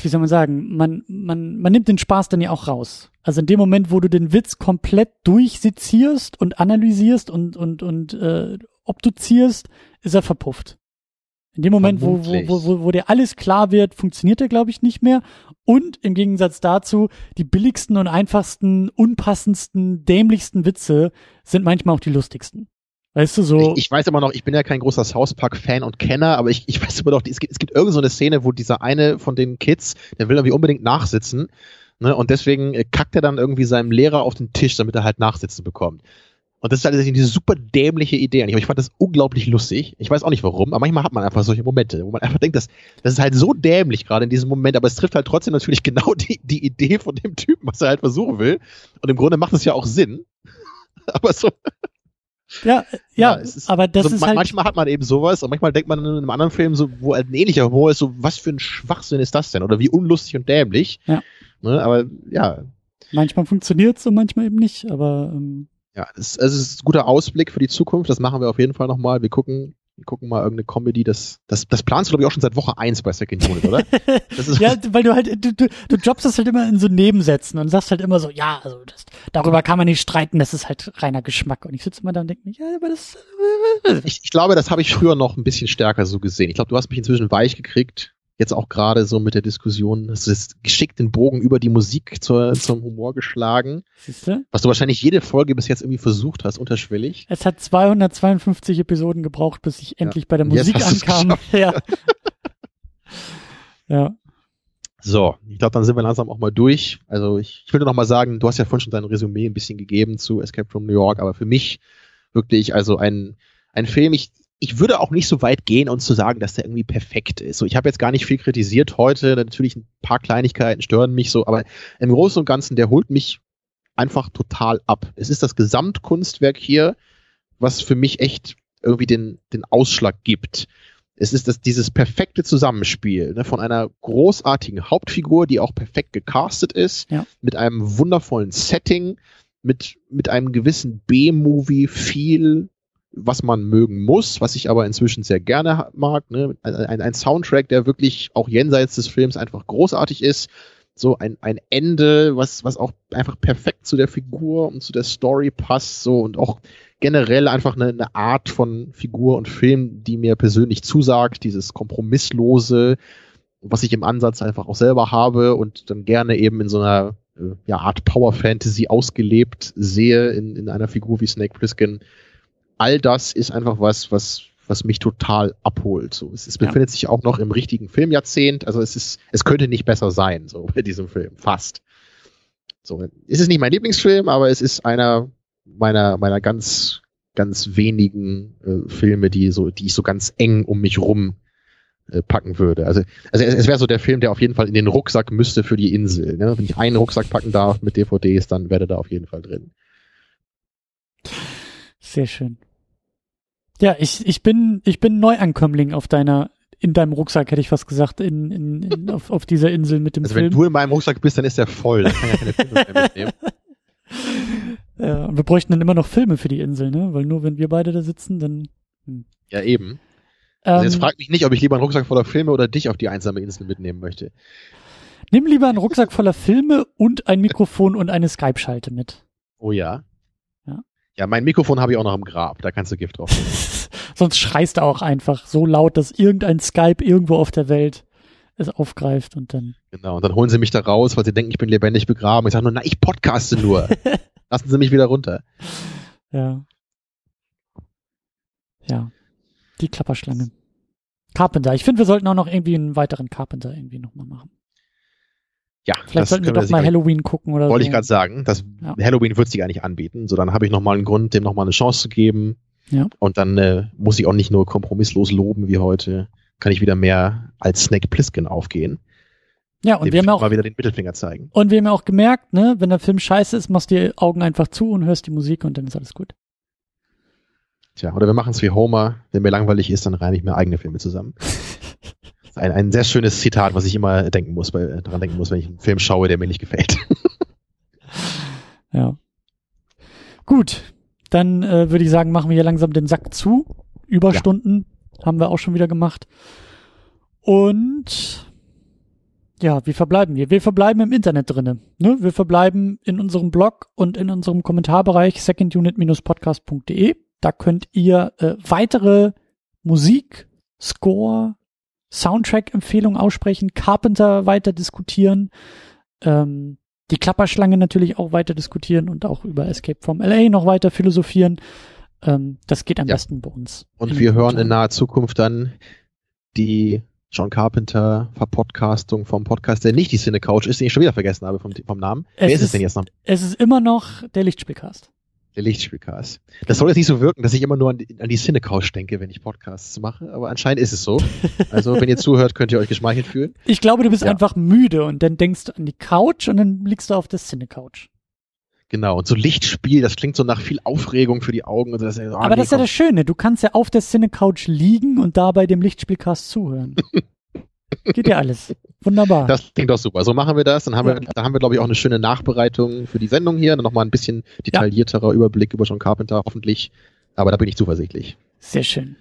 wie soll man sagen, man, man, man nimmt den Spaß dann ja auch raus. Also in dem Moment, wo du den Witz komplett durchsezierst und analysierst und, und, und äh, obduzierst, ist er verpufft. In dem Moment, wo, wo, wo, wo dir alles klar wird, funktioniert er, glaube ich, nicht mehr. Und im Gegensatz dazu, die billigsten und einfachsten, unpassendsten, dämlichsten Witze sind manchmal auch die lustigsten. Weißt du, so. Ich, ich, weiß immer noch, ich bin ja kein großer South Park-Fan und Kenner, aber ich, ich weiß immer noch, es gibt, es gibt irgendeine so eine Szene, wo dieser eine von den Kids, der will irgendwie unbedingt nachsitzen, ne, und deswegen äh, kackt er dann irgendwie seinem Lehrer auf den Tisch, damit er halt nachsitzen bekommt. Und das ist halt diese super dämliche Idee. Und ich fand das unglaublich lustig. Ich weiß auch nicht warum, aber manchmal hat man einfach solche Momente, wo man einfach denkt, das, das ist halt so dämlich gerade in diesem Moment, aber es trifft halt trotzdem natürlich genau die, die Idee von dem Typen, was er halt versuchen will. Und im Grunde macht es ja auch Sinn. aber so. Ja, ja, ja ist, aber das also ist halt manchmal hat man eben sowas und manchmal denkt man in einem anderen Film so, wo ein ähnlicher Humor ist, so was für ein Schwachsinn ist das denn oder wie unlustig und dämlich. Ja. Ne, aber ja. Manchmal funktioniert's und manchmal eben nicht, aber ähm, ja, es, also es ist ein guter Ausblick für die Zukunft. Das machen wir auf jeden Fall nochmal. Wir gucken, wir gucken mal irgendeine Comedy. Das, das, das planst du, glaube ich, auch schon seit Woche eins bei Second Unit, oder? ja, weil du halt, du, du, du droppst das halt immer in so Nebensätzen und sagst halt immer so, ja, also das, darüber kann man nicht streiten, das ist halt reiner Geschmack. Und ich sitze immer da und denke mir, ja, aber das. ich, ich glaube, das habe ich früher noch ein bisschen stärker so gesehen. Ich glaube, du hast mich inzwischen weich gekriegt jetzt auch gerade so mit der Diskussion, du jetzt geschickt den Bogen über die Musik zur, zum Humor geschlagen. Siehste? Was du wahrscheinlich jede Folge bis jetzt irgendwie versucht hast, unterschwellig. Es hat 252 Episoden gebraucht, bis ich endlich bei der Musik ankam. Ja. ja. So, ich glaube, dann sind wir langsam auch mal durch. Also ich, ich würde noch mal sagen, du hast ja vorhin schon dein Resümee ein bisschen gegeben zu Escape from New York, aber für mich wirklich also ein, ein Film, ich, ich würde auch nicht so weit gehen und zu sagen, dass der irgendwie perfekt ist. So, ich habe jetzt gar nicht viel kritisiert heute. Natürlich ein paar Kleinigkeiten stören mich so, aber im Großen und Ganzen, der holt mich einfach total ab. Es ist das Gesamtkunstwerk hier, was für mich echt irgendwie den, den Ausschlag gibt. Es ist das, dieses perfekte Zusammenspiel ne, von einer großartigen Hauptfigur, die auch perfekt gecastet ist, ja. mit einem wundervollen Setting, mit, mit einem gewissen B-Movie, viel was man mögen muss, was ich aber inzwischen sehr gerne mag. Ne? Ein, ein, Soundtrack, der wirklich auch jenseits des Films einfach großartig ist. So ein, ein Ende, was, was auch einfach perfekt zu der Figur und zu der Story passt. So und auch generell einfach eine, eine Art von Figur und Film, die mir persönlich zusagt. Dieses kompromisslose, was ich im Ansatz einfach auch selber habe und dann gerne eben in so einer äh, ja, Art Power Fantasy ausgelebt sehe in, in einer Figur wie Snake Plissken all das ist einfach was, was, was mich total abholt. So, es, es befindet ja. sich auch noch im richtigen Filmjahrzehnt. Also es ist, es könnte nicht besser sein, so bei diesem Film. Fast. So, es ist nicht mein Lieblingsfilm, aber es ist einer meiner, meiner ganz, ganz wenigen äh, Filme, die so, die ich so ganz eng um mich rum äh, packen würde. Also, also es, es wäre so der Film, der auf jeden Fall in den Rucksack müsste für die Insel. Ne? Wenn ich einen Rucksack packen darf mit DVDs, dann wäre der da auf jeden Fall drin. Sehr schön. Ja, ich, ich bin, ich bin Neuankömmling auf deiner, in deinem Rucksack, hätte ich fast gesagt, in, in, in auf, auf dieser Insel mit dem also Film. wenn du in meinem Rucksack bist, dann ist der voll. Dann kann ja keine Filme mehr mitnehmen. Ja, und wir bräuchten dann immer noch Filme für die Insel, ne? Weil nur wenn wir beide da sitzen, dann. Hm. Ja, eben. Also ähm, jetzt frag mich nicht, ob ich lieber einen Rucksack voller Filme oder dich auf die einsame Insel mitnehmen möchte. Nimm lieber einen Rucksack voller Filme und ein Mikrofon und eine Skype-Schalte mit. Oh ja. Ja, mein Mikrofon habe ich auch noch im Grab, da kannst du Gift drauf. Sonst schreist du auch einfach so laut, dass irgendein Skype irgendwo auf der Welt es aufgreift und dann. Genau, und dann holen sie mich da raus, weil sie denken, ich bin lebendig begraben. Ich sage nur, na, ich podcaste nur. Lassen Sie mich wieder runter. Ja. Ja. Die Klapperschlange. Carpenter. Ich finde, wir sollten auch noch irgendwie einen weiteren Carpenter irgendwie nochmal machen. Ja, vielleicht sollten wir doch mal Halloween gucken oder wollte so. Wollte ich gerade sagen, das ja. Halloween wird sie gar nicht anbieten, so dann habe ich nochmal einen Grund, dem nochmal eine Chance zu geben. Ja. Und dann äh, muss ich auch nicht nur kompromisslos loben wie heute, kann ich wieder mehr als Snake Plissken aufgehen. Ja, und wir haben auch mal wieder den Mittelfinger zeigen. Und wir haben ja auch gemerkt, ne, wenn der Film scheiße ist, machst du die Augen einfach zu und hörst die Musik und dann ist alles gut. Tja, oder wir machen es wie Homer, wenn mir langweilig ist, dann reine ich mir eigene Filme zusammen. ein, ein sehr schönes Zitat, was ich immer denken muss, bei, daran denken muss, wenn ich einen Film schaue, der mir nicht gefällt. ja. Gut, dann äh, würde ich sagen, machen wir hier langsam den Sack zu. Überstunden ja. haben wir auch schon wieder gemacht. Und ja, wie verbleiben wir? Wir verbleiben im Internet drinne. Ne? Wir verbleiben in unserem Blog und in unserem Kommentarbereich secondunit-podcast.de. Da könnt ihr äh, weitere Musik, Score, Soundtrack-Empfehlungen aussprechen, Carpenter weiter diskutieren, ähm, die Klapperschlange natürlich auch weiter diskutieren und auch über Escape from LA noch weiter philosophieren. Ähm, das geht am ja. besten bei uns. Und wir hören in naher Zukunft dann die John Carpenter Verpodcastung vom Podcast, der nicht die Cine Couch ist, den ich schon wieder vergessen habe vom, vom Namen. Es Wer ist, ist es denn jetzt noch? Es ist immer noch der Lichtspielcast. Der Lichtspielcast. Das soll jetzt nicht so wirken, dass ich immer nur an die, an die Cinecouch denke, wenn ich Podcasts mache, aber anscheinend ist es so. Also, wenn ihr zuhört, könnt ihr euch geschmeichelt fühlen. Ich glaube, du bist ja. einfach müde und dann denkst du an die Couch und dann liegst du auf der Cinecouch. Genau, und so Lichtspiel, das klingt so nach viel Aufregung für die Augen. Und das, oh, aber nee, das ist ja das Schöne, du kannst ja auf der Cinecouch liegen und dabei dem Lichtspielcast zuhören. Geht ja alles. Wunderbar. Das klingt doch super. So machen wir das. Dann haben ja. wir, da haben wir, glaube ich, auch eine schöne Nachbereitung für die Sendung hier. Dann nochmal ein bisschen detaillierterer ja. Überblick über John Carpenter, hoffentlich. Aber da bin ich zuversichtlich. Sehr schön.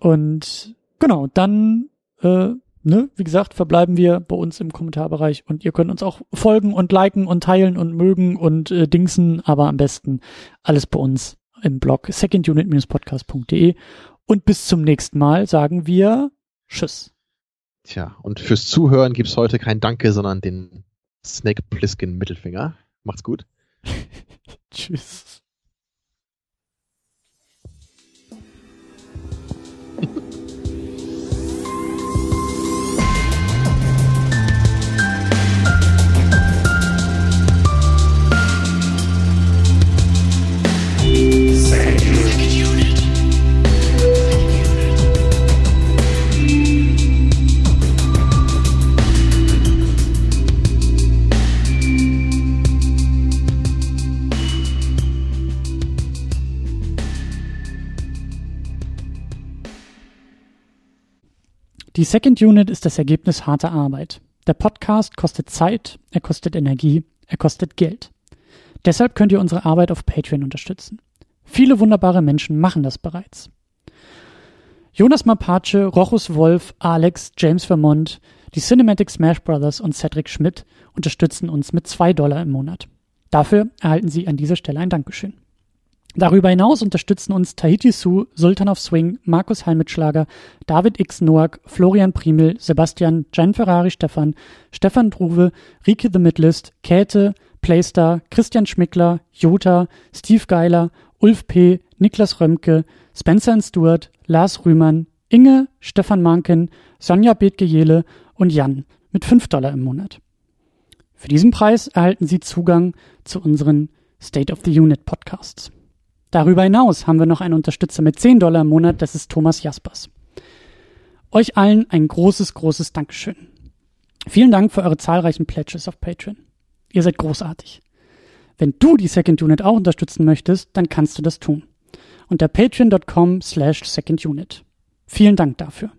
Und genau, dann, äh, ne, wie gesagt, verbleiben wir bei uns im Kommentarbereich und ihr könnt uns auch folgen und liken und teilen und mögen und äh, dingsen, aber am besten alles bei uns im Blog secondunit-podcast.de. Und bis zum nächsten Mal sagen wir Tschüss. Tja, und fürs Zuhören gibt's heute kein Danke, sondern den Snake Plissken Mittelfinger. Macht's gut. Tschüss. Die Second Unit ist das Ergebnis harter Arbeit. Der Podcast kostet Zeit, er kostet Energie, er kostet Geld. Deshalb könnt ihr unsere Arbeit auf Patreon unterstützen. Viele wunderbare Menschen machen das bereits. Jonas Mapace, Rochus Wolf, Alex, James Vermont, die Cinematic Smash Brothers und Cedric Schmidt unterstützen uns mit zwei Dollar im Monat. Dafür erhalten Sie an dieser Stelle ein Dankeschön. Darüber hinaus unterstützen uns Tahiti Su, Sultan of Swing, Markus Halmitschlager, David X. Noack, Florian Primel, Sebastian, Gian Ferrari Stefan, Stefan Druwe, Rike The Midlist, Käthe, Playstar, Christian Schmickler, Jota, Steve Geiler, Ulf P., Niklas Römke, Spencer Stewart, Lars Rühmann, Inge, Stefan Manken, Sonja Bethgejele und Jan mit 5 Dollar im Monat. Für diesen Preis erhalten Sie Zugang zu unseren State of the Unit Podcasts. Darüber hinaus haben wir noch einen Unterstützer mit 10 Dollar im Monat, das ist Thomas Jaspers. Euch allen ein großes, großes Dankeschön. Vielen Dank für eure zahlreichen Pledges auf Patreon. Ihr seid großartig. Wenn du die Second Unit auch unterstützen möchtest, dann kannst du das tun. Unter patreon.com slash secondunit. Vielen Dank dafür.